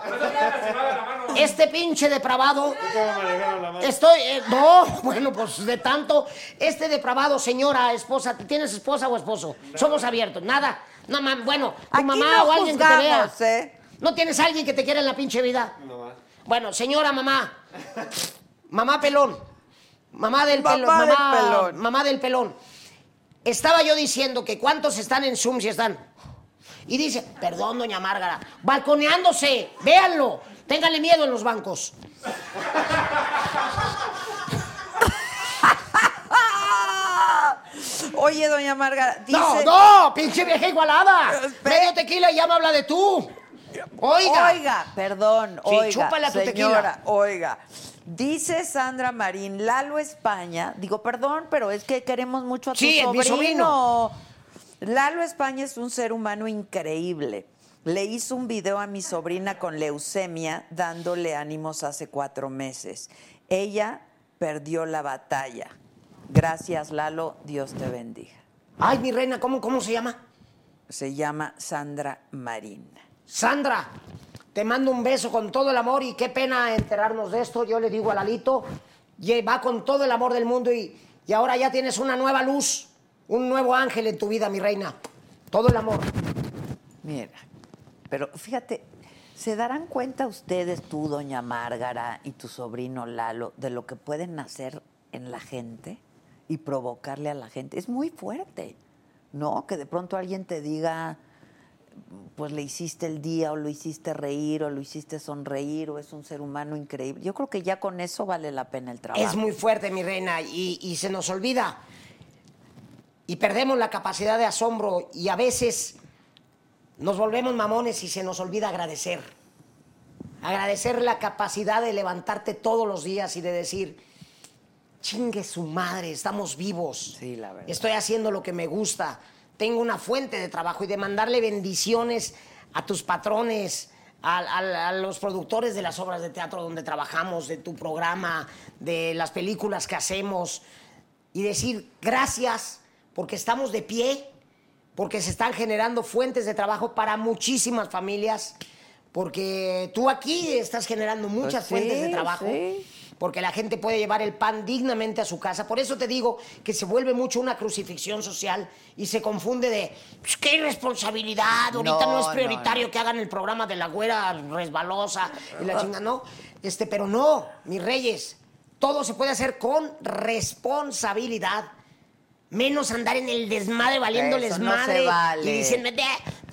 Este pinche depravado. Estoy. eh, no, *laughs* bueno, pues de tanto. Este depravado, señora, esposa. ¿Tienes esposa o esposo? Somos abiertos. Nada. No, mam, bueno, tu Aquí mamá no o alguien que te vea. ¿eh? ¿No tienes alguien que te quiera en la pinche vida? Bueno, señora mamá. Mamá pelón. Mamá del Mamá pelón. del Mamá, pelón. mamá del pelón. Estaba yo diciendo que cuántos están en Zoom si están. Y dice, perdón, doña Márgara, balconeándose, véanlo, ténganle miedo en los bancos. *laughs* Oye, doña Marga, dice... No, no, pinche vieja igualada. Espera. Medio tequila y ya me habla de tú. Oiga. Oiga, perdón, Sí, oiga, chúpale a tu señora, tequila. oiga. Dice Sandra Marín, Lalo España, digo, perdón, pero es que queremos mucho a tu Sí, mi sobrino. Lalo España es un ser humano increíble. Le hizo un video a mi sobrina con leucemia dándole ánimos hace cuatro meses. Ella perdió la batalla. Gracias, Lalo. Dios te bendiga. Ay, mi reina, ¿cómo, cómo se llama? Se llama Sandra Marín. Sandra, te mando un beso con todo el amor y qué pena enterarnos de esto. Yo le digo a Lalito, va con todo el amor del mundo y, y ahora ya tienes una nueva luz, un nuevo ángel en tu vida, mi reina. Todo el amor. Mira, pero fíjate, ¿se darán cuenta ustedes, tú, doña Márgara, y tu sobrino Lalo, de lo que pueden hacer en la gente y provocarle a la gente? Es muy fuerte, ¿no? Que de pronto alguien te diga, pues le hiciste el día o lo hiciste reír o lo hiciste sonreír o es un ser humano increíble. Yo creo que ya con eso vale la pena el trabajo. Es muy fuerte, mi reina, y, y se nos olvida. Y perdemos la capacidad de asombro y a veces nos volvemos mamones y se nos olvida agradecer. Agradecer la capacidad de levantarte todos los días y de decir, chingue su madre, estamos vivos. Sí, la verdad. Estoy haciendo lo que me gusta. Tengo una fuente de trabajo y de mandarle bendiciones a tus patrones, a, a- a los productores de las obras de teatro donde trabajamos, de tu programa, de las películas que hacemos. Y decir gracias porque estamos de pie, porque se están generando fuentes de trabajo para muchísimas familias, porque tú aquí estás generando muchas Pues sí, fuentes de trabajo sí. Porque la gente puede llevar el pan dignamente a su casa. Por eso te digo que se vuelve mucho una crucifixión social y se confunde de, pues, qué irresponsabilidad, ahorita no, No, es prioritario no. que hagan el programa de la güera resbalosa y la chinga, no. Este, pero no, mis reyes, todo se puede hacer con responsabilidad. Menos andar en el desmadre valiéndoles Eso no se madre vale. y diciendo, "Eh,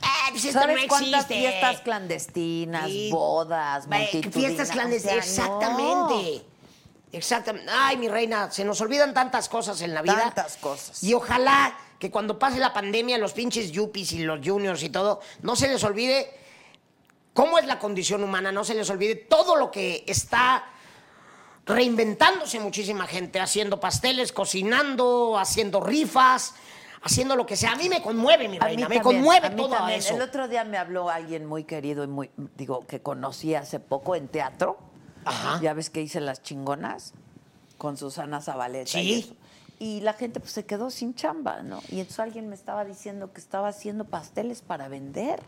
ah, pues esto ¿Sabes no cuántas existe". fiestas clandestinas, bodas, Ve, multitudinas? Fiestas clandestinas, O sea, no. Exactamente. Ay, mi reina, se nos olvidan tantas cosas en la vida. Tantas cosas. Y ojalá que cuando pase la pandemia, los pinches yuppies y los juniors y todo, no se les olvide cómo es la condición humana, no se les olvide todo lo que está reinventándose muchísima gente, haciendo pasteles, cocinando, haciendo rifas, haciendo lo que sea. A mí me conmueve, mi A mí reina, me también, conmueve a mí todo también. eso. El otro día me habló alguien muy querido y muy, digo, que conocí hace poco en teatro. Ajá. Ya ves que hice las chingonas con Susana Zabaleta. Sí. Y, eso. Y la gente pues se quedó sin chamba, ¿no? Y entonces alguien me estaba diciendo que estaba haciendo pasteles para vender.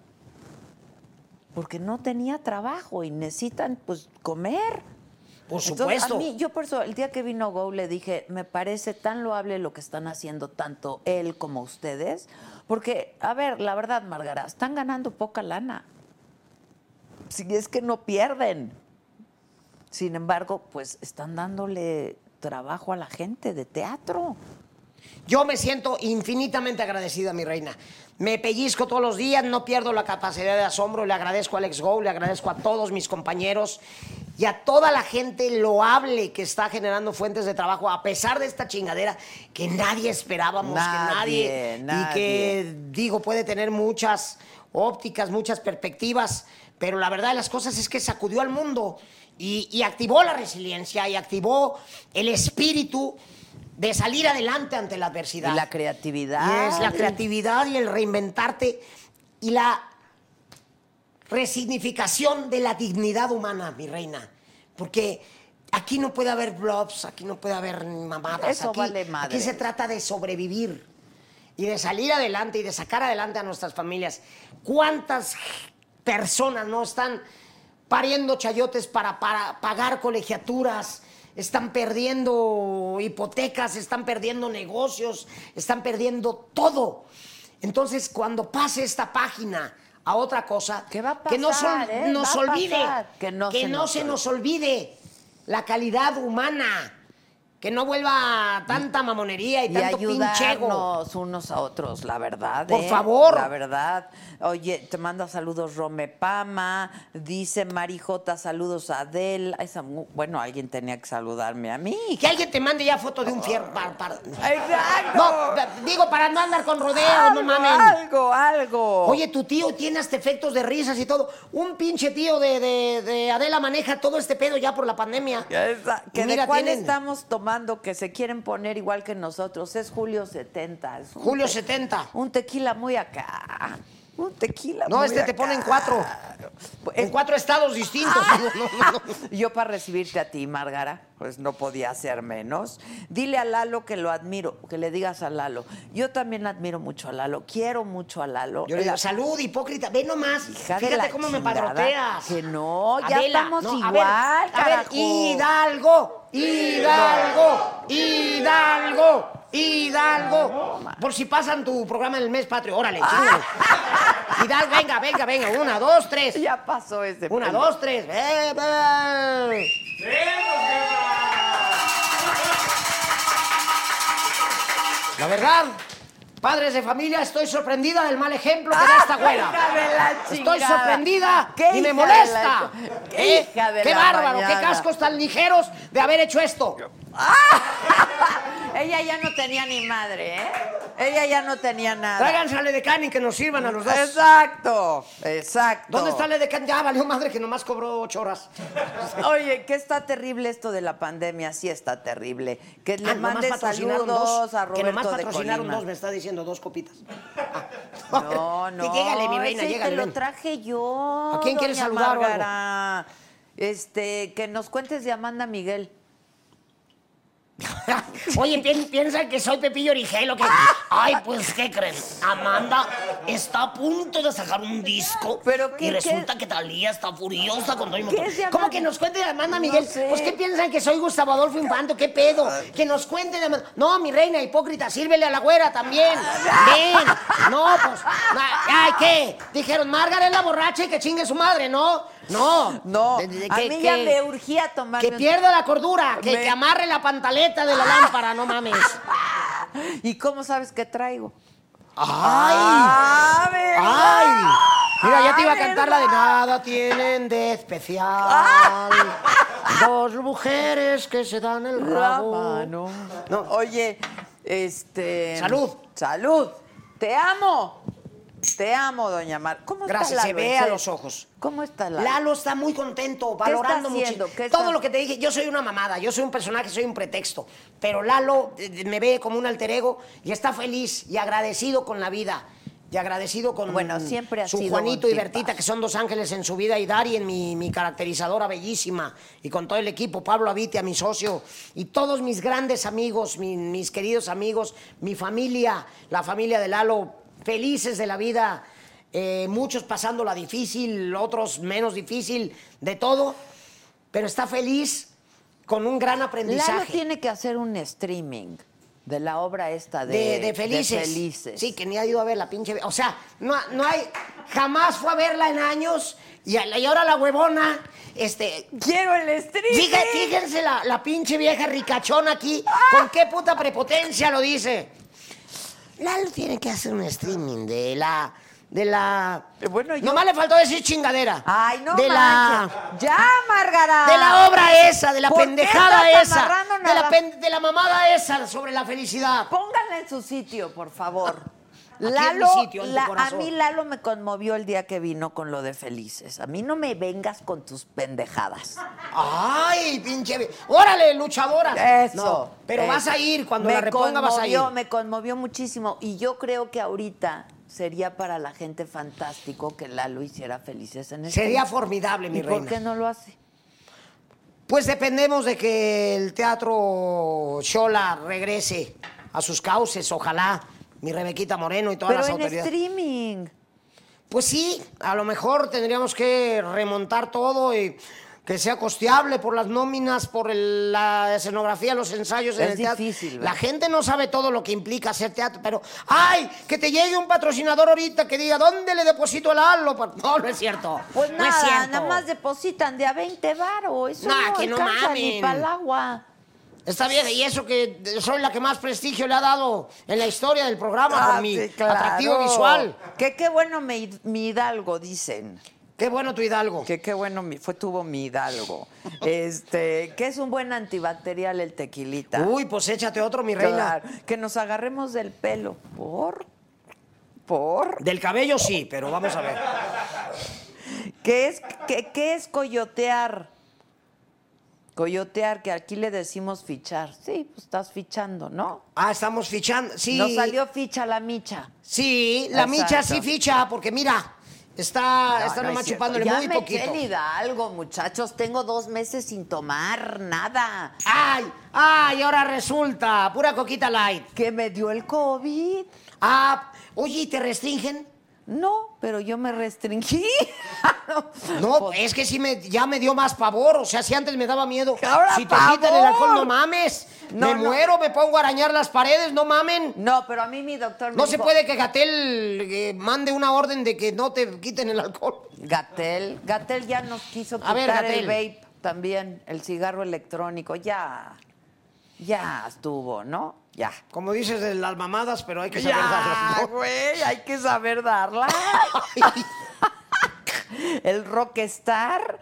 Porque no tenía trabajo y necesitan pues comer. Por Entonces, supuesto. a mí, yo por eso, el día que vino Go le dije, me parece tan loable lo que están haciendo tanto él como ustedes, porque, a ver, la verdad, Margarita, están ganando poca lana. Si es que no pierden. Sin embargo, pues están dándole trabajo a la gente de teatro. Yo me siento infinitamente agradecida, mi reina. Me pellizco todos los días, no pierdo la capacidad de asombro. Le agradezco a Alex Go, le agradezco a todos mis compañeros y a toda la gente loable que está generando fuentes de trabajo, a pesar de esta chingadera que nadie esperábamos, Nadie, que nadie, y nadie. que digo puede tener muchas ópticas, muchas perspectivas, pero la verdad de las cosas es que sacudió al mundo y, y activó la resiliencia y activó el espíritu de salir adelante ante la adversidad. Y la creatividad. Y es la creatividad y el reinventarte y la resignificación de la dignidad humana, mi reina. Porque aquí no puede haber blobs, aquí no puede haber mamadas. Eso aquí, vale madre. Aquí se trata de sobrevivir y de salir adelante y de sacar adelante a nuestras familias. ¿Cuántas personas no están pariendo chayotes para, para pagar colegiaturas? Están perdiendo hipotecas, están perdiendo negocios, están perdiendo todo. Entonces, cuando pase esta página a otra cosa, ¿Qué va a que no sol- eh? nos Va a olvide, pasar. Que no se nos se nos olvide la calidad humana, que no vuelva tanta mamonería y, y tanto pinchego. ayudarnos unos a otros, la verdad. Por ¿eh? favor. La verdad. Oye, te manda saludos Rome Pama, dice Mari J, saludos a Adel. Esa bueno, alguien tenía que saludarme a mí. Que alguien te mande ya foto de un fierro. para- para- ¡Exacto! No, digo, para no andar con rodeos, algo, no mamen. algo, algo. Oye, tu tío tiene hasta efectos de risas y todo. Un pinche tío de, de- de Adela maneja todo este pedo ya por la pandemia. Que mira, de cuál tienen- estamos tomando que se quieren poner igual que nosotros. Es Julio 70. es un Julio te- 70. Un tequila muy acá. Un tequila No, este te pone en cuatro. En cuatro estados distintos. No, no, no, no. *laughs* Yo para recibirte a ti, Márgara, pues no podía ser menos. Dile a Lalo que lo admiro, que le digas a Lalo. Yo también admiro mucho a Lalo, quiero mucho a Lalo. Yo le digo, salud, hipócrita. Ve nomás. Hija Fíjate cómo me padroteas. Que no, ya estamos a igual, ver, A ver. Hidalgo, Hidalgo, Hidalgo, Hidalgo. Por si pasan tu programa en el mes patrio, órale, chingale. Hidalgo, venga, venga, venga. Una, dos, tres. Ya pasó ese. Una, dos, tres. Eh, eh. La verdad, Padres de familia, estoy sorprendida del mal ejemplo que da esta güera. hija de la Estoy sorprendida y me hija molesta. de la- qué ¿Eh? hija de Qué la bárbaro, qué cascos tan ligeros de haber hecho esto. *laughs* Ella ya no tenía ni madre, ¿eh? Ella ya no tenía nada. Tráiganse a Ledecán y que nos sirvan a los dos. Exacto, exacto. ¿Dónde está Ledecán? Ya valió madre que nomás cobró ocho horas. Oye, que está terrible esto de la pandemia, sí está terrible. Que le Ah, nomás saludos dos. a que Roberto nomás de patrocinaron Colima. dos, me está diciendo dos copitas. *laughs* No, *laughs* no. Llégale, mi reina, ese llégale, te lo traje yo. ¿A quién quieres saludar. Este, que nos cuentes de Amanda Miguel. *laughs* Oye, pi- piensan que soy Pepillo Origel que... Ay, pues, ¿qué creen? Amanda está a punto de sacar un disco. ¿Pero qué- Y resulta qué? que Talía está furiosa con Tony ¿Qué Motola. es de ¿Cómo que nos cuente de Amanda Miguel? sé. Pues, ¿qué piensan que soy Gustavo Adolfo Infante? ¿Qué pedo? Que nos cuente de Amanda... No, mi reina hipócrita, sírvele a la güera también. Ven. No, pues... Ay, ¿qué? Dijeron, Margaret la borracha y que chingue su madre, ¿no? No. No, de- a que- mí ya que- me urgía tomar. Que pierda la cordura, que, Me- que amarre la pantaleta de la lámpara, no mames. *laughs* ¿Y cómo sabes qué traigo? ¡Ay! ¡Ah, ¿verdad? ¡Ay! Mira, ya te iba a Ah, cantar la de nada tienen de especial. Dos mujeres que se dan el rabo. mano. No. Oye, este. Salud. Salud. Te amo. Te amo, doña Mar. ¿Cómo Gracias, está se Lalo? ve a los ojos. ¿Cómo está Lalo? Lalo está muy contento, valorando mucho. ¿Qué Todo lo que te dije, yo soy una mamada, yo soy un personaje, soy un pretexto. Pero Lalo eh, me ve como un alter ego y está feliz y agradecido con la vida. Y agradecido con Bueno, siempre ha su sido Juanito y Bertita, que son dos ángeles en su vida, y Dari en mi, mi caracterizadora bellísima, y con todo el equipo, Pablo Avitia, mi socio, y todos mis grandes amigos, mi- mis queridos amigos, mi familia, la familia de Lalo, felices de la vida, eh, muchos pasándola difícil, otros menos difícil, de todo, pero está feliz con un gran aprendizaje. Lalo tiene que hacer un streaming de la obra esta de, de, de felices. Felices. Sí, que ni ha ido a ver la pinche. O sea, no, no hay. Jamás fue a verla en años. Y, y ahora la huevona. Este. Quiero el streaming. Fíjense, fíjense la, la pinche vieja ricachona aquí. ¿Con qué puta prepotencia lo dice? Lalo tiene que hacer un streaming de la. De la. Bueno, yo- Nomás le faltó decir chingadera. Ay, no De la. manches. Ya, Margarita. De la obra esa, de la ¿Por qué pendejada esa. De la, nada? pen- de la mamada esa sobre la felicidad. Pónganla en su sitio, por favor. Lalo, sitio, la- a mí Lalo me conmovió el día que vino con lo de Felices. A mí no me vengas con tus pendejadas. Ay, pinche. Órale, luchadora. Eso. No, pero eso. vas a ir, cuando Me la reponga vas a ir. conmovió, Me conmovió muchísimo. Y yo creo que ahorita sería para la gente fantástico que Lalo hiciera Felices en el Sería formidable, mi ¿Y reina. por qué no lo hace? Pues dependemos de que el teatro Shola regrese a sus cauces, ojalá. Mi Rebequita Moreno y todas Pero las en autoridades. streaming. Pues sí, a lo mejor tendríamos que remontar todo y que sea costeable por las nóminas, por el- la escenografía, los ensayos en Es el teatro. difícil, La ¿verdad? gente no sabe todo lo que implica hacer teatro, pero ¡ay! Que te llegue un patrocinador ahorita que diga ¿dónde le deposito el halo? No, no es cierto. Pues no nada, cierto. nada más depositan de a 20 varos. Eso Nah, no que no alcanza ni mamen. para el agua. Está bien, y eso que soy la que más prestigio le ha dado en la historia del programa Ah, por mi sí, claro. atractivo visual. Que qué bueno mi, mi Hidalgo, dicen. Qué bueno tu Hidalgo. Que qué bueno mi, fue, tuvo mi Hidalgo. *laughs* Este, que es un buen antibacterial el tequilita. Uy, pues échate otro, mi reina. Claro, que nos agarremos del pelo. ¿Por? ¿Por? Del cabello sí, pero vamos a ver. ¿Qué es, qué, qué es coyotear? Coyotear, que aquí le decimos fichar. Sí, pues estás fichando, ¿no? Ah, estamos fichando. Sí. Nos salió ficha la micha. Sí, la Exacto. micha sí ficha, porque mira, está, está No, nomás es chupándole ya muy me poquito. Hidalgo, muchachos. Tengo dos meses sin tomar nada. Ay, ay, ahora resulta, pura coquita light. Que me dio el COVID. Ah, oye, ¿y te restringen? No, pero yo me restringí. *laughs* No, Pues, es que sí me, ya me dio más pavor. O sea, si antes me daba miedo. Ahora si te quitan el alcohol, no mames. No, me no. muero, me pongo a arañar las paredes, no mamen. No, pero a mí mi doctor me No se puede que Gatel eh, mande una orden de que no te quiten el alcohol. Gatel, Gatel ya nos quiso quitar ver, el vape también, el cigarro electrónico. Ya, ya estuvo, ¿no? Ya. Como dices de las mamadas, pero hay que saber darlas. ¿no? güey, hay que saber darla. *laughs* el rockstar.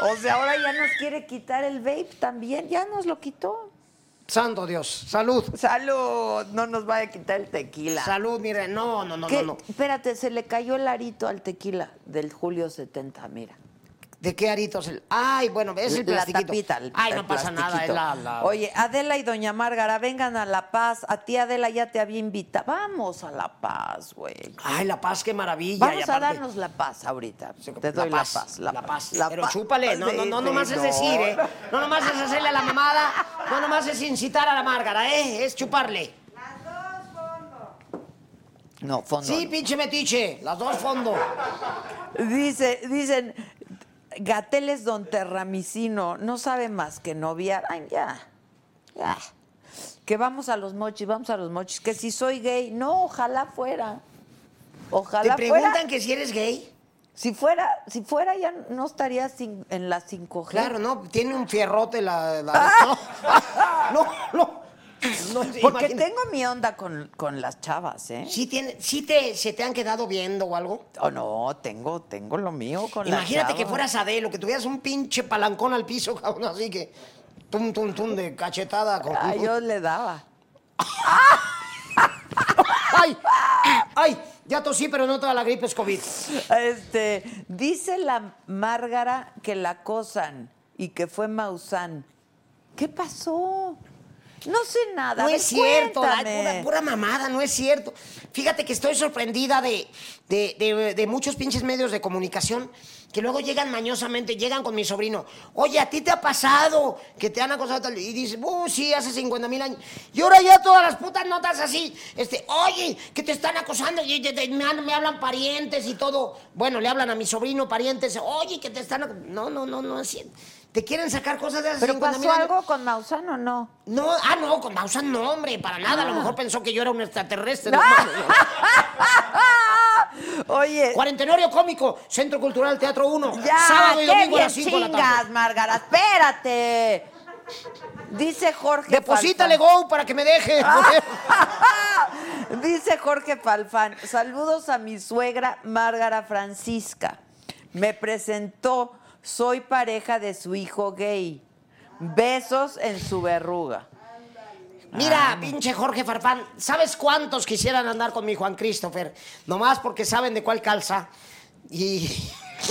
O sea, ahora ya nos quiere quitar el vape también. Ya nos lo quitó. Santo Dios, salud. Salud, no nos va a quitar el tequila. Salud, mire, no, no, no, ¿Qué? no, no. Espérate, se le cayó el arito al tequila del Julio 70, mira. ¿De qué aritos? El... Ay, bueno, es el la plastiquito. tapita. el- Ay, no pasa nada, es la, la- Oye, Adela y Doña Márgara, vengan a La Paz. A ti, Adela, ya te había invitado. Vamos a La Paz, güey. Ay, la paz, qué maravilla. y Vamos a darnos la paz ahorita. Sí, Te doy la paz. La paz. la Pero paz. chúpale, no, no, no, nomás sí, es decir, ¿eh? No nomás es hacerle a la mamada, no nomás es incitar a la Márgara, ¿eh? Es chuparle. No, fondo. Sí, no. pinche metiche, las dos fondo. Dice, dicen, Gateles Don Terramicino, no sabe más que noviar. Ay, ya. Ya. Que vamos a los mochis, vamos a los mochis. Que si soy gay, no, ojalá fuera. Te Ojalá preguntan fuera. que si eres gay. Si fuera, si fuera ya no estaría sin- en la 5G. Claro, no, tiene un fierrote la... la- *laughs* no, no, no. *clears throat* no, Porque tengo mi onda con, con las chavas, ¿eh? Sí, tiene, sí te, se te han quedado viendo o algo. Oh, no, tengo, tengo lo mío con las Imagínate que chavas. fueras Adelo, que tuvieras un pinche palancón al piso, *laughs* cabrón, así que tum, tum, tum, de cachetada. Con... Ah, yo le daba. *laughs* ¡Ay! ¡Ay! Ya tosí, pero no toda la gripe es COVID. Este, dice la Márgara que la acosan y que fue Maussan. ¿Qué pasó? No sé nada. No es cierto, pura, pura mamada, no es cierto. Fíjate que estoy sorprendida de, de, de- de muchos pinches medios de comunicación que luego llegan mañosamente, llegan con mi sobrino. Oye, ¿a ti te ha pasado que te han acosado tal? Y dice, uh, sí, hace 50 mil años. Y ahora ya todas las putas notas así, este, oye, que te están acosando, y, y- y- me, han- me hablan parientes y todo. Bueno, le hablan a mi sobrino parientes, oye, que te están... ac-". No, no, no, no es cierto. Te quieren sacar cosas de hace ¿Pero 50 mil pasó algo con Maussan o no? No, ah, no, con Maussan no, hombre, para nada. A Ah. lo mejor pensó que yo era un extraterrestre. no. *laughs* Oye, Cuarentenorio cómico, Centro Cultural Teatro 1. ya, sábado y qué domingo a las 5 de la chingas, tarde. Márgara, espérate. Dice Jorge Deposítale Falfán. Go para que me deje. *laughs* Dice Jorge Falfán, saludos a mi suegra Márgara Francisca. Me presentó, soy pareja de su hijo gay. Besos en su verruga. Mira, pinche Jorge Farfán, ¿sabes cuántos quisieran andar con mi Juan Christopher? Nomás porque saben de cuál calza. Y,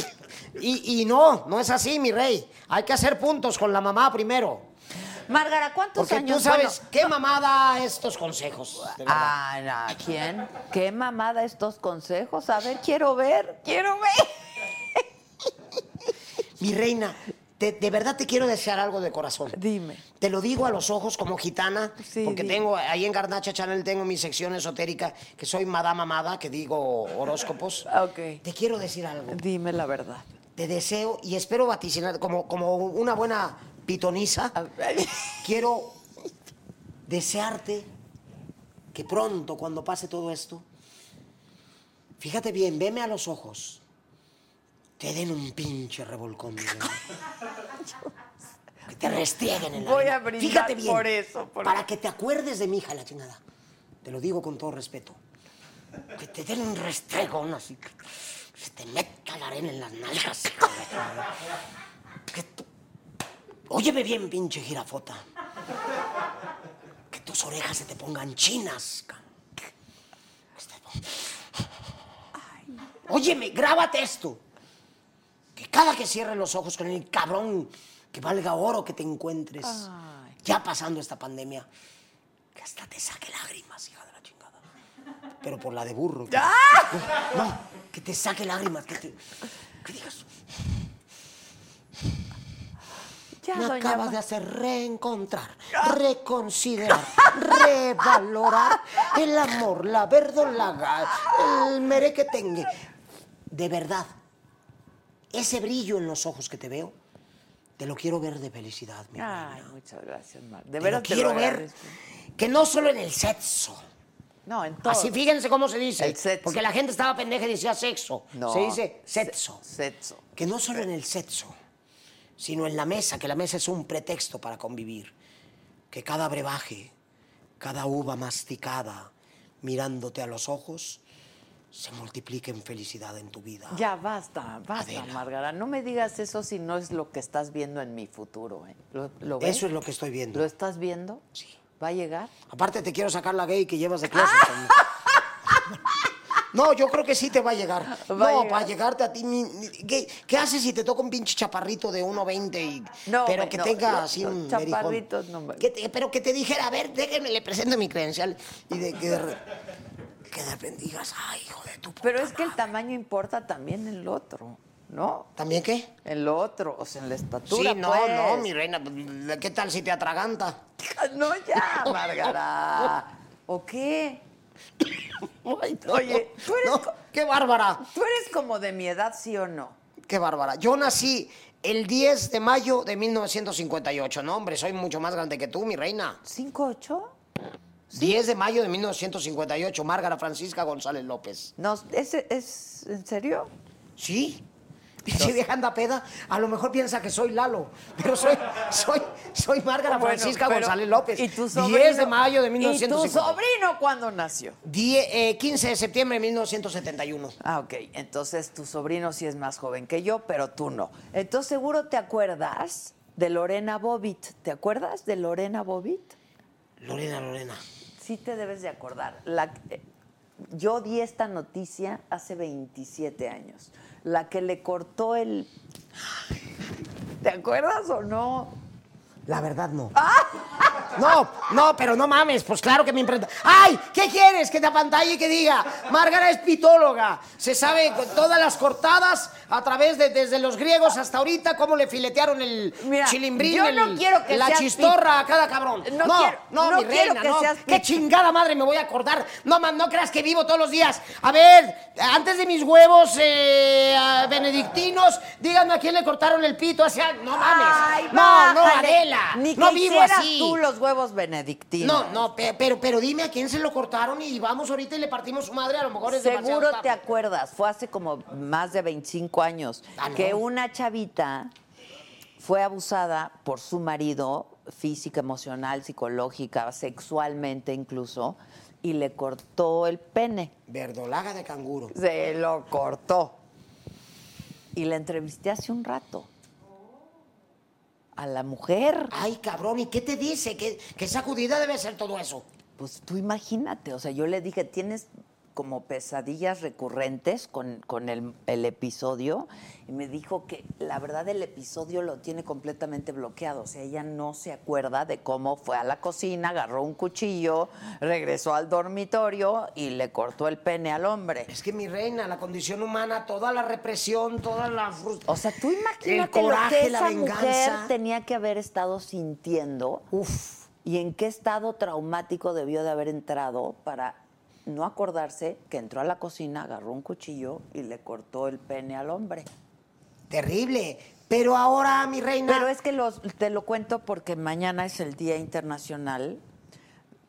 *laughs* y, y no, no es así, mi rey. Hay que hacer puntos con la mamá primero. Márgara, ¿cuántos Porque años tú sabes bueno, qué mamá da estos consejos. de. Ah, no, ¿quién? ¿Qué mamada estos consejos? A ver, quiero ver, quiero ver. Mi reina, te- de verdad te quiero desear algo de corazón. Dime. Te lo digo a los ojos como gitana, Sí, porque tengo ahí en Garnacha Channel tengo mi sección esotérica, que soy Madame Amada, que digo horóscopos. *laughs* Ok. Te quiero decir algo. Dime la verdad. Te deseo y espero vaticinar, como, como una buena pitoniza, *laughs* quiero desearte que pronto, cuando pase todo esto, fíjate bien, veme a los ojos, te den un pinche revolcón. *laughs* Que te restrieguen en la Voy arena. a brindar Fíjate bien, por eso, por- para que te acuerdes de mi hija, la chingada. Te lo digo con todo respeto. Que te den un restregón así, que se te meta la arena en las nalgas. Que tú- Óyeme bien, pinche jirafota. Que tus orejas se te pongan chinas. Óyeme, grábate esto. Que cada que cierres los ojos con el cabrón que valga oro que te encuentres, ya pasando esta pandemia, que hasta te saque lágrimas, hija de la chingada. Pero por la de burro. que- No, no, que te saque lágrimas, que te. Que digas, Ya, me acabas de hacer reencontrar, reconsiderar, revalorar el amor, la verdolaga, el merequetengue. De verdad, ese brillo en los ojos que te veo, te lo quiero ver de felicidad, mi Ay, reina. muchas gracias, Mar. De Te te quiero lo ver, que no solo en el sexo. No, en todo. Así fíjense cómo se dice. El sexo. Porque la gente estaba pendeja y decía sexo. No, Se dice sexo. se- sexo. Que no solo en el sexo, sino en la mesa, que la mesa es un pretexto para convivir. Que cada brebaje cada uva masticada, mirándote a los ojos, se multiplique en felicidad en tu vida. Ya basta, basta, Adela. Margarita. No me digas eso si no es lo que estás viendo en mi futuro. ¿eh? ¿Lo, lo ves? Eso es lo que estoy viendo. ¿Lo estás viendo? Sí. ¿Va a llegar? Aparte te quiero sacar la gay que llevas de clase. también. No, yo creo que sí te va a llegar. Va a no, llegar. para llegarte a ti. ¿Qué, qué haces si te toca un pinche chaparrito de 1.20 y No, pero que no, tenga no, así un chaparritos no me- Que te- pero que te dijera, a ver, déjenme, le presento mi credencial. Y de que que de repente digas, ay, hijo de tu puta Pero es que el madre". tamaño importa también en el otro, ¿no? ¿También qué? En lo otro, o sea, en la estatura. Sí, no, pues. no, mi reina. ¿Qué tal si te atraganta? *laughs* No, ya, Margarita. ¿O qué? *coughs* Ay, no, Oye, tú eres no, ¡Qué bárbara! ¿Tú eres como de mi edad, sí o no? Qué bárbara. Yo nací el 10 de mayo de 1958. No, hombre, soy mucho más grande que tú, mi reina. ¿5'8"? 10 de mayo de 1958, Márgara Francisca González López. No, ¿es, ¿es en serio? ¿Sí? Pinche vieja anda peda, a lo mejor piensa que soy Lalo, pero soy, soy, soy Márgara Bueno, Francisca González López. ¿Y tu 10 sobrino? de mayo de ¿Y tu 1958. sobrino cuándo nació? Die- eh, 15 de septiembre de 1971. Ah, ok. Entonces tu sobrino sí es más joven que yo, pero tú no. Entonces seguro te acuerdas de Lorena Bobbitt. ¿Te acuerdas de Lorena Bobbitt? Lorena, Lorena. Sí te debes de acordar. La- eh, yo di esta noticia hace 27 años. La que le cortó el... ¿Te acuerdas o no? La verdad no. No, no, pero no mames, pues claro que me imprenta. ¡Ay! ¿Qué quieres? Que te apantalle y que diga. Márgara es pitóloga. Se sabe todas las cortadas a través de desde los griegos hasta ahorita cómo le filetearon el Mira, chilimbrín, yo el- no quiero que la seas chistorra a cada cabrón. No No, quiero- no, no mi quiero reina, que no. seas Qué chingada madre me voy a acordar. No, man, no creas que vivo todos los días. A ver, antes de mis huevos eh, benedictinos, díganme a quién le cortaron el pito hacia. No mames. Ay, no, no. Adela. Ni no vivo así. tú los huevos benedictinos. No, no, pe- pero, pero dime a quién se lo cortaron y vamos ahorita y le partimos su madre, a lo mejor es demasiado Seguro tarde. te acuerdas, fue hace como más de 25 años, Ah, no. que una chavita fue abusada por su marido, física, emocional, psicológica, sexualmente incluso, y le cortó el pene. Verdolaga de canguro. Se lo cortó. Y la entrevisté hace un rato. A la mujer. Ay, cabrón, ¿y qué te dice? ¿Qué, qué sacudida debe ser todo eso? Pues tú imagínate, o sea, yo le dije, tienes como pesadillas recurrentes con, con el, el episodio y me dijo que la verdad el episodio lo tiene completamente bloqueado, o sea, ella no se acuerda de cómo fue a la cocina, agarró un cuchillo, regresó al dormitorio y le cortó el pene al hombre. Es que mi reina, la condición humana, toda la represión, toda la frustración. O sea, tú imagínate El coraje, lo que la venganza. mujer tenía que haber estado sintiendo Uf. y en qué estado traumático debió de haber entrado para no acordarse que entró a la cocina, agarró un cuchillo y le cortó el pene al hombre. Terrible. Pero ahora, mi reina. Pero es que los- te lo cuento porque mañana es el Día Internacional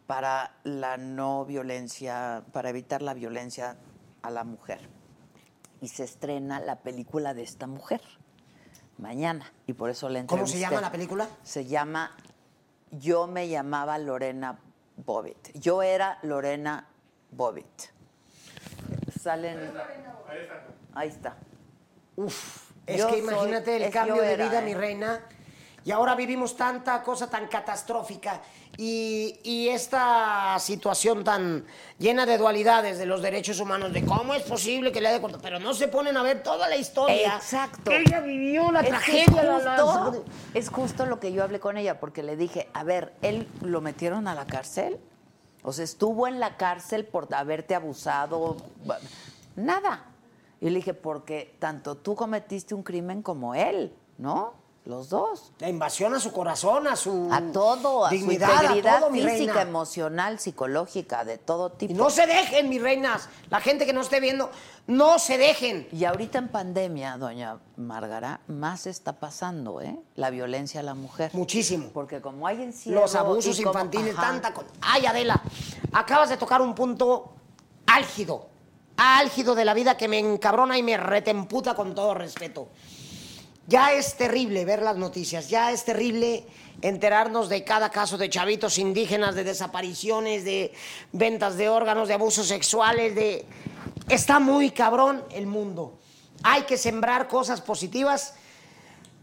para la no violencia, para evitar la violencia a la mujer. Y se estrena la película de esta mujer mañana. Y por eso la ¿Cómo se llama la película? Se llama Yo me llamaba Lorena Bobbitt. Yo era Lorena Bobbitt. Salen. Ahí está. Uf, es Yo que soy- imagínate el cambio de vida, ¿eh? mi reina. Y ahora vivimos tanta cosa tan catastrófica y, y esta situación tan llena de dualidades de los derechos humanos, de cómo es posible que le haya cortado. Pero no se ponen a ver toda la historia. Exacto. Ella vivió la Es tragedia. la- es justo lo que yo hablé con ella, porque le dije, a ver, ¿él lo metieron a la cárcel? O sea, estuvo en la cárcel por haberte abusado. Nada. Y le dije, porque tanto tú cometiste un crimen como él, ¿no? Los dos. La invasión a su corazón, a su A todo, a dignidad, su integridad a todo, mi física, reina. emocional, psicológica, de todo tipo. Y no se dejen, mis reinas. La gente que no esté viendo, no se dejen. Y ahorita en pandemia, doña Márgara, más está pasando, ¿eh? La violencia a la mujer. Muchísimo. Porque como hay encierro... Los abusos como- infantiles, Ajá. tanta cosa. Ay, Adela, acabas de tocar un punto álgido, álgido de la vida que me encabrona y me retemputa con todo respeto. Ya es terrible ver las noticias, ya es terrible enterarnos de cada caso de chavitos indígenas, de desapariciones, de ventas de órganos, de abusos sexuales, de... Está muy cabrón el mundo. Hay que sembrar cosas positivas,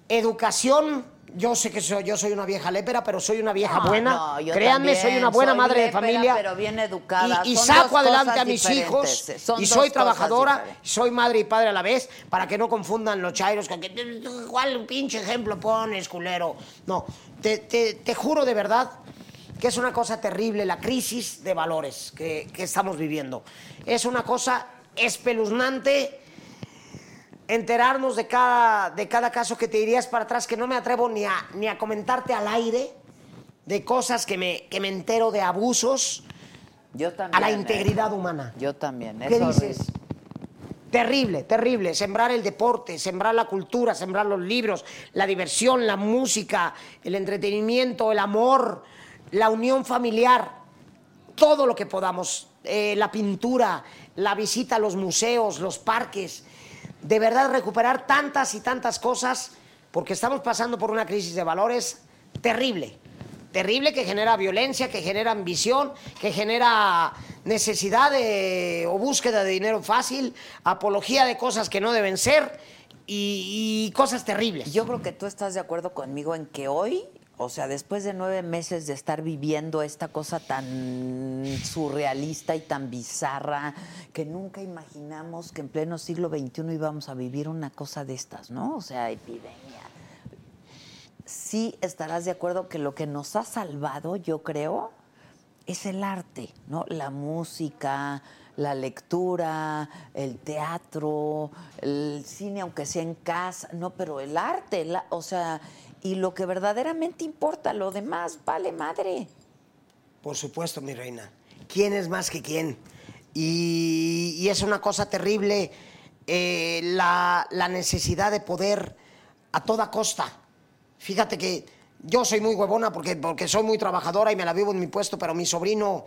educación. Yo sé que soy, yo soy una vieja lépera, pero soy una vieja No, buena. no, yo Créanme, también, soy una buena soy madre de familia. pero bien educada. Y, saco adelante a mis diferentes, hijos. son Y soy trabajadora, diferentes. soy madre y padre a la vez, para que no confundan los chairos con que, ¿cuál pinche ejemplo pones, culero? No, te, te- te juro de verdad que es una cosa terrible la crisis de valores que, que estamos viviendo. Es una cosa espeluznante enterarnos de cada, de cada caso que te dirías para atrás, que no me atrevo ni a, ni a comentarte al aire de cosas que me, que me entero de abusos Yo también. a la ¿eh? integridad humana. Yo también. ¿Qué es horrible. dices? Terrible, terrible. Sembrar el deporte, sembrar la cultura, sembrar los libros, la diversión, la música, el entretenimiento, el amor, la unión familiar, todo lo que podamos. Eh, la pintura, la visita a los museos, los parques. De verdad, recuperar tantas y tantas cosas, porque estamos pasando por una crisis de valores terrible. Terrible que genera violencia, que genera ambición, que genera necesidad de- o búsqueda de dinero fácil, apología de cosas que no deben ser y, y cosas terribles. Yo creo que tú estás de acuerdo conmigo en que hoy, o sea, después de nueve meses de estar viviendo esta cosa tan surrealista y tan bizarra, que nunca imaginamos que en pleno siglo XXI íbamos a vivir una cosa de estas, ¿no? O sea, epidemia. Sí estarás de acuerdo que lo que nos ha salvado, yo creo, es el arte, ¿no? La música, la lectura, el teatro, el cine, aunque sea en casa, no, pero el arte, o sea, y lo que verdaderamente importa, lo demás vale madre. Por supuesto, mi reina. ¿Quién es más que quién? Y, y es una cosa terrible eh, la, la necesidad de poder a toda costa. Fíjate que yo soy muy huevona porque, porque soy muy trabajadora y me la vivo en mi puesto, pero mi sobrino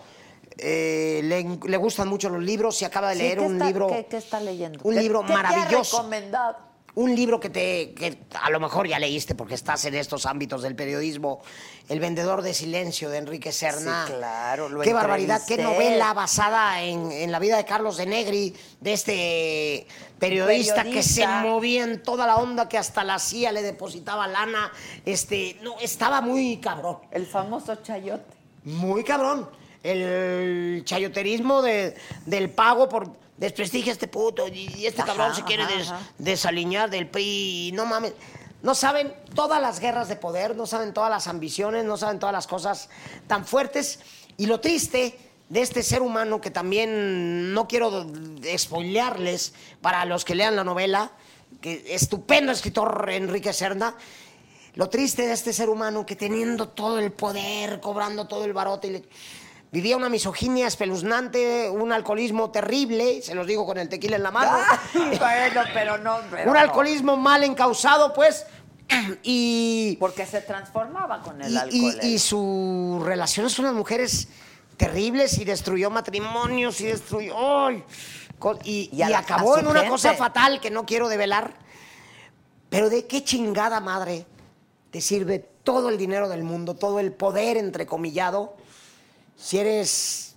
eh, le, le gustan mucho los libros y acaba de leer ¿qué un está- libro. ¿Qué, qué está leyendo? Un ¿Qué- libro qué te ha maravilloso. recomendado? Un libro que te que a lo mejor ya leíste porque estás en estos ámbitos del periodismo, El vendedor de silencio de Enrique Serna. Sí, claro, lo Qué barbaridad, qué novela basada en, en la vida de Carlos de Negri, de este periodista, que se movía en toda la onda, que hasta la CIA le depositaba lana. Este, no, estaba muy cabrón. El famoso chayote. Muy cabrón. El chayoterismo de- del pago por desprestigia a este puto y este Ajá, cabrón se quiere ajá, des- ajá. desaliñar del PRI. No mames. No saben todas las guerras de poder, no saben todas las ambiciones, no saben todas las cosas tan fuertes. Y lo triste de este ser humano que también no quiero spoilearles para los que lean la novela, que estupendo escritor Enrique Serna, lo triste de este ser humano que teniendo todo el poder, cobrando todo el barote, y le- vivía una misoginia espeluznante, un alcoholismo terrible, se los digo con el tequila en la mano, *laughs* bueno, pero no. pero un no. alcoholismo mal encausado, pues, y, Porque se transformaba con el y, alcohol. y- y él. sus relaciones con las mujeres terribles y destruyó matrimonios y destruyó... Y, Y y acabó en una gente. cosa fatal que no quiero develar. Pero de qué chingada madre te sirve todo el dinero del mundo, todo el poder entrecomillado, si eres.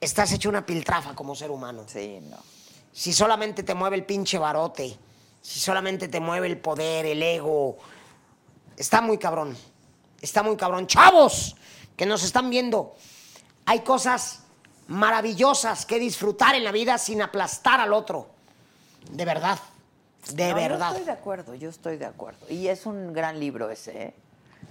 estás hecho una piltrafa como ser humano. Sí, no. Si solamente te mueve el pinche barote, si solamente te mueve el poder, el ego. Está muy cabrón. Está muy cabrón. ¡Chavos! Que nos están viendo. Hay cosas maravillosas que disfrutar en la vida sin aplastar al otro. De verdad. De No, verdad. Yo estoy de acuerdo, yo estoy de acuerdo. Y es un gran libro ese, ¿eh?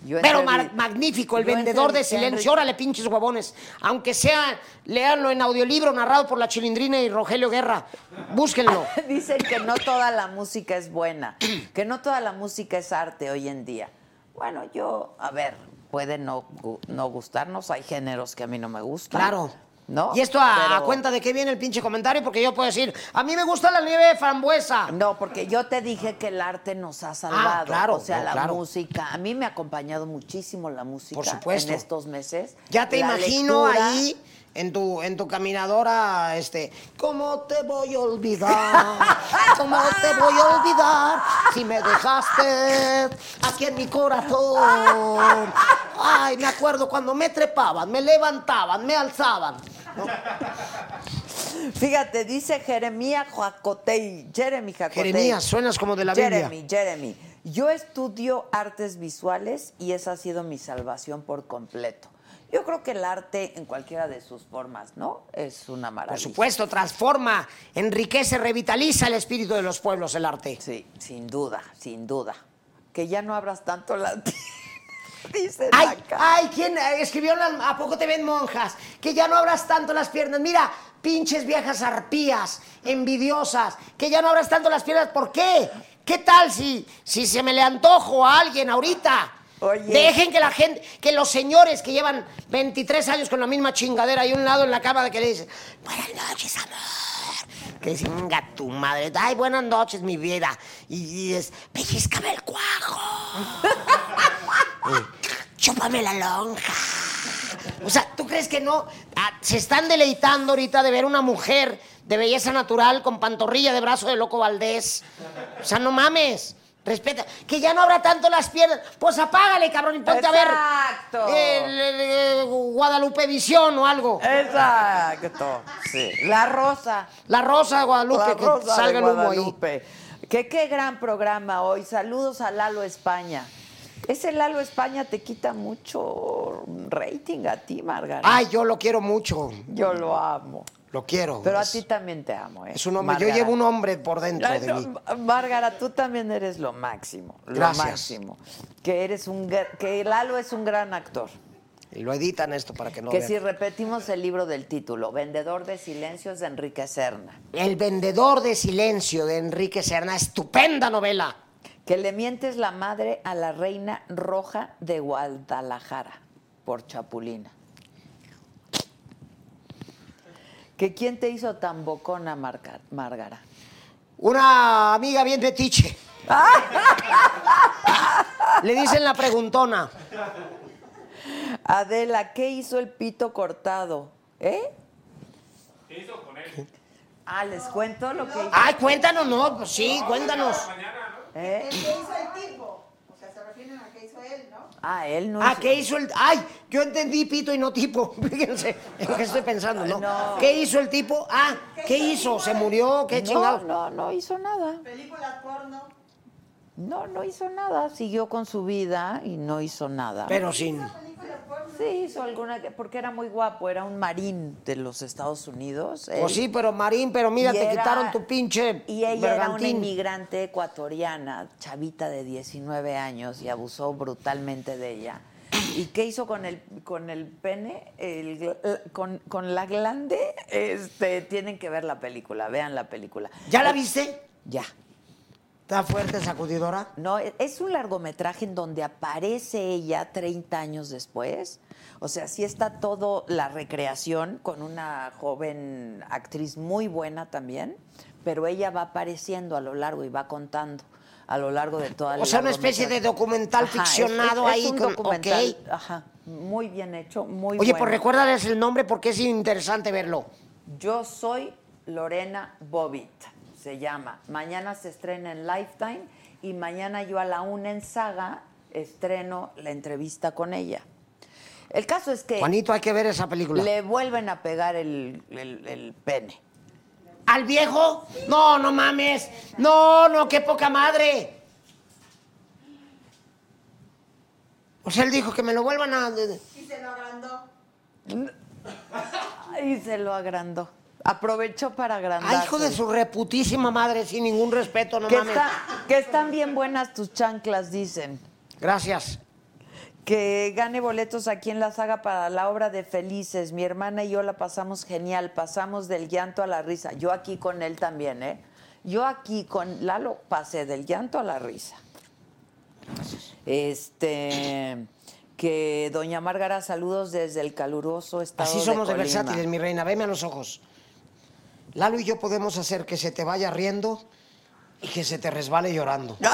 Yo Pero entrevi- magnífico, el yo vendedor de silencio. Órale, pinches huevones. Aunque sea, leanlo en audiolibro narrado por la Chilindrina y Rogelio Guerra. Búsquenlo. *laughs* Dicen que no toda la música es buena, que no toda la música es arte hoy en día. Bueno, yo, a ver, puede no, no gustarnos, hay géneros que a mí no me gustan. Claro. ¿No? Y esto a, Pero- a cuenta de qué viene el pinche comentario, porque yo puedo decir, a mí me gusta la nieve de frambuesa. No, porque yo te dije que el arte nos ha salvado. Ah, claro, O sea, no, la claro. música. A mí me ha acompañado muchísimo la música Por supuesto. en estos meses. Ya te La imagino lectura. ahí en tu, en tu caminadora, este, ¿cómo te voy a olvidar? *laughs* ¿Cómo te voy a olvidar si me dejaste aquí en mi corazón? Ay, me acuerdo cuando me trepaban, me levantaban, me alzaban. Fíjate, dice Jeremías Jacotey, Jeremy Jacotey. Jeremías, suenas como de la Biblia. Jeremy, Jeremy. Yo estudio artes visuales y esa ha sido mi salvación por completo. Yo creo que el arte en cualquiera de sus formas, ¿no? Es una maravilla. Por supuesto, transforma, enriquece, revitaliza el espíritu de los pueblos el arte. Sí, sin duda, sin duda. Que ya no abras tanto la *laughs* Dicen Ay, ay, ¿quién eh, escribió la- ¿A poco te ven monjas? Que ya no abras tanto las piernas. Mira, pinches viejas arpías, envidiosas, que ya no abras tanto las piernas. ¿Por qué? ¿Qué tal si, si se me le antojo a alguien ahorita? Dejen que la gente, que los señores que llevan 23 años con la misma chingadera y un lado en la cama de que le dicen, buenas noches, amor. Que dicen, tu madre, ay, buenas noches, mi vida. Y, y es, pellizcame el cuajo. *laughs* Chúpame la lonja. O sea, ¿tú crees que no? Ah, se están deleitando ahorita de ver una mujer de belleza natural con pantorrilla de brazo de loco Valdés. O sea, no mames. Respeta. Que ya no habrá tanto las piernas. Pues apágale, cabrón, y ponte a Exacto. ver el, el- el Guadalupe Visión o algo. Exacto. Sí. La Rosa. La Rosa de Guadalupe, La que salga de el humo ahí. Que qué gran programa hoy. Saludos a Lalo España. Ese Lalo España te quita mucho rating a ti, Margarita. Ay, yo lo quiero mucho. Yo lo amo. Lo quiero. Pero a ti también te amo, ¿eh? es un hombre. Yo llevo un hombre por dentro de no, mí. Márgara, tú también eres lo máximo. Lo Gracias. máximo. Que eres un que Lalo es un gran actor. Y lo editan esto para que no que vean. si repetimos el libro del título, Vendedor de Silencios de Enrique Serna. El vendedor de silencio de Enrique Serna, estupenda novela. Que le mientes la madre a la reina roja de Guadalajara por Chapulina. Que quién te hizo tan bocona, Marga- Márgara. Una amiga bien metiche. *laughs* Le dicen la preguntona. Adela, ¿qué hizo el pito cortado? ¿Eh? ¿Qué hizo con él? Ah, les cuento lo que hizo. Ay, cuéntanos, no, pues sí, cuéntanos. ¿Eh? ¿Qué hizo el tipo? O sea, se refieren a qué hizo él, ¿no? Ah, él no Ah, hizo- ¿qué hizo el...? Ay, yo entendí pito y no tipo. *laughs* Fíjense en qué estoy pensando, ¿no? No. ¿Qué hizo el tipo? Ah, ¿qué hizo? ¿Se murió? ¿Qué No, chingado? no, no hizo nada. Películas porno. No, no hizo nada. Siguió con su vida y no hizo nada. Pero sin... Sí, hizo alguna, porque era muy guapo, era un marín de los Estados Unidos. Pues sí, pero Marín, pero mira, Y te era- quitaron tu pinche Y ella era una inmigrante ecuatoriana, chavita de 19 años, y abusó brutalmente de ella. ¿Y qué hizo con el, con el pene? El gl- con, con la glande, este, tienen que ver la película, vean la película. ¿Ya la viste? Ya. ¿Está fuerte, sacudidora? No, e- es un largometraje en donde aparece ella 30 años después. O sea, sí está todo la recreación con una joven actriz muy buena también, pero ella va apareciendo a lo largo y va contando a lo largo de toda la O sea, una especie de documental ficcionado ahí un con- documental, ok. ajá, muy bien hecho, muy Oye, bueno. pues recuérdales el nombre porque es interesante verlo. Yo soy Lorena Bobbitt, se llama. Mañana se estrena en Lifetime y mañana yo a la una en Saga estreno la entrevista con ella. El caso es que Juanito, hay que ver esa película. le vuelven a pegar el, el- el pene. ¿Al viejo? No, no mames. No, no, qué poca madre. O sea, él dijo que me lo vuelvan a... Y se lo agrandó. *laughs* Y se lo agrandó. Aprovechó para agrandar. Ay, hijo de su reputísima madre, sin ningún respeto, no que, mames. está- que están bien buenas tus chanclas, dicen. Gracias. que gane boletos aquí en la saga para la obra de Felices. Mi hermana y yo la pasamos genial, pasamos del llanto a la risa. Yo aquí con él también, ¿eh? Yo aquí con Lalo pasé del llanto a la risa. Este que doña Márgara, saludos desde el caluroso estado Así somos de, Colima. versátiles, mi reina. Veme a los ojos. Lalo y yo podemos hacer que se te vaya riendo y que se te resbale llorando. *laughs*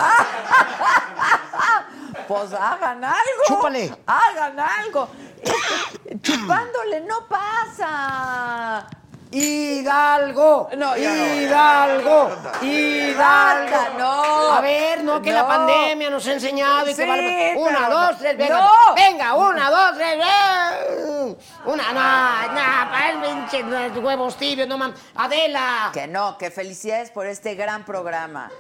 Pues hagan algo. Chúpale. Hagan algo. *coughs* Chupándole, no pasa. Hidalgo. No, ya no. Hidalgo. Hidalgo. No. A ver, no, que la pandemia nos ha enseñado y que Sí, vale- Una, dos, tres, venga. No. Venga, una, dos, tres. eh. Una, no, no, para el huevos tibios, no mames. Adela. Que no, que felicidades por este gran programa.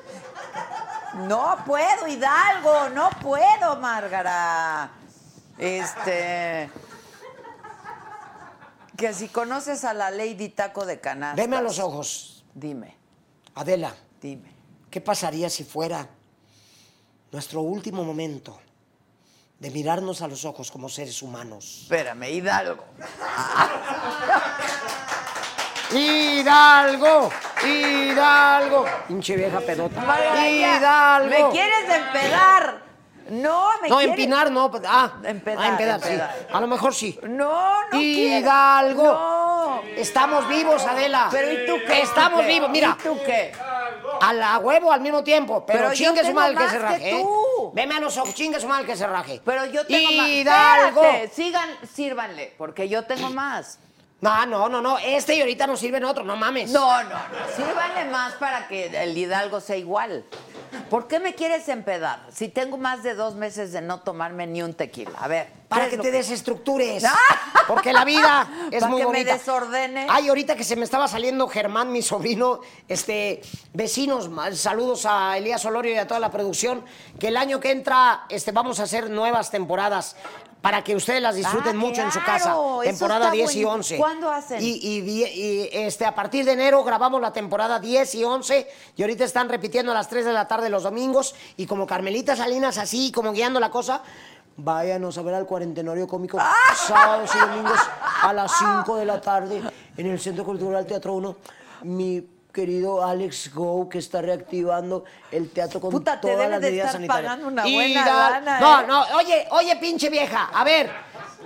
No puedo, Hidalgo, no puedo, Márgara. Este. Que si conoces a la Lady Taco de Canastas. Veme a los ojos. Dime, Adela, dime. ¿qué pasaría si fuera nuestro último momento de mirarnos a los ojos como seres humanos? Espérame, Hidalgo. *laughs* Hidalgo, Hidalgo. Pinche vieja pedota. Hidalgo. ¿Me quieres empedar? No, me No, quieres. empinar no. Ah, Empedar, ah, empedar, empedar. sí. A lo mejor sí. No, no. Hidalgo. No. Estamos vivos, Adela. Pero ¿y tú qué? Estamos vivos, mira. ¿Y tú qué? A la huevo al mismo tiempo. Pero, Pero chingue su mal que se que raje. ¿eh? tú. Veme a los ojos, chingue su mal que se raje. Pero yo tengo Hidalgo. más. Espérate, sigan, sírvanle, porque yo tengo más. *clears throat* No, no, no, no. Este y ahorita nos sirven otro, no mames. No, no, no. Sírvanle más para que el Hidalgo sea igual. ¿Por qué me quieres empedar? Si tengo más de dos meses de no tomarme ni un tequila. A ver. Para ¿qué que te desestructures. *laughs* Porque la vida *laughs* es Para muy que me bonita. desordene. Ay, ahorita que se me estaba saliendo Germán, mi sobrino, este, vecinos, saludos a Elías Olorio y a toda la producción, que el año que entra este, vamos a hacer nuevas temporadas para que ustedes las disfruten Ah, mucho en su casa. Temporada está 10 y buenísimo. 11. ¿Cuándo hacen? Y, y, este, a partir de enero grabamos la temporada 10 y 11 y ahorita están repitiendo a las 3 de la tarde los domingos y como Carmelita Salinas así, como guiando la cosa, váyanos a ver al cuarentenorio cómico sábados y domingos a las 5 de la tarde en el Centro Cultural Teatro 1. Mi querido Alex Go, que está reactivando el teatro con Puta, todas las de medidas estar sanitarias. pagando una Y No, ¿eh? no, oye, oye, pinche vieja, a ver,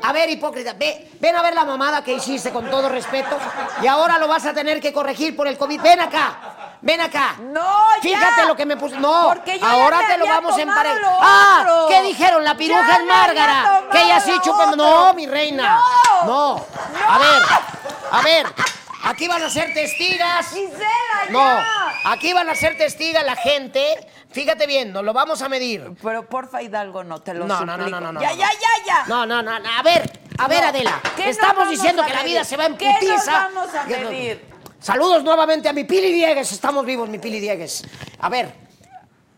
a ver, hipócrita, ve, ven a ver la mamada que hiciste con todo respeto y ahora lo vas a tener que corregir por el COVID. Ven acá, ven acá. No, ya. Fíjate lo que me puse. No, Porque yo ya ahora te lo vamos a emparejar. Ah. ¿qué dijeron? La piruja es Márgara. Que ella sí otro. No, mi reina. No. No. A ver, a ver. Aquí van a ser testigas. Gisela, ya. No, aquí van a ser testigas la gente. Fíjate bien, nos lo vamos a medir. Pero porfa, Hidalgo, no te lo No, no, no, suplico. no, no, no, Ya, no. ya, ya, ya. No, no, no, no. A ver, a ver, No. Adela. ¿Qué nos Estamos diciendo que la vida se va en ¿Qué nos putiza. vamos a medir? Saludos nuevamente a mi Pili Diegues. Estamos vivos, mi Pili Diegues. A ver,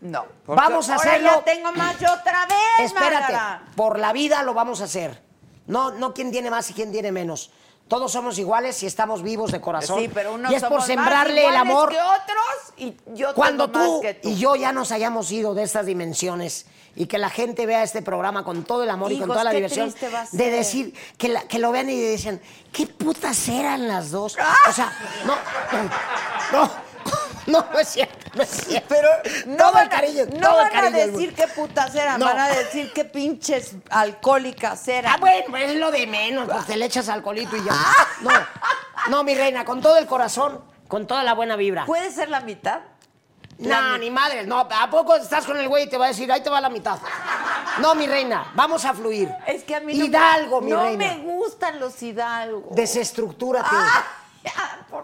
No. Vamos a ahora hacerlo. ya tengo más yo otra vez, espérate. Márgara. Por la vida lo vamos a hacer. No, no quién tiene más y quién tiene menos. Todos somos iguales y estamos vivos de corazón. Sí, pero unos y es por somos sembrarle más el amor. que otros y yo Cuando más tú que tú. y yo ya nos hayamos ido de estas dimensiones y que la gente vea este programa con todo el amor y con toda la diversión, de decir, que, la- que lo vean y dicen, ¿qué putas eran las dos? O sea, no, no, no, *laughs* no, no es cierto, no es cierto. Pero no todo van, el cariño, a, no todo el van a cariño del decir qué putas eran, No. van a decir qué pinches alcohólicas eran. Ah, bueno, pues es lo de menos, pues te le echas alcoholito y ya. *laughs* No, no, mi reina, con todo el corazón, con toda la buena vibra. ¿Puede ser la mitad? No, ni madre, no, ¿a poco estás con el güey y te va a decir, ahí te va la mitad? No, mi reina, vamos a fluir. Es que a mí no, Hidalgo, me, mi no reina. me gustan los hidalgos. Desestructúrate. Ah,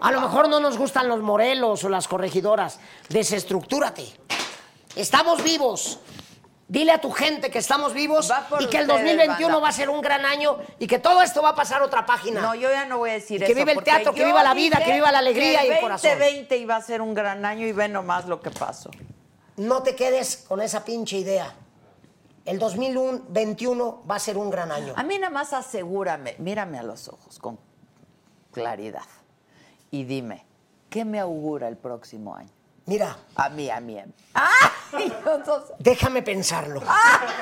A lo mejor no nos gustan los morelos o las corregidoras. Desestructúrate. Estamos vivos. Dile a tu gente que estamos vivos y que el ustedes, 2021 banda. va a ser un gran año y que todo esto va a pasar a otra página. No, yo ya no voy a decir Que eso. viva el teatro, que viva la vida, que viva la alegría que y el corazón. 2020 iba a ser un gran año y ve nomás lo que pasó. No te quedes con esa pinche idea. El 2021 va a ser un gran año. A mí nada más asegúrame, mírame a los ojos con claridad y dime, ¿qué me augura el próximo año? Mira, A mí, a mí, a mí. *laughs* ¡Ah! Déjame pensarlo.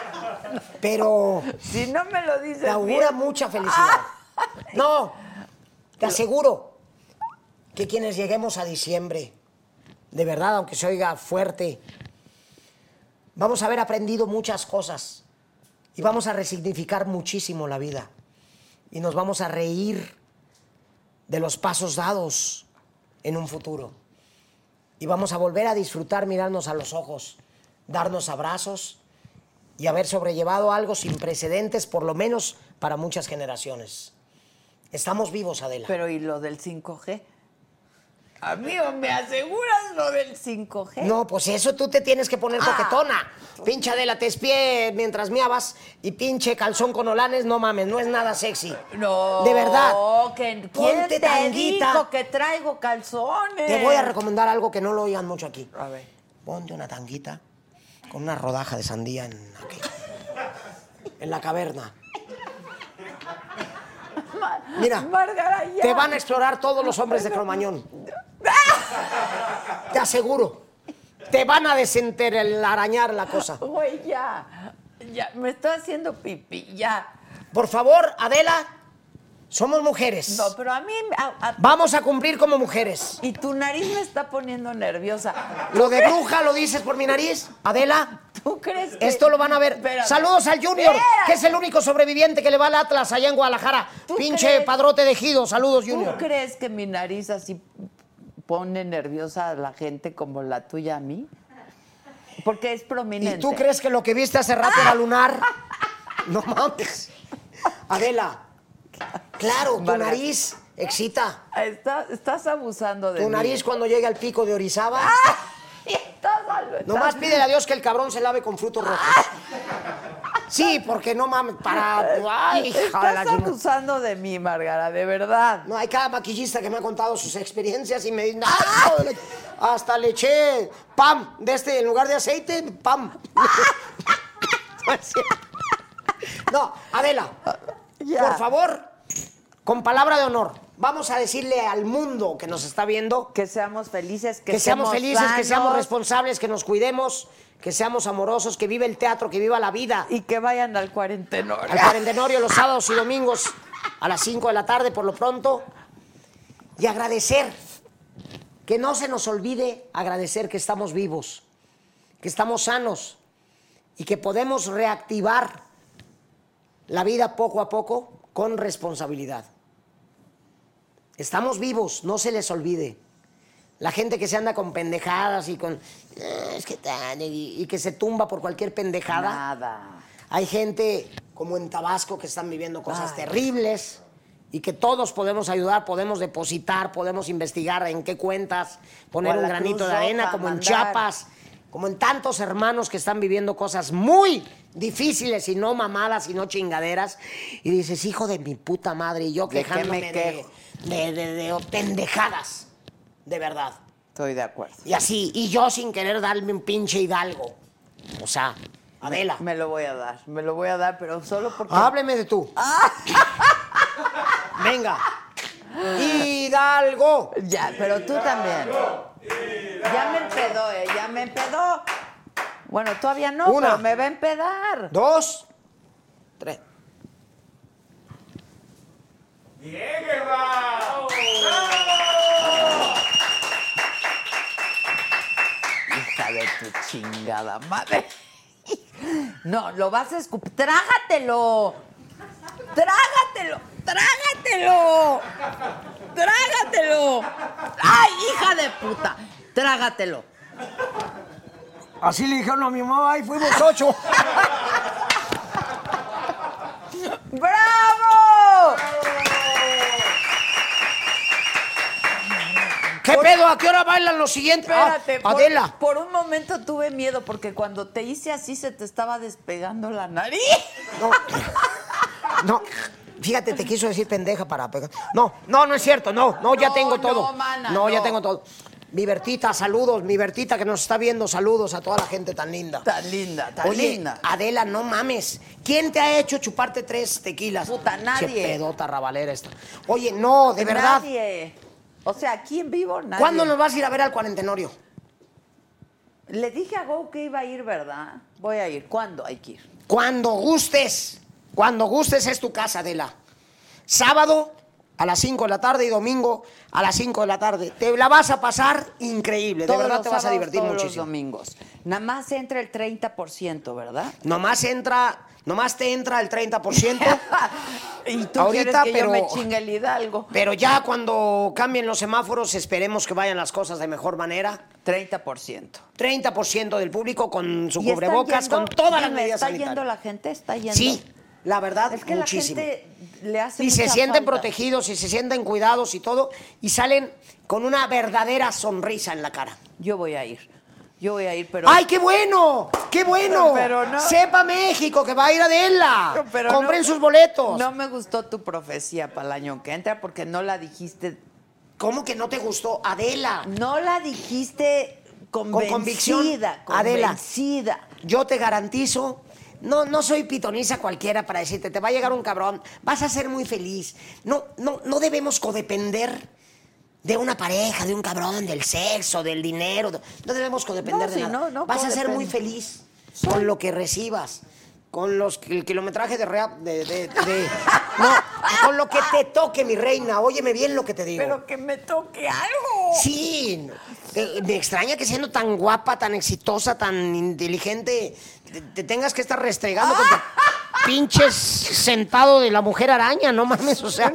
*laughs* Pero Si no me lo dices te augura bien. mucha felicidad. No, *laughs* te aseguro que quienes lleguemos a diciembre, de verdad, aunque se oiga fuerte, vamos a haber aprendido muchas cosas y vamos a resignificar muchísimo la vida y nos vamos a reír de los pasos dados en un futuro y vamos a volver a disfrutar mirarnos a los ojos, darnos abrazos y haber sobrellevado algo sin precedentes, por lo menos para muchas generaciones. Estamos vivos, Adela. Pero ¿y lo del 5G? Amigo, ¿me aseguras lo del 5G? No, pues eso tú te tienes que poner Ah. coquetona. Pinche Adela, te espié mientras miabas y pinche calzón con olanes, no mames, no es nada sexy. No, De verdad. que- ¿Quién Ponte te tanguita. dijo que traigo calzones? Te voy a recomendar algo que no lo oigan mucho aquí. A ver. Ponte una tanguita con una rodaja de sandía en aquí. En la caverna. Mira, te van a explorar todos los hombres de Cromañón. *laughs* Te aseguro. Te van a desenterarañar la cosa. Güey, ya. Ya, me estoy haciendo pipí, ya. Por favor, Adela, somos mujeres. No, pero a mí... a- a- Vamos a cumplir como mujeres. y tu nariz me está poniendo nerviosa. Lo de bruja lo dices por mi nariz. Adela, ¿Tú crees que...? esto lo van a ver. Espérame. Saludos al Junior, que es el único sobreviviente que le va al Atlas allá en Guadalajara. ¿Tú Pinche crees? padrote de Ejido. Saludos, ¿Tú Junior. crees que mi nariz así pone nerviosa a la gente como la tuya a mí? Porque es prominente. ¿Y tú crees que lo que viste hace rato era lunar? *laughs* No mames. Adela, claro, tu Vargas. nariz excita. Está- estás abusando de Tu mí. nariz cuando llega al pico de Orizaba. *laughs* Estás al- Nomás pídele a Dios que el cabrón se lave con frutos rojos. Sí, porque no mames, para. Ay, hija de la Estás chingada. abusando de mí, Margara, de verdad. No, hay cada maquillista que me ha contado sus experiencias y me dice, "Ah, hasta le eché pam, de este, en lugar de aceite, pam. *laughs* No, es cierto. No, Adela, Ya. por favor, con palabra de honor, vamos a decirle al mundo que nos está viendo Que seamos felices, que, que, seamos felices, que seamos responsables, que nos cuidemos, que seamos amorosos, que viva el teatro, que viva la vida. Y que vayan al cuarentenorio. al cuarentenorio los sábados y domingos a las 5 de la tarde por lo pronto. Y agradecer, que no se nos olvide agradecer que estamos vivos, que estamos sanos y que podemos reactivar la vida poco a poco con responsabilidad. Estamos vivos, no se les olvide. La gente que se anda con pendejadas y con... "Eh, es que tal", y, y que se tumba por cualquier pendejada. Nada. Hay gente como en Tabasco que están viviendo cosas Ay. terribles y que todos podemos ayudar, podemos depositar, podemos investigar en qué cuentas, poner un granito de arena, como en. Chiapas, como en tantos hermanos que están viviendo cosas muy difíciles y no mamadas y no chingaderas. Y dices, hijo de mi puta madre, y yo ¿De qué quejándome me de, quejo? de- de- de pendejadas, de verdad. Estoy de acuerdo. Y así, y yo sin querer darme un pinche hidalgo. O sea, Adela, Me lo voy a dar, me lo voy a dar, pero solo porque... hábleme de tú. *laughs* Venga. Hidalgo. Ya, pero tú también. Ya me empedó, eh, ya me empedó. Bueno, todavía no, Una. pero me va a empedar. Dos. Tres. Hija de tu chingada madre. *laughs* No, lo vas a escupir. ¡Trágatelo! ¡Trágatelo! ¡Trágatelo! ¡Trágatelo! ¡Ay, hija de puta! ¡Trágatelo! Así le dijeron a mi mamá y fuimos ocho. ¡Bravo! ¿Qué pedo? ¿A qué hora bailan los siguientes? Ah, Espérate, por- Adela. Por, un momento tuve miedo porque cuando te hice así se te estaba despegando la nariz. No. *laughs* No. Fíjate, te quiso decir pendeja para pegar. No, no, no es cierto. No, no, ya No, tengo no, todo. mana, no, ya tengo todo. Mi Bertita, saludos. Mi Bertita que nos está viendo, saludos a toda la gente tan linda. Tan linda, tan Oye, linda. Adela, no mames. ¿Quién te ha hecho chuparte tres tequilas? Puta, nadie. Pedota rabalera esta. Oye, no, de verdad. Nadie. O sea, aquí en vivo nadie. ¿Cuándo nos vas a ir a ver al cuarentenorio? Le dije a Go que iba a ir, ¿verdad? Voy a ir. ¿Cuándo hay que ir? Cuando gustes. Cuando gustes es tu casa, Adela. Sábado a las 5 de la tarde y domingo a las 5 de la tarde. Te la vas a pasar increíble. De verdad te vas a divertir todos muchísimo. los domingos. Nada más entra el 30%, ¿verdad? Nomás entra, nomás te entra el 30%. *laughs* y tú Ahorita, quieres que pero- yo me chingue el Hidalgo. Pero ya cuando cambien los semáforos, esperemos que vayan las cosas de mejor manera. 30%. 30% del público con su ¿Y están cubrebocas, yendo? con todas las medidas ¿Está sanitarias. yendo la gente? ¿Está yendo? Sí, La verdad, Es que muchísimo. la gente le hace y se sienten falta. protegidos y se sienten cuidados y todo, y salen con una verdadera sonrisa en la cara. Yo voy a ir. Yo voy a ir, pero. ¡Ay, qué bueno! ¡Qué bueno! Pero no- Sepa México que va a ir Adela. Pero Compren no- sus boletos. No me gustó tu profecía para el año que entra porque no la dijiste. ¿Cómo que no te gustó? Adela, No la dijiste convencida. convicción. Adela. Convencida. yo te garantizo. No, no soy pitoniza cualquiera para decirte, te va a llegar un cabrón, vas a ser muy feliz. No, no, no debemos codepender de una pareja, de un cabrón, del sexo, del dinero. No debemos codepender No, de sí, nada. no, no vas a ser muy feliz con lo que recibas. Con los, el kilometraje de reap, de, de- *laughs* con lo que te toque, mi reina. Óyeme bien lo que te digo. Pero que me toque algo. Sí. Eh, me extraña que siendo tan guapa, tan exitosa, tan inteligente, te, te tengas que estar restregando con tu *laughs* pinches sentado de la mujer araña, no mames, o sea,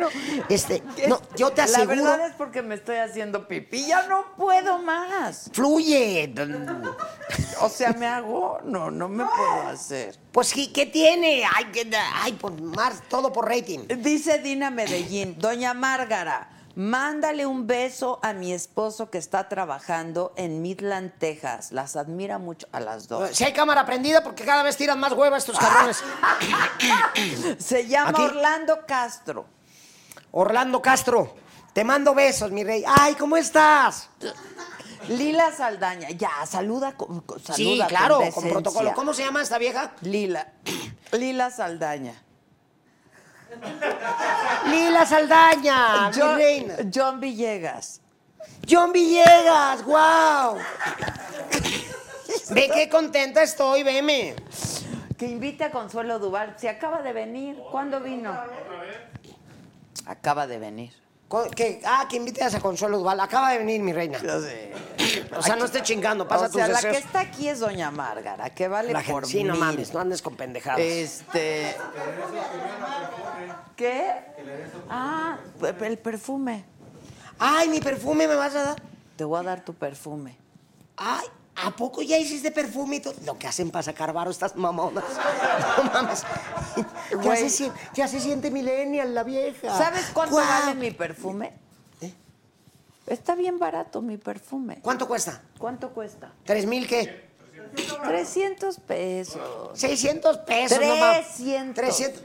este, no, yo te La aseguro, verdad es porque me estoy haciendo pipí. Ya no puedo más. fluye. *laughs* O sea, me hago. No, no me puedo hacer. Pues, ¿qué, qué tiene? Ay, que- ay, por más, todo por rating. Dice Dina Medellín, Doña Márgara, mándale un beso a mi esposo que está trabajando en Midland, Texas. Las admira mucho a las dos. Si hay cámara prendida, porque cada vez tiran más hueva estos cabrones. *laughs* Se llama Aquí. Orlando Castro. Orlando Castro, te mando besos, mi rey. Ay, ¿cómo estás? Lila Saldaña, ya, saluda con, con- Sí, saluda claro, con protocolo. ¿Cómo se llama esta vieja? Lila. *clears throat* Lila Saldaña. *laughs* Lila Saldaña, mi John, reina. John Villegas. John Villegas, wow. Ve qué contenta estoy, veme. Que invite a Consuelo Duval. Se acaba de venir. ¿Cuándo vino? Acaba de venir. Que- ah, que invites a Consuelo Duval. Acaba de venir, mi reina. O sea, no esté chingando, pasa o sea, tus la que deseos. está aquí es Doña Márgara, que vale La gente- por sí, no mames, no andes con pendejadas. Este. ¿Qué? Ah, el perfume. Ay, mi perfume me vas a dar. Te voy a dar tu perfume. Ay, ¿a poco ya hiciste perfume y todo? Lo que hacen para sacar varo estas mamonas. *laughs* No mames. Ya se, siente, ya se siente millennial la vieja. ¿Sabes cuánto vale mi perfume? ¿Eh? Está bien barato mi perfume. ¿Cuánto cuesta? ¿Cuánto cuesta? ¿Tres mil qué? 300 pesos. 600 pesos. no mames. 300. 300.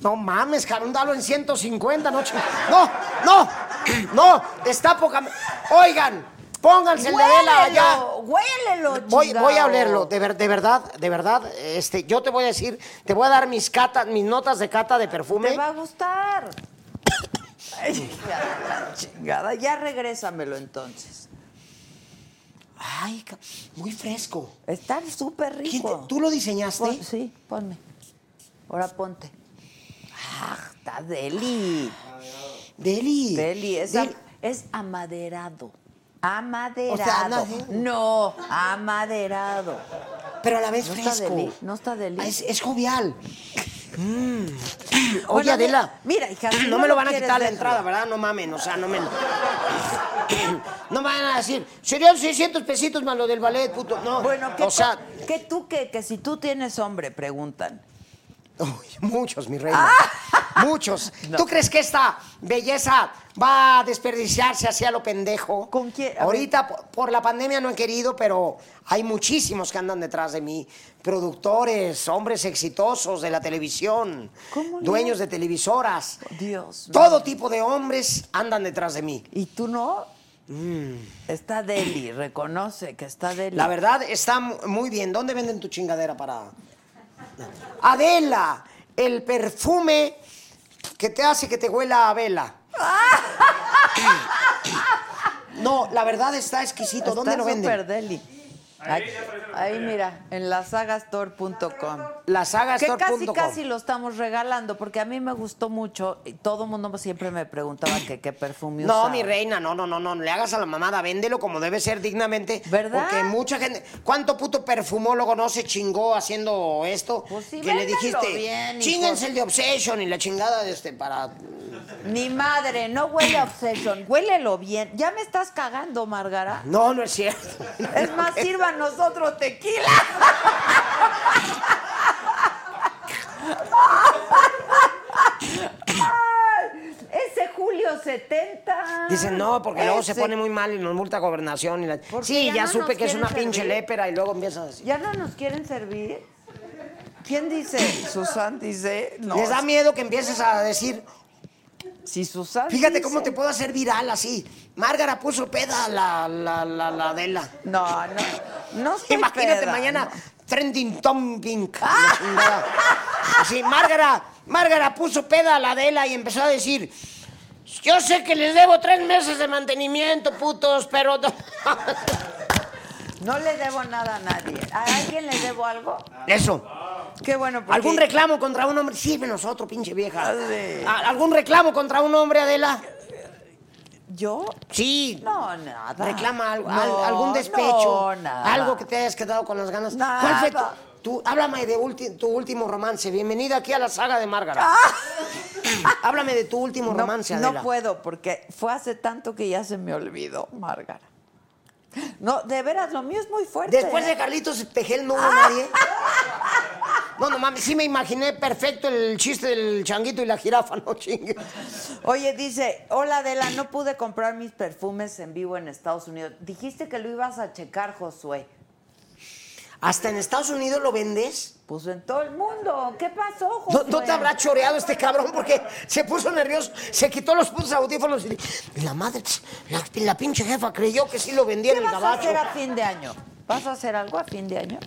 No mames, cabrón, dalo en 150, no, no, no, *clears throat* no, está poca. Oigan, pónganse el de Adela allá. Huélelo, Voy, voy a olerlo, de, ver- de verdad, de verdad, este, yo te voy a decir, te voy a dar mis catas, mis notas de cata de perfume. Te va a gustar. Ay, la chingada. Ya regrésamelo entonces. Ay, muy fresco. Está súper ¿Quién rico. te- ¿Tú lo diseñaste? Pon- sí, ponme. Ahora ponte. Ah, está deli. Deli. Deli. Es, Deli. am- es amaderado. Amaderado. O sea, nace- no, amaderado. Pero a la vez No está fresco. deli, no está deli. Ah, Es, es jovial. Mm. Oye, Bueno, Adela. Mira, hija, si no me lo van a quitar la déjalo. entrada, ¿verdad? No mamen, o sea, no me... *coughs* No me van a decir, serían 600 pesitos más lo del ballet, puto. No, Bueno, ¿qué, o sea, que tú que, que si tú tienes hombre, preguntan. Uy, muchos, mi reina. Ah. Muchos. ¿Tú crees que esta belleza va a desperdiciarse hacia lo pendejo? ¿Con quién? A Ahorita por, por la pandemia no he querido, pero hay muchísimos que andan detrás de mí. Productores, hombres exitosos de la televisión, ¿Cómo no? dueños de televisoras. Dios mío. Todo tipo de hombres andan detrás de mí. ¿Y tú no? Está deli, reconoce que está deli. Mm. La verdad está mu- muy bien. ¿Dónde venden tu chingadera para...? Adela, el perfume que te hace que te huela a vela. *laughs* No, la verdad está exquisito. ¿Dónde Está lo venden? deli. Ahí, ahí, mira, en lasagastore.com. Que Lasagastore.com. casi casi lo estamos regalando porque a mí me gustó mucho y todo el mundo siempre me preguntaba que qué perfume No, usaba. mi reina, no, no, no, no, le hagas a la mamada, véndelo como debe ser dignamente. ¿Verdad? Porque mucha gente, ¿cuánto puto perfumólogo no se chingó haciendo esto? Pues sí, que le dijiste, bien, hijo. chínganse el de Obsession y la chingada de este para... Ni madre, no huele a Obsession, huélelo bien. Ya me estás cagando, Margara. No, no es cierto. Es más, sirva *laughs* nosotros tequila. Ese Julio 70. Dicen, no, porque luego se pone muy mal y nos multa gobernación. Sí, ya supe que es una pinche lépera y luego empiezas así. ¿Ya no nos quieren servir? ¿Quién dice? Susan dice. No, Les da miedo que empieces a decir, si fíjate dice- cómo te puedo hacer viral así. Márgara puso peda la, la, la, la Adela. No, no. No estoy *laughs* Imagínate peda, mañana no. trending chingada. Así, Márgara, Márgara puso peda a la Adela y empezó a decir, yo sé que les debo tres meses de mantenimiento, putos, pero... *laughs* no". No le debo nada a nadie. ¿A alguien le debo algo? Eso. Qué bueno. Porque... ¿Algún reclamo contra un hombre? Sírvenos otro, pinche vieja. Ah, sí. ¿A- ¿Algún reclamo contra un hombre, Adela? ¿Yo? Sí. No, nada. Reclama algo, No, al- algún despecho. No, nada. Algo que te hayas quedado con las ganas. Nada. ¿Cuál fue tu, tu- háblame de ulti- tu último romance. Bienvenida aquí a la saga de Márgara. háblame de tu último Ah. No, romance, no Adela. puedo porque fue hace tanto que ya se me olvidó, Márgara. No, de veras, lo mío es muy fuerte. Después de Carlitos Pejel no hubo nadie. No, no mames, sí me imaginé perfecto el chiste del changuito y la jirafa, no chingue. Oye, dice, hola Adela, no pude comprar mis perfumes en vivo en Estados Unidos. Dijiste que lo ibas a checar, Josué. ¿Hasta en Estados Unidos lo vendes? Pues en todo el mundo. ¿Qué pasó, ¿No, Josué? no te habrá choreado este cabrón porque se puso nervioso, se quitó los putos audífonos y la madre, la, la pinche jefa creyó que sí lo vendía ¿Qué en el vas a hacer a fin de año? ¿Vas a hacer algo a fin de año?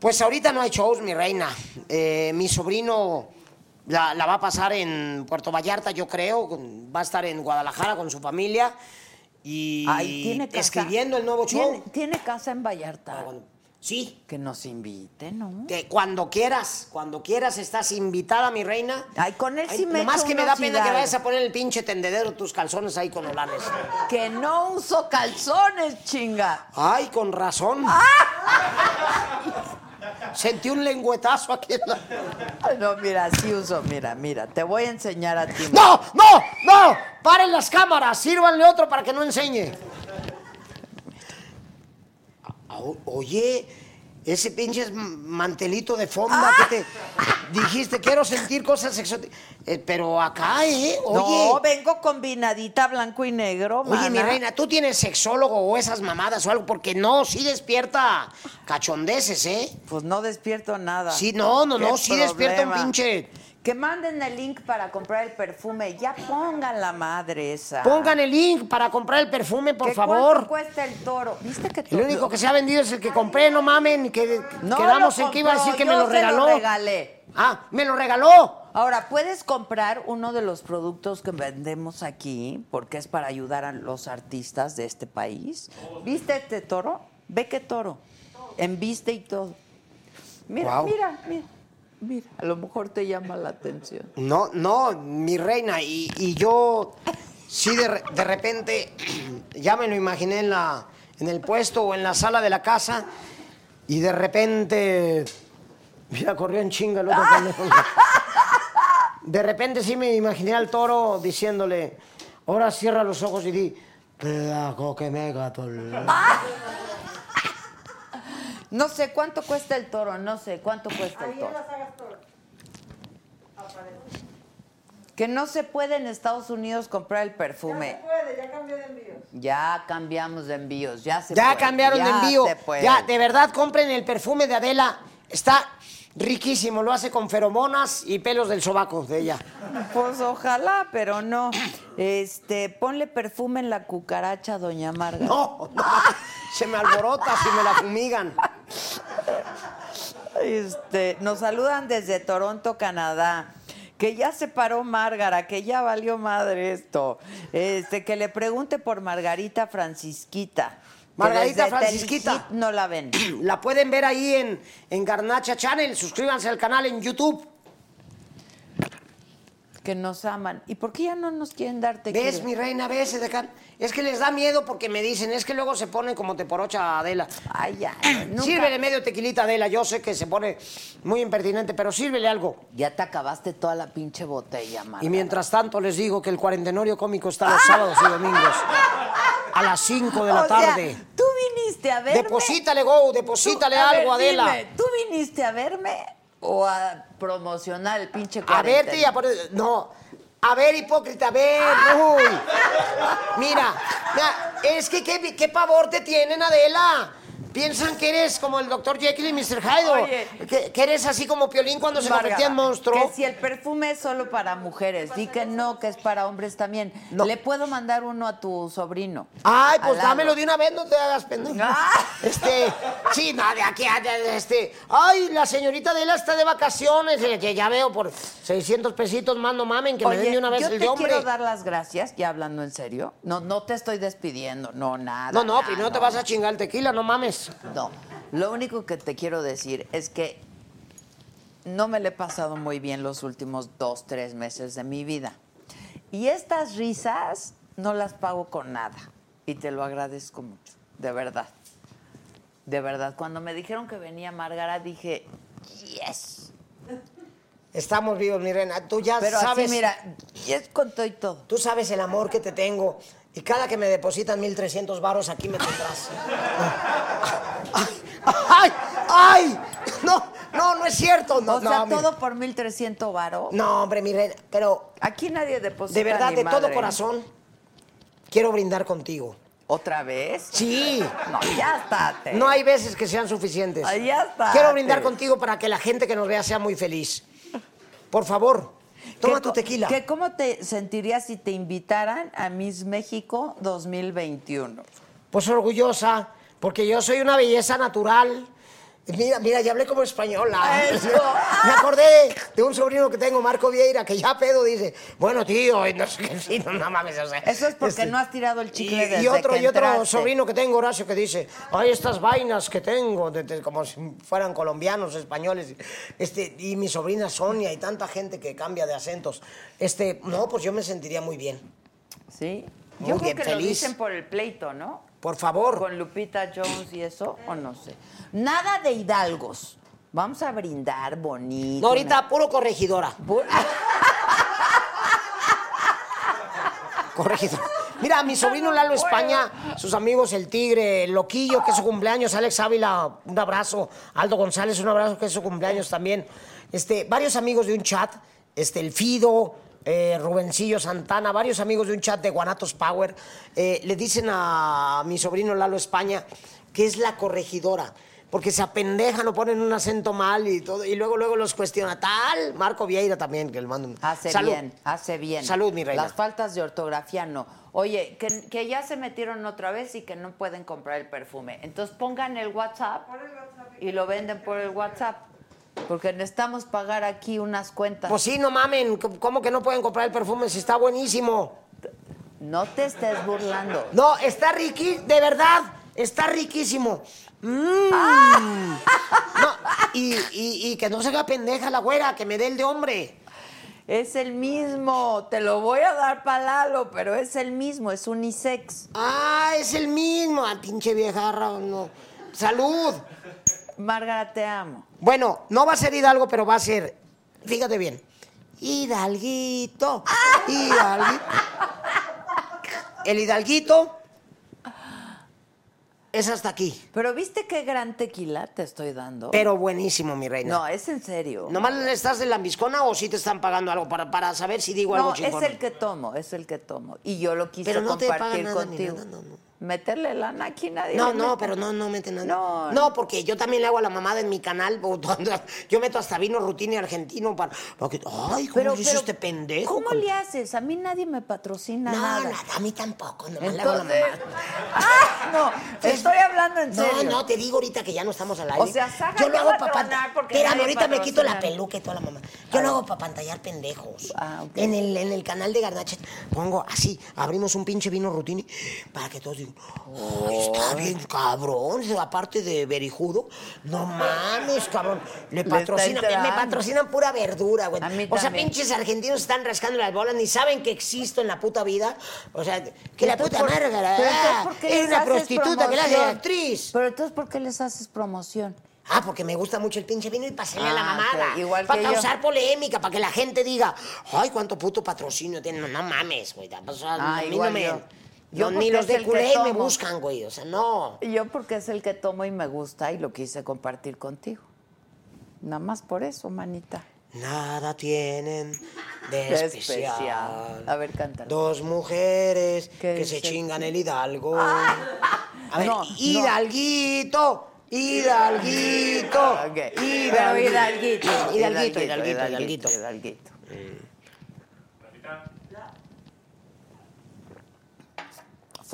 Pues ahorita no hay shows, mi reina. Eh, mi sobrino la, la va a pasar en Puerto Vallarta, yo creo. Va a estar en Guadalajara con su familia y Ay, tiene casa. escribiendo el nuevo show. ¿Tiene, tiene casa en Vallarta. Ah, bueno. Sí, Que nos invite, ¿no? que cuando quieras, cuando quieras estás invitada, mi reina. Ay, con él sí me Nomás que me da pena que vayas a poner el pinche tendedero tus calzones ahí con olanes. Que no uso calzones, chinga. Ay, con razón. Sentí un lengüetazo aquí en la... No, mira, sí uso, mira, mira, te voy a enseñar a ti. ¡No! ¡No! ¡No! ¡Paren las cámaras! Sírvanle otro para que no enseñe. Ah, Oye, ese pinche mantelito de fonda que te dijiste, quiero sentir cosas exóticas. Eh, pero acá, ¿eh? Oye. No, vengo combinadita blanco y negro, Oye, mi reina, ¿tú tienes sexólogo o esas mamadas o algo? Porque no, sí despierta cachondeces, ¿eh? Pues no despierto nada. Sí, no, no, ¿Qué no, sí despierta un problema? pinche... Que manden el link para comprar el perfume. Ya pongan la madre esa. Pongan el link para comprar el perfume, por ¿Qué favor. ¿Cuánto cuesta el toro? ¿Viste que El único que se ha vendido es el que compré, no mamen, que No quedamos lo en que iba a decir que me lo se regaló. regalé. Ah, me lo regaló. Ahora, puedes comprar uno de los productos que vendemos aquí, porque es para ayudar a los artistas de este país. ¿Viste este toro? Ve qué toro. En viste y todo. Mira, Guau. mira, mira. Mira, a lo mejor te llama la atención. No, no, mi reina, y, y yo sí de, de repente *clears throat* ya me lo imaginé en, la, en el puesto o en la sala de la casa y de repente, mira, corrió en chinga el otro pendejo. De repente sí me imaginé al toro diciéndole, ahora cierra los ojos y di, "Placo que me gato el-". *laughs* No sé cuánto cuesta el toro, no sé cuánto cuesta el toro. Que no se puede en Estados Unidos comprar el Ya se perfume. puede, ya cambió de envíos. Ya cambiamos de envíos, ya se Ya puede, cambiaron de envío. se puede. Ya, de verdad, compren el perfume de Adela. Está riquísimo. Lo hace con feromonas y pelos del sobaco de ella. Pues ojalá, pero no. Este, ponle perfume en la cucaracha, doña Marga. No, no, *laughs* se me alborota si me la fumigan. Este, nos saludan desde Toronto, Canadá. Que ya se paró Márgara, que ya valió madre esto. Este, que le pregunte por Margarita Francisquita. Margarita Francisquita. No la ven. *clears throat* La pueden ver ahí en, en Garnacha Channel. Suscríbanse al canal en YouTube. Que nos aman. ¿Y por qué ya no nos quieren dar tequila? ¿Ves, mi reina? ¿Ves, Edecán? Es que les da miedo porque me dicen, es que luego se ponen como te porocha Adela. Ay, ya. *clears throat* nunca- Sírvele medio tequilita Adela. Yo sé que se pone muy impertinente, pero sírvele algo. Ya te acabaste toda la pinche botella, Marga. Y mientras tanto les digo que el cuarentenorio cómico está los sábados y domingos a las 5 de la O sea, tarde. tú viniste a verme. Deposítale, Go, Tú- deposítale a algo, ver, Adela. dime, ¿Tú viniste a verme o a promocionar el pinche A verte y a cuarentena? poner... No, A ver, hipócrita, a ver, uy. Mira, mira, es que qué, qué pavor te tienen, Adela. Piensan que eres como el doctor Jekyll y Mr. Hyde. Que, que eres así como Piolín cuando se Marga, convertía en monstruo. Que si el perfume es solo para mujeres, di que no, que es para hombres también. No. Le puedo mandar uno a tu sobrino. Ay, pues dámelo de una vez, no te hagas pendejo. Ah. Este, sí, no, de aquí a de- este. Ay, la señorita Adela está de vacaciones, eh, que ya veo por 600 pesitos más, no mamen, que me den de una vez yo el te de hombre. quiero dar las gracias, ya hablando en serio. No, no te estoy despidiendo, no, nada. No, no, nada, primero te no. vas a chingar el tequila, no mames. No, lo único que te quiero decir es que no me le he pasado muy bien los últimos dos, tres meses de mi vida. Y estas risas no las pago con nada. Y te lo agradezco mucho, de verdad. De verdad. Cuando me dijeron que venía Márgara, dije, yes. Estamos vivos, mi reina. Tú ya Pero sabes. así, mira, yes con todo y todo. Tú sabes el amor que te tengo. Y cada que me depositan 1300 varos, aquí me tendrás. ¡Ay! *laughs* ¡Ay! ¡Ay! No, no, no es cierto. No, o sea, no, mi- todo por 1300 varos. No, hombre, mi reina. Pero Aquí nadie deposita de verdad, de todo corazón, quiero brindar contigo. ¿Otra vez? Sí. No, ya está. No hay veces que sean suficientes. Ay, ya está, Quiero brindar contigo para que la gente que nos vea sea muy feliz. Por favor, toma ¿Qué tu tequila. ¿qué- ¿Cómo te sentirías si te invitaran a Miss México 2021? Pues orgullosa, porque yo soy una belleza natural. Mira, mira, ya hablé como española. Eso. *laughs* Me acordé de, un sobrino que tengo, Marco Vieira, que ya pedo dice, bueno, tío, y no sé qué, sí, no, no mames, o sea. Eso es porque este, no has tirado el Y, chicle y desde otro, que y otro sobrino que tengo, Horacio, que dice, ay, estas vainas que tengo, de- de- como si fueran colombianos, españoles. Este, y mi sobrina Sonia y tanta gente que cambia de acentos. Este, no, pues yo me sentiría muy bien. ¿Sí? Muy Yo creo bien, que lo feliz. dicen por el pleito, ¿no? Por favor. Con Lupita Jones y eso, o no sé. Nada de hidalgos. Vamos a brindar bonito. No, ahorita puro corregidora. Pu- *laughs* Corregidor. Mira, mi sobrino Lalo España, sus amigos El Tigre, el Loquillo, que es su cumpleaños, Alex Ávila, un abrazo, Aldo González, un abrazo, que es su cumpleaños también. Este, varios amigos de un chat, este, el Fido, eh, Rubencillo Santana, varios amigos de un chat de Guanatos Power, eh, le dicen a mi sobrino Lalo España que es la corregidora. Porque se apendejan o ponen un acento mal y todo, y luego luego los cuestiona. Tal, Marco Vieira también, que le mando un Hace Salud. bien, hace bien. Salud, mi reina. Las faltas de ortografía no. Oye, que, que ya se metieron otra vez y que no pueden comprar el perfume. Entonces pongan el WhatsApp y lo venden por el WhatsApp. Porque necesitamos pagar aquí unas cuentas. Pues sí, no mamen, ¿cómo que no pueden comprar el perfume si está buenísimo? no te estés burlando. No, está riqui, de verdad, está riquísimo. Mm. *laughs* No, y, y- y que no se haga pendeja la güera, que me dé el de hombre. Es el mismo. Te lo voy a dar para Lalo, pero es el mismo. Es unisex. Ah, es el mismo. Ah, pinche vieja, no. Salud. Márgara, te amo. Bueno, no va a ser Hidalgo, pero va a ser, fíjate bien, Hidalguito, Hidalguito. El Hidalguito es hasta aquí, Pero ¿viste qué gran tequila te estoy dando? pero buenísimo, mi reina. no, es en serio. ¿Nomás le estás de lambiscona o si te están pagando algo para, para saber si digo algo No, es chingón? el que tomo, es el que tomo. Y yo lo quise Pero no te compartir pagan nada ni contigo. nada, no, no. Meterle lana aquí nadie. No, no, mete. pero no, no mete nada. No, No, porque yo también le hago a la mamada en mi canal. *laughs* Yo meto hasta vino rutine argentino para. porque, ay, ¿cómo Pero, le hizo pero, este pendejo? ¿Cómo le haces? A mí nadie me patrocina No, nada. nada, a mí tampoco. Nomás le hago a la Entonces, mamada. *laughs* ¡Ah! No, estoy hablando en serio. No, no, te digo ahorita que ya no estamos al aire. O sea, Saga yo te lo hago para Espérame, nadie ahorita me quito la peluca y toda la mamá. Yo lo hago para pantallar pendejos. Ah, ok. en, el, en el canal de Garnachet pongo así, abrimos un pinche vino rutini para que todos "Ay, está bien cabrón, aparte de berijudo. No mames, cabrón. Le patrocinan, me, patrocinan pura verdura, güey. Mí O sea, también. pinches argentinos están rascando las bolas, ni saben que existo en la puta vida. O sea, que la puta ¿por- Márgara, pero entonces, ah, ¿por qué era les una prostituta que la hace promoción? actriz. Pero entonces, ¿por qué les haces promoción? Ah, porque me gusta mucho el pinche vino y pasarle a la Ah, mamada. ok, igual Para que yo. causar polémica, para que la gente diga, ay, cuánto puto patrocinio tienen. No, no mames, güey. O sea, Ah, a mí igual no me. yo. Yo ni los de culé me buscan, güey. O sea, no. Yo porque es el que tomo y me gusta y lo quise compartir contigo. Nada más por eso, manita. nada tienen de especial. especial. A ver, cántalo. Dos mujeres ¿Qué que se chingan el hidalgo. A ver, No, no. hidalguito, hidalguito, hidalguito, Hidalguito. hidalguito, hidalguito, hidalguito. Hidalguito.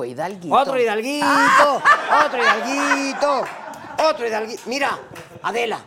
Fue Hidalguito. Otro hidalguito, otro hidalguito, otro hidalguito. Mira, Adela,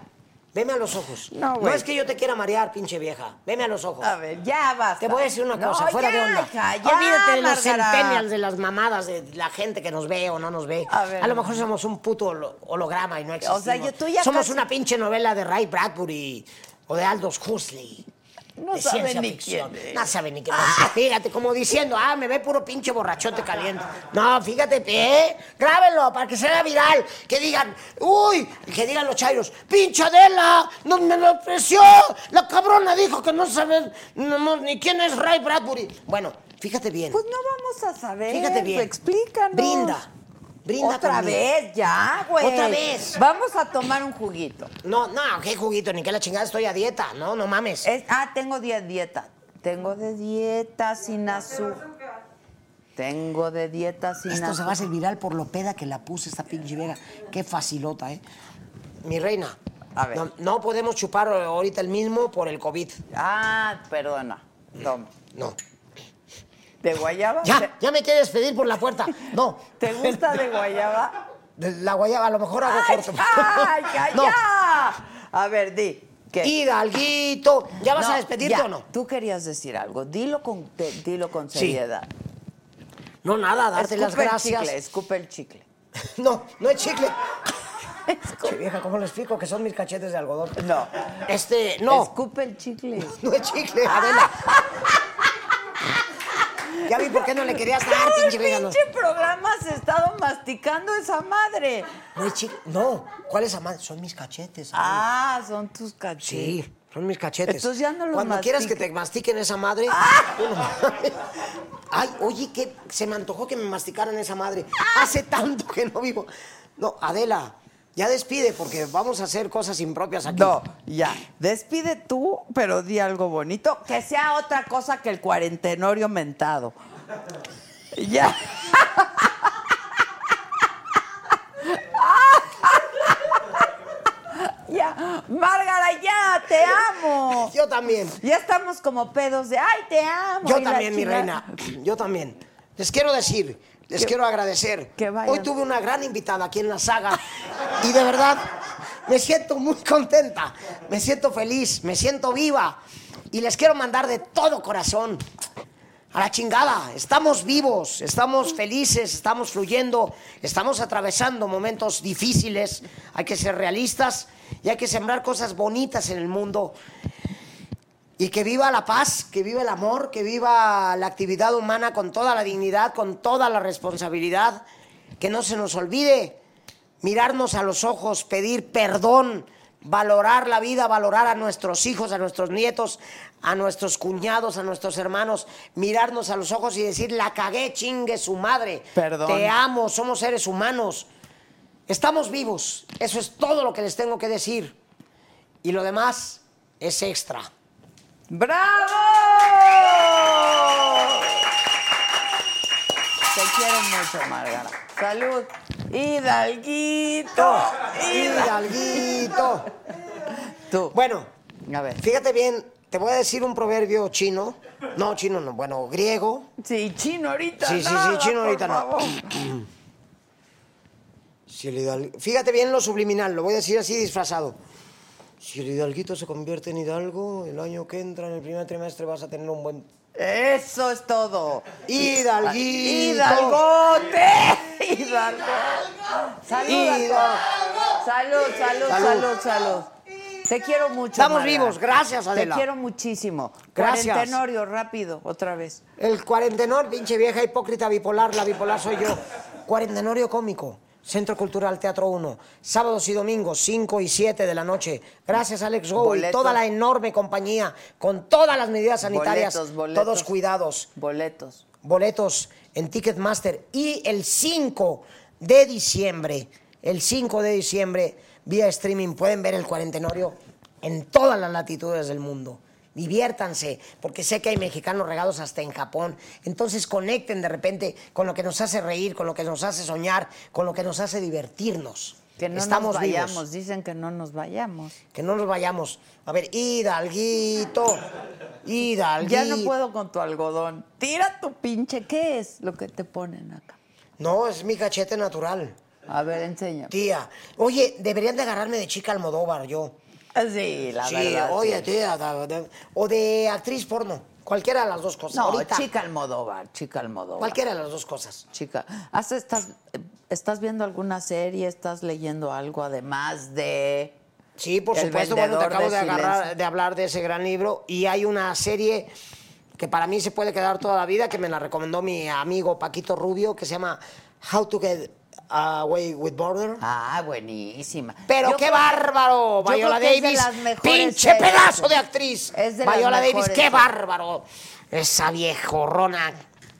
veme a los ojos. No, güey. es que yo te quiera marear, pinche vieja. Veme a los ojos. A ver, ya basta. Te voy a decir una No, cosa, fuera ya, de onda. hija, ya, Olvídate de los centennials, de las mamadas, de la gente que nos ve o no nos ve. A ver. lo mejor somos un puto holo- holograma y no existimos. sea, yo- tú ya somos casi- una pinche novela de Ray Bradbury o de Aldous Huxley. No de sabe ciencia ni ficción. quién es. No sabe ni quién es. Fíjate, como diciendo, ah, me ve puro pinche borrachote caliente. No, fíjate, ¿eh? Grábenlo para que sea viral. Que digan, uy, que digan los chairos, pinche Adela, no me lo ofreció. La cabrona dijo que no sabe no, no, ni quién es Ray Bradbury. Bueno, fíjate bien. Pues no vamos a saber. Fíjate bien. Explícanos. Brinda. Brinda Otra conmigo. vez, ya, güey. Otra vez. Vamos a tomar un juguito. No, no, qué juguito, ni qué la chingada, estoy a dieta. No, no mames. Es- ah, tengo de dieta. Tengo de dieta sin azúcar. Tengo de dieta sin Esto se azúcar. va a hacer viral por lo peda que la puse esta pinche vieja. Qué facilota, ¿eh? Mi reina. A ver. No, no podemos chupar ahorita el mismo por el COVID. Ah, perdona. Toma. No. ¿De guayaba? Ya, ¿Te, ya me quieres pedir por la puerta. No. *laughs* te gusta de guayaba? La guayaba, a lo mejor hago ¡Ay, corto. *laughs* ay, ay, No. ya! A ver, di. ¿Qué? Hidalguito. ¿Ya vas No, a despedirte ya. o no? Tú querías decir algo. Dilo con, te- dilo con Sí. seriedad. No, nada, darte las Escupe gracias. El chicle, escupe el chicle. *laughs* No, no es chicle. Che, vieja, ¿cómo le explico que son mis cachetes de algodón? No. Este, no. Escupe el chicle. No es chicle, Adela. Ya vi por qué no le querías dar, Todo pinche vieja. No, pinche programa has estado masticando esa madre. no es chicle. No, ¿cuál es amante? Son mis cachetes. Ah, son tus cachetes. Sí, son mis cachetes. Entonces ya no los Cuando quieras que te mastiquen esa madre. uno- Ay, oye, que se me antojó que me masticaran esa madre. Hace tanto que no vivo. No, Adela, ya despide porque vamos a hacer cosas impropias aquí. No, ya. Despide tú, pero di algo bonito. Que sea otra cosa que el cuarentenorio mentado. Ya. *laughs* ya. Márgara, ya, te amo. Yo también. Ya estamos como pedos de, ay, te amo. Yo también, mi reina. Yo también. Les quiero decir, les quiero agradecer. que. Hoy tuve una gran invitada aquí en la saga *laughs* y de verdad me siento muy contenta, me siento feliz, me siento viva y les quiero mandar de todo corazón a la chingada. Estamos vivos, estamos felices, estamos fluyendo, estamos atravesando momentos difíciles. Hay que ser realistas y hay que sembrar cosas bonitas en el mundo. Y que viva la paz, que viva el amor, que viva la actividad humana con toda la dignidad, con toda la responsabilidad. Que no se nos olvide mirarnos a los ojos, pedir perdón, valorar la vida, valorar a nuestros hijos, a nuestros nietos, a nuestros cuñados, a nuestros hermanos, mirarnos a los ojos y decir, la cagué, chingue su madre. Perdón. Te amo, somos seres humanos. Estamos vivos. Eso es todo lo que les tengo que decir. Y lo demás es extra. ¡Bravo! Te quiero mucho, Margara. Salud. Hidalguito. Hidalguito. *laughs* Tú. Bueno, A ver. fíjate bien, te voy a decir un proverbio chino. No, chino no, bueno, griego. Sí, chino ahorita. Sí, sí, sí, chino ahorita no. *clears throat* Si el Fíjate bien lo subliminal, lo voy a decir así disfrazado. Si el hidalguito se convierte en hidalgo, el año que entra, en el primer trimestre, vas a tener un buen... Eso es todo. Hidalguito. Hidalgote. Hidalgo. Salud. a Hidal- todos. Salud, salud, Salud. salud, salud. Te quiero mucho. Estamos Marga. vivos, gracias, Adela. Te quiero muchísimo. Gracias. Cuarentenorio, rápido, otra vez. El cuarentenor, pinche vieja hipócrita bipolar, la bipolar soy yo. Cuarentenorio cómico, Centro Cultural Teatro 1, sábados y domingos, 5 y 7 de la noche. Gracias, Alex Go y toda la enorme compañía, con todas las medidas sanitarias, Boletos, boletos. todos cuidados. Boletos. Boletos en Ticketmaster. Y el 5 de diciembre, el 5 de diciembre, vía streaming, pueden ver el cuarentenorio en todas las latitudes del mundo. Diviértanse, porque sé que hay mexicanos regados hasta en Japón. Entonces conecten de repente con lo que nos hace reír, con lo que nos hace soñar, con lo que nos hace divertirnos. Que no Estamos nos vayamos, vivos. dicen que no nos vayamos. Que no nos vayamos. A ver, Hidalguito. Hidalguito. Ya no puedo con tu algodón. Tira tu pinche, ¿qué es lo que te ponen acá? No, es mi cachete natural. A ver, enseña. Tía, oye, deberían de agarrarme de chica Almodóvar yo. Sí, la sí, verdad. oye, sí. tía, da- da- o de actriz porno. Cualquiera de las dos cosas. No, Ahorita, chica Almodóvar, chica Almodóvar. Cualquiera de las dos cosas. Chica, ¿has- estás, ¿estás viendo alguna serie? ¿Estás leyendo algo además de...? Sí, por El supuesto, bueno, te acabo de de, agarrar, de hablar de ese gran libro y hay una serie que para mí se puede quedar toda la vida, que me la recomendó mi amigo Paquito Rubio, que se llama How to Get Away with Border. Ah, buenísima. Pero Yo qué creo bárbaro, Viola Davis. Pinche series. pedazo de actriz. Es de Viola Davis, qué bárbaro. Esa viejorrona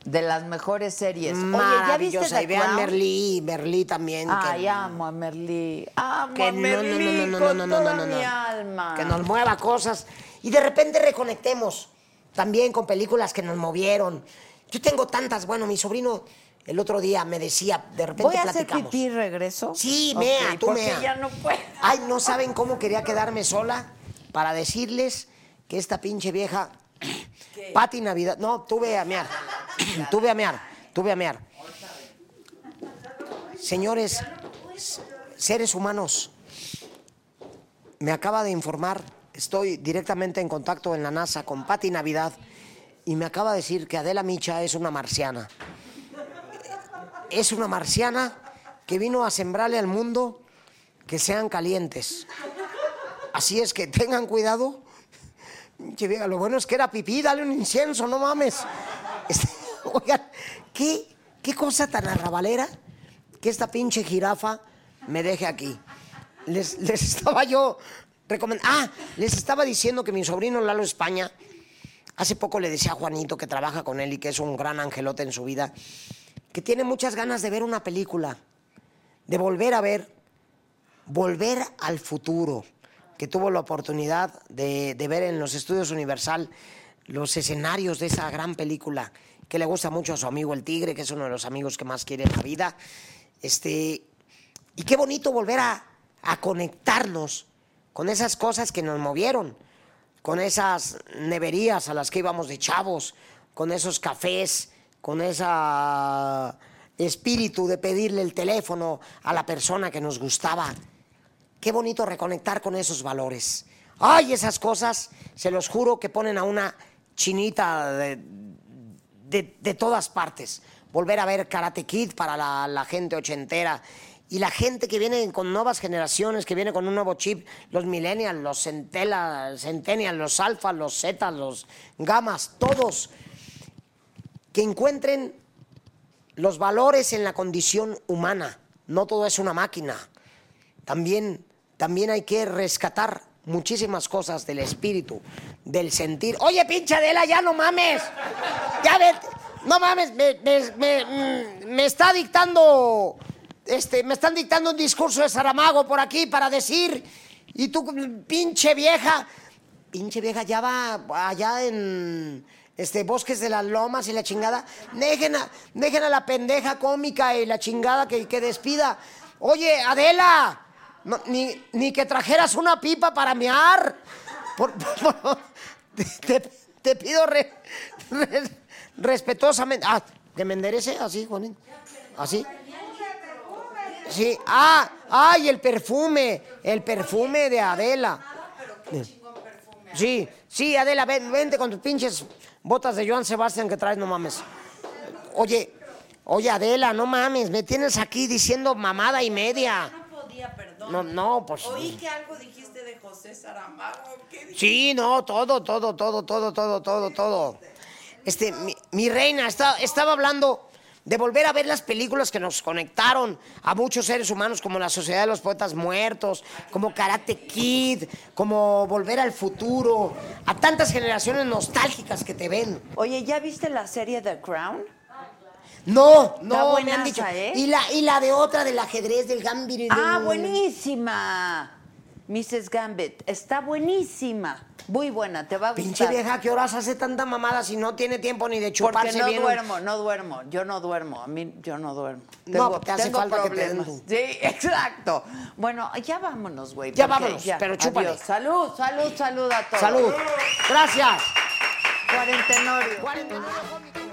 De las mejores series. Oye, ¿ya viste maravillosa. Y vean? Merlí, Merlí también. que- Ay, amo a Merlí. Amo que a Merlí no, no, no, con no, no, toda no, no, mi no. alma. Que nos mueva cosas. Y de repente reconectemos también con películas que nos movieron. Yo tengo tantas. Bueno, mi sobrino el otro día me decía, de repente Voy a hacer platicamos. pipí y regreso. Sí, mea, tú porque mea. ya no puedo. Ay, no saben cómo quería quedarme sola para decirles que esta pinche vieja. Pati Navidad. No, tú ve a mear. *coughs* tú ve a mear. Tú ve a mear. Señores, seres humanos, me acaba de informar, estoy directamente en contacto en la NASA con Pati Navidad y me acaba de decir que Adela Micha es una marciana. Es una marciana que vino a sembrarle al mundo que sean calientes. Así es que tengan cuidado. Lo bueno es que era pipí, dale un incienso, no mames. Este, *laughs* oigan, ¿qué, qué cosa tan arrabalera que esta pinche jirafa me deje aquí. Les, les estaba yo recomendando. Ah, les estaba diciendo que mi sobrino Lalo España, hace poco le decía a Juanito que trabaja con él y que es un gran angelote en su vida, que tiene muchas ganas de ver una película, de volver a ver Volver al futuro, que tuvo la oportunidad de, ver en los estudios Universal los escenarios de esa gran película que le gusta mucho a su amigo el Tigre, que es uno de los amigos que más quiere en la vida. Este, y qué bonito volver a conectarnos con esas cosas que nos movieron, con esas neverías a las que íbamos de chavos, con esos cafés, con ese espíritu de pedirle el teléfono a la persona que nos gustaba. Qué bonito reconectar con esos valores. Ay, esas cosas, se los juro que ponen a una chinita de, de- todas partes. Volver a ver Karate Kid para la, la gente ochentera. Y la gente que viene con nuevas generaciones, que viene con un nuevo chip, los millennials, los centela- centennials, los alfas, los zetas, los gamas, todos, que encuentren los valores en la condición humana. No todo es una máquina. También, también hay que rescatar muchísimas cosas del espíritu, del sentir. Oye, pinche Adela, ya no mames. Ya ve, no mames, me, me- me- mm, me está dictando, este, me están dictando un discurso de Saramago por aquí para decir, y tú, pinche vieja, pinche vieja, ya va allá en este Bosques de las Lomas y la chingada. Dejen a, dejen a la pendeja cómica y la chingada que, que despida. Oye, Adela, no, ni, ni que trajeras una pipa para mear. Por- por- te, te- te pido re- re- respetuosamente. Ah, que me enderece así, Juanín. Así. Sí, ah, ay, el perfume, el perfume de Adela. Sí, sí, Adela, ven, vente con tus pinches botas de Joan Sebastián que traes, no mames. Oye, oye, Adela, no mames, me tienes aquí diciendo mamada y media. No podía, perdón. No, no, pues. Oí que algo dijiste de José Saramago. Sí, no, todo, todo, todo, todo, todo, todo, todo. Este, mi, mi reina, está- estaba hablando de volver a ver las películas que nos conectaron a muchos seres humanos, como La Sociedad de los Poetas Muertos, como Karate Kid, como Volver al Futuro, a tantas generaciones nostálgicas que te ven. Oye, ¿ya viste la serie The Crown? No, no, Está me buenaza, han dicho. ¿eh? Y la, y la de otra del ajedrez, del gambito. y Ah, buenísima. Mrs. Gambit. Está buenísima. Muy buena, te va a gustar. Pinche vieja, ¿qué horas hace tanta mamada si no tiene tiempo ni de chuparse Porque no bien? duermo, no duermo. Yo no duermo. A mí, yo no duermo. No, te hace tengo falta que te den problemas. Sí, *laughs* exacto. Bueno, ya vámonos, güey. Ya vámonos, pero chúpale. Adiós. Salud, salud, salud a todos. Salud. Gracias. Cuarentenorio. Cuarentenorio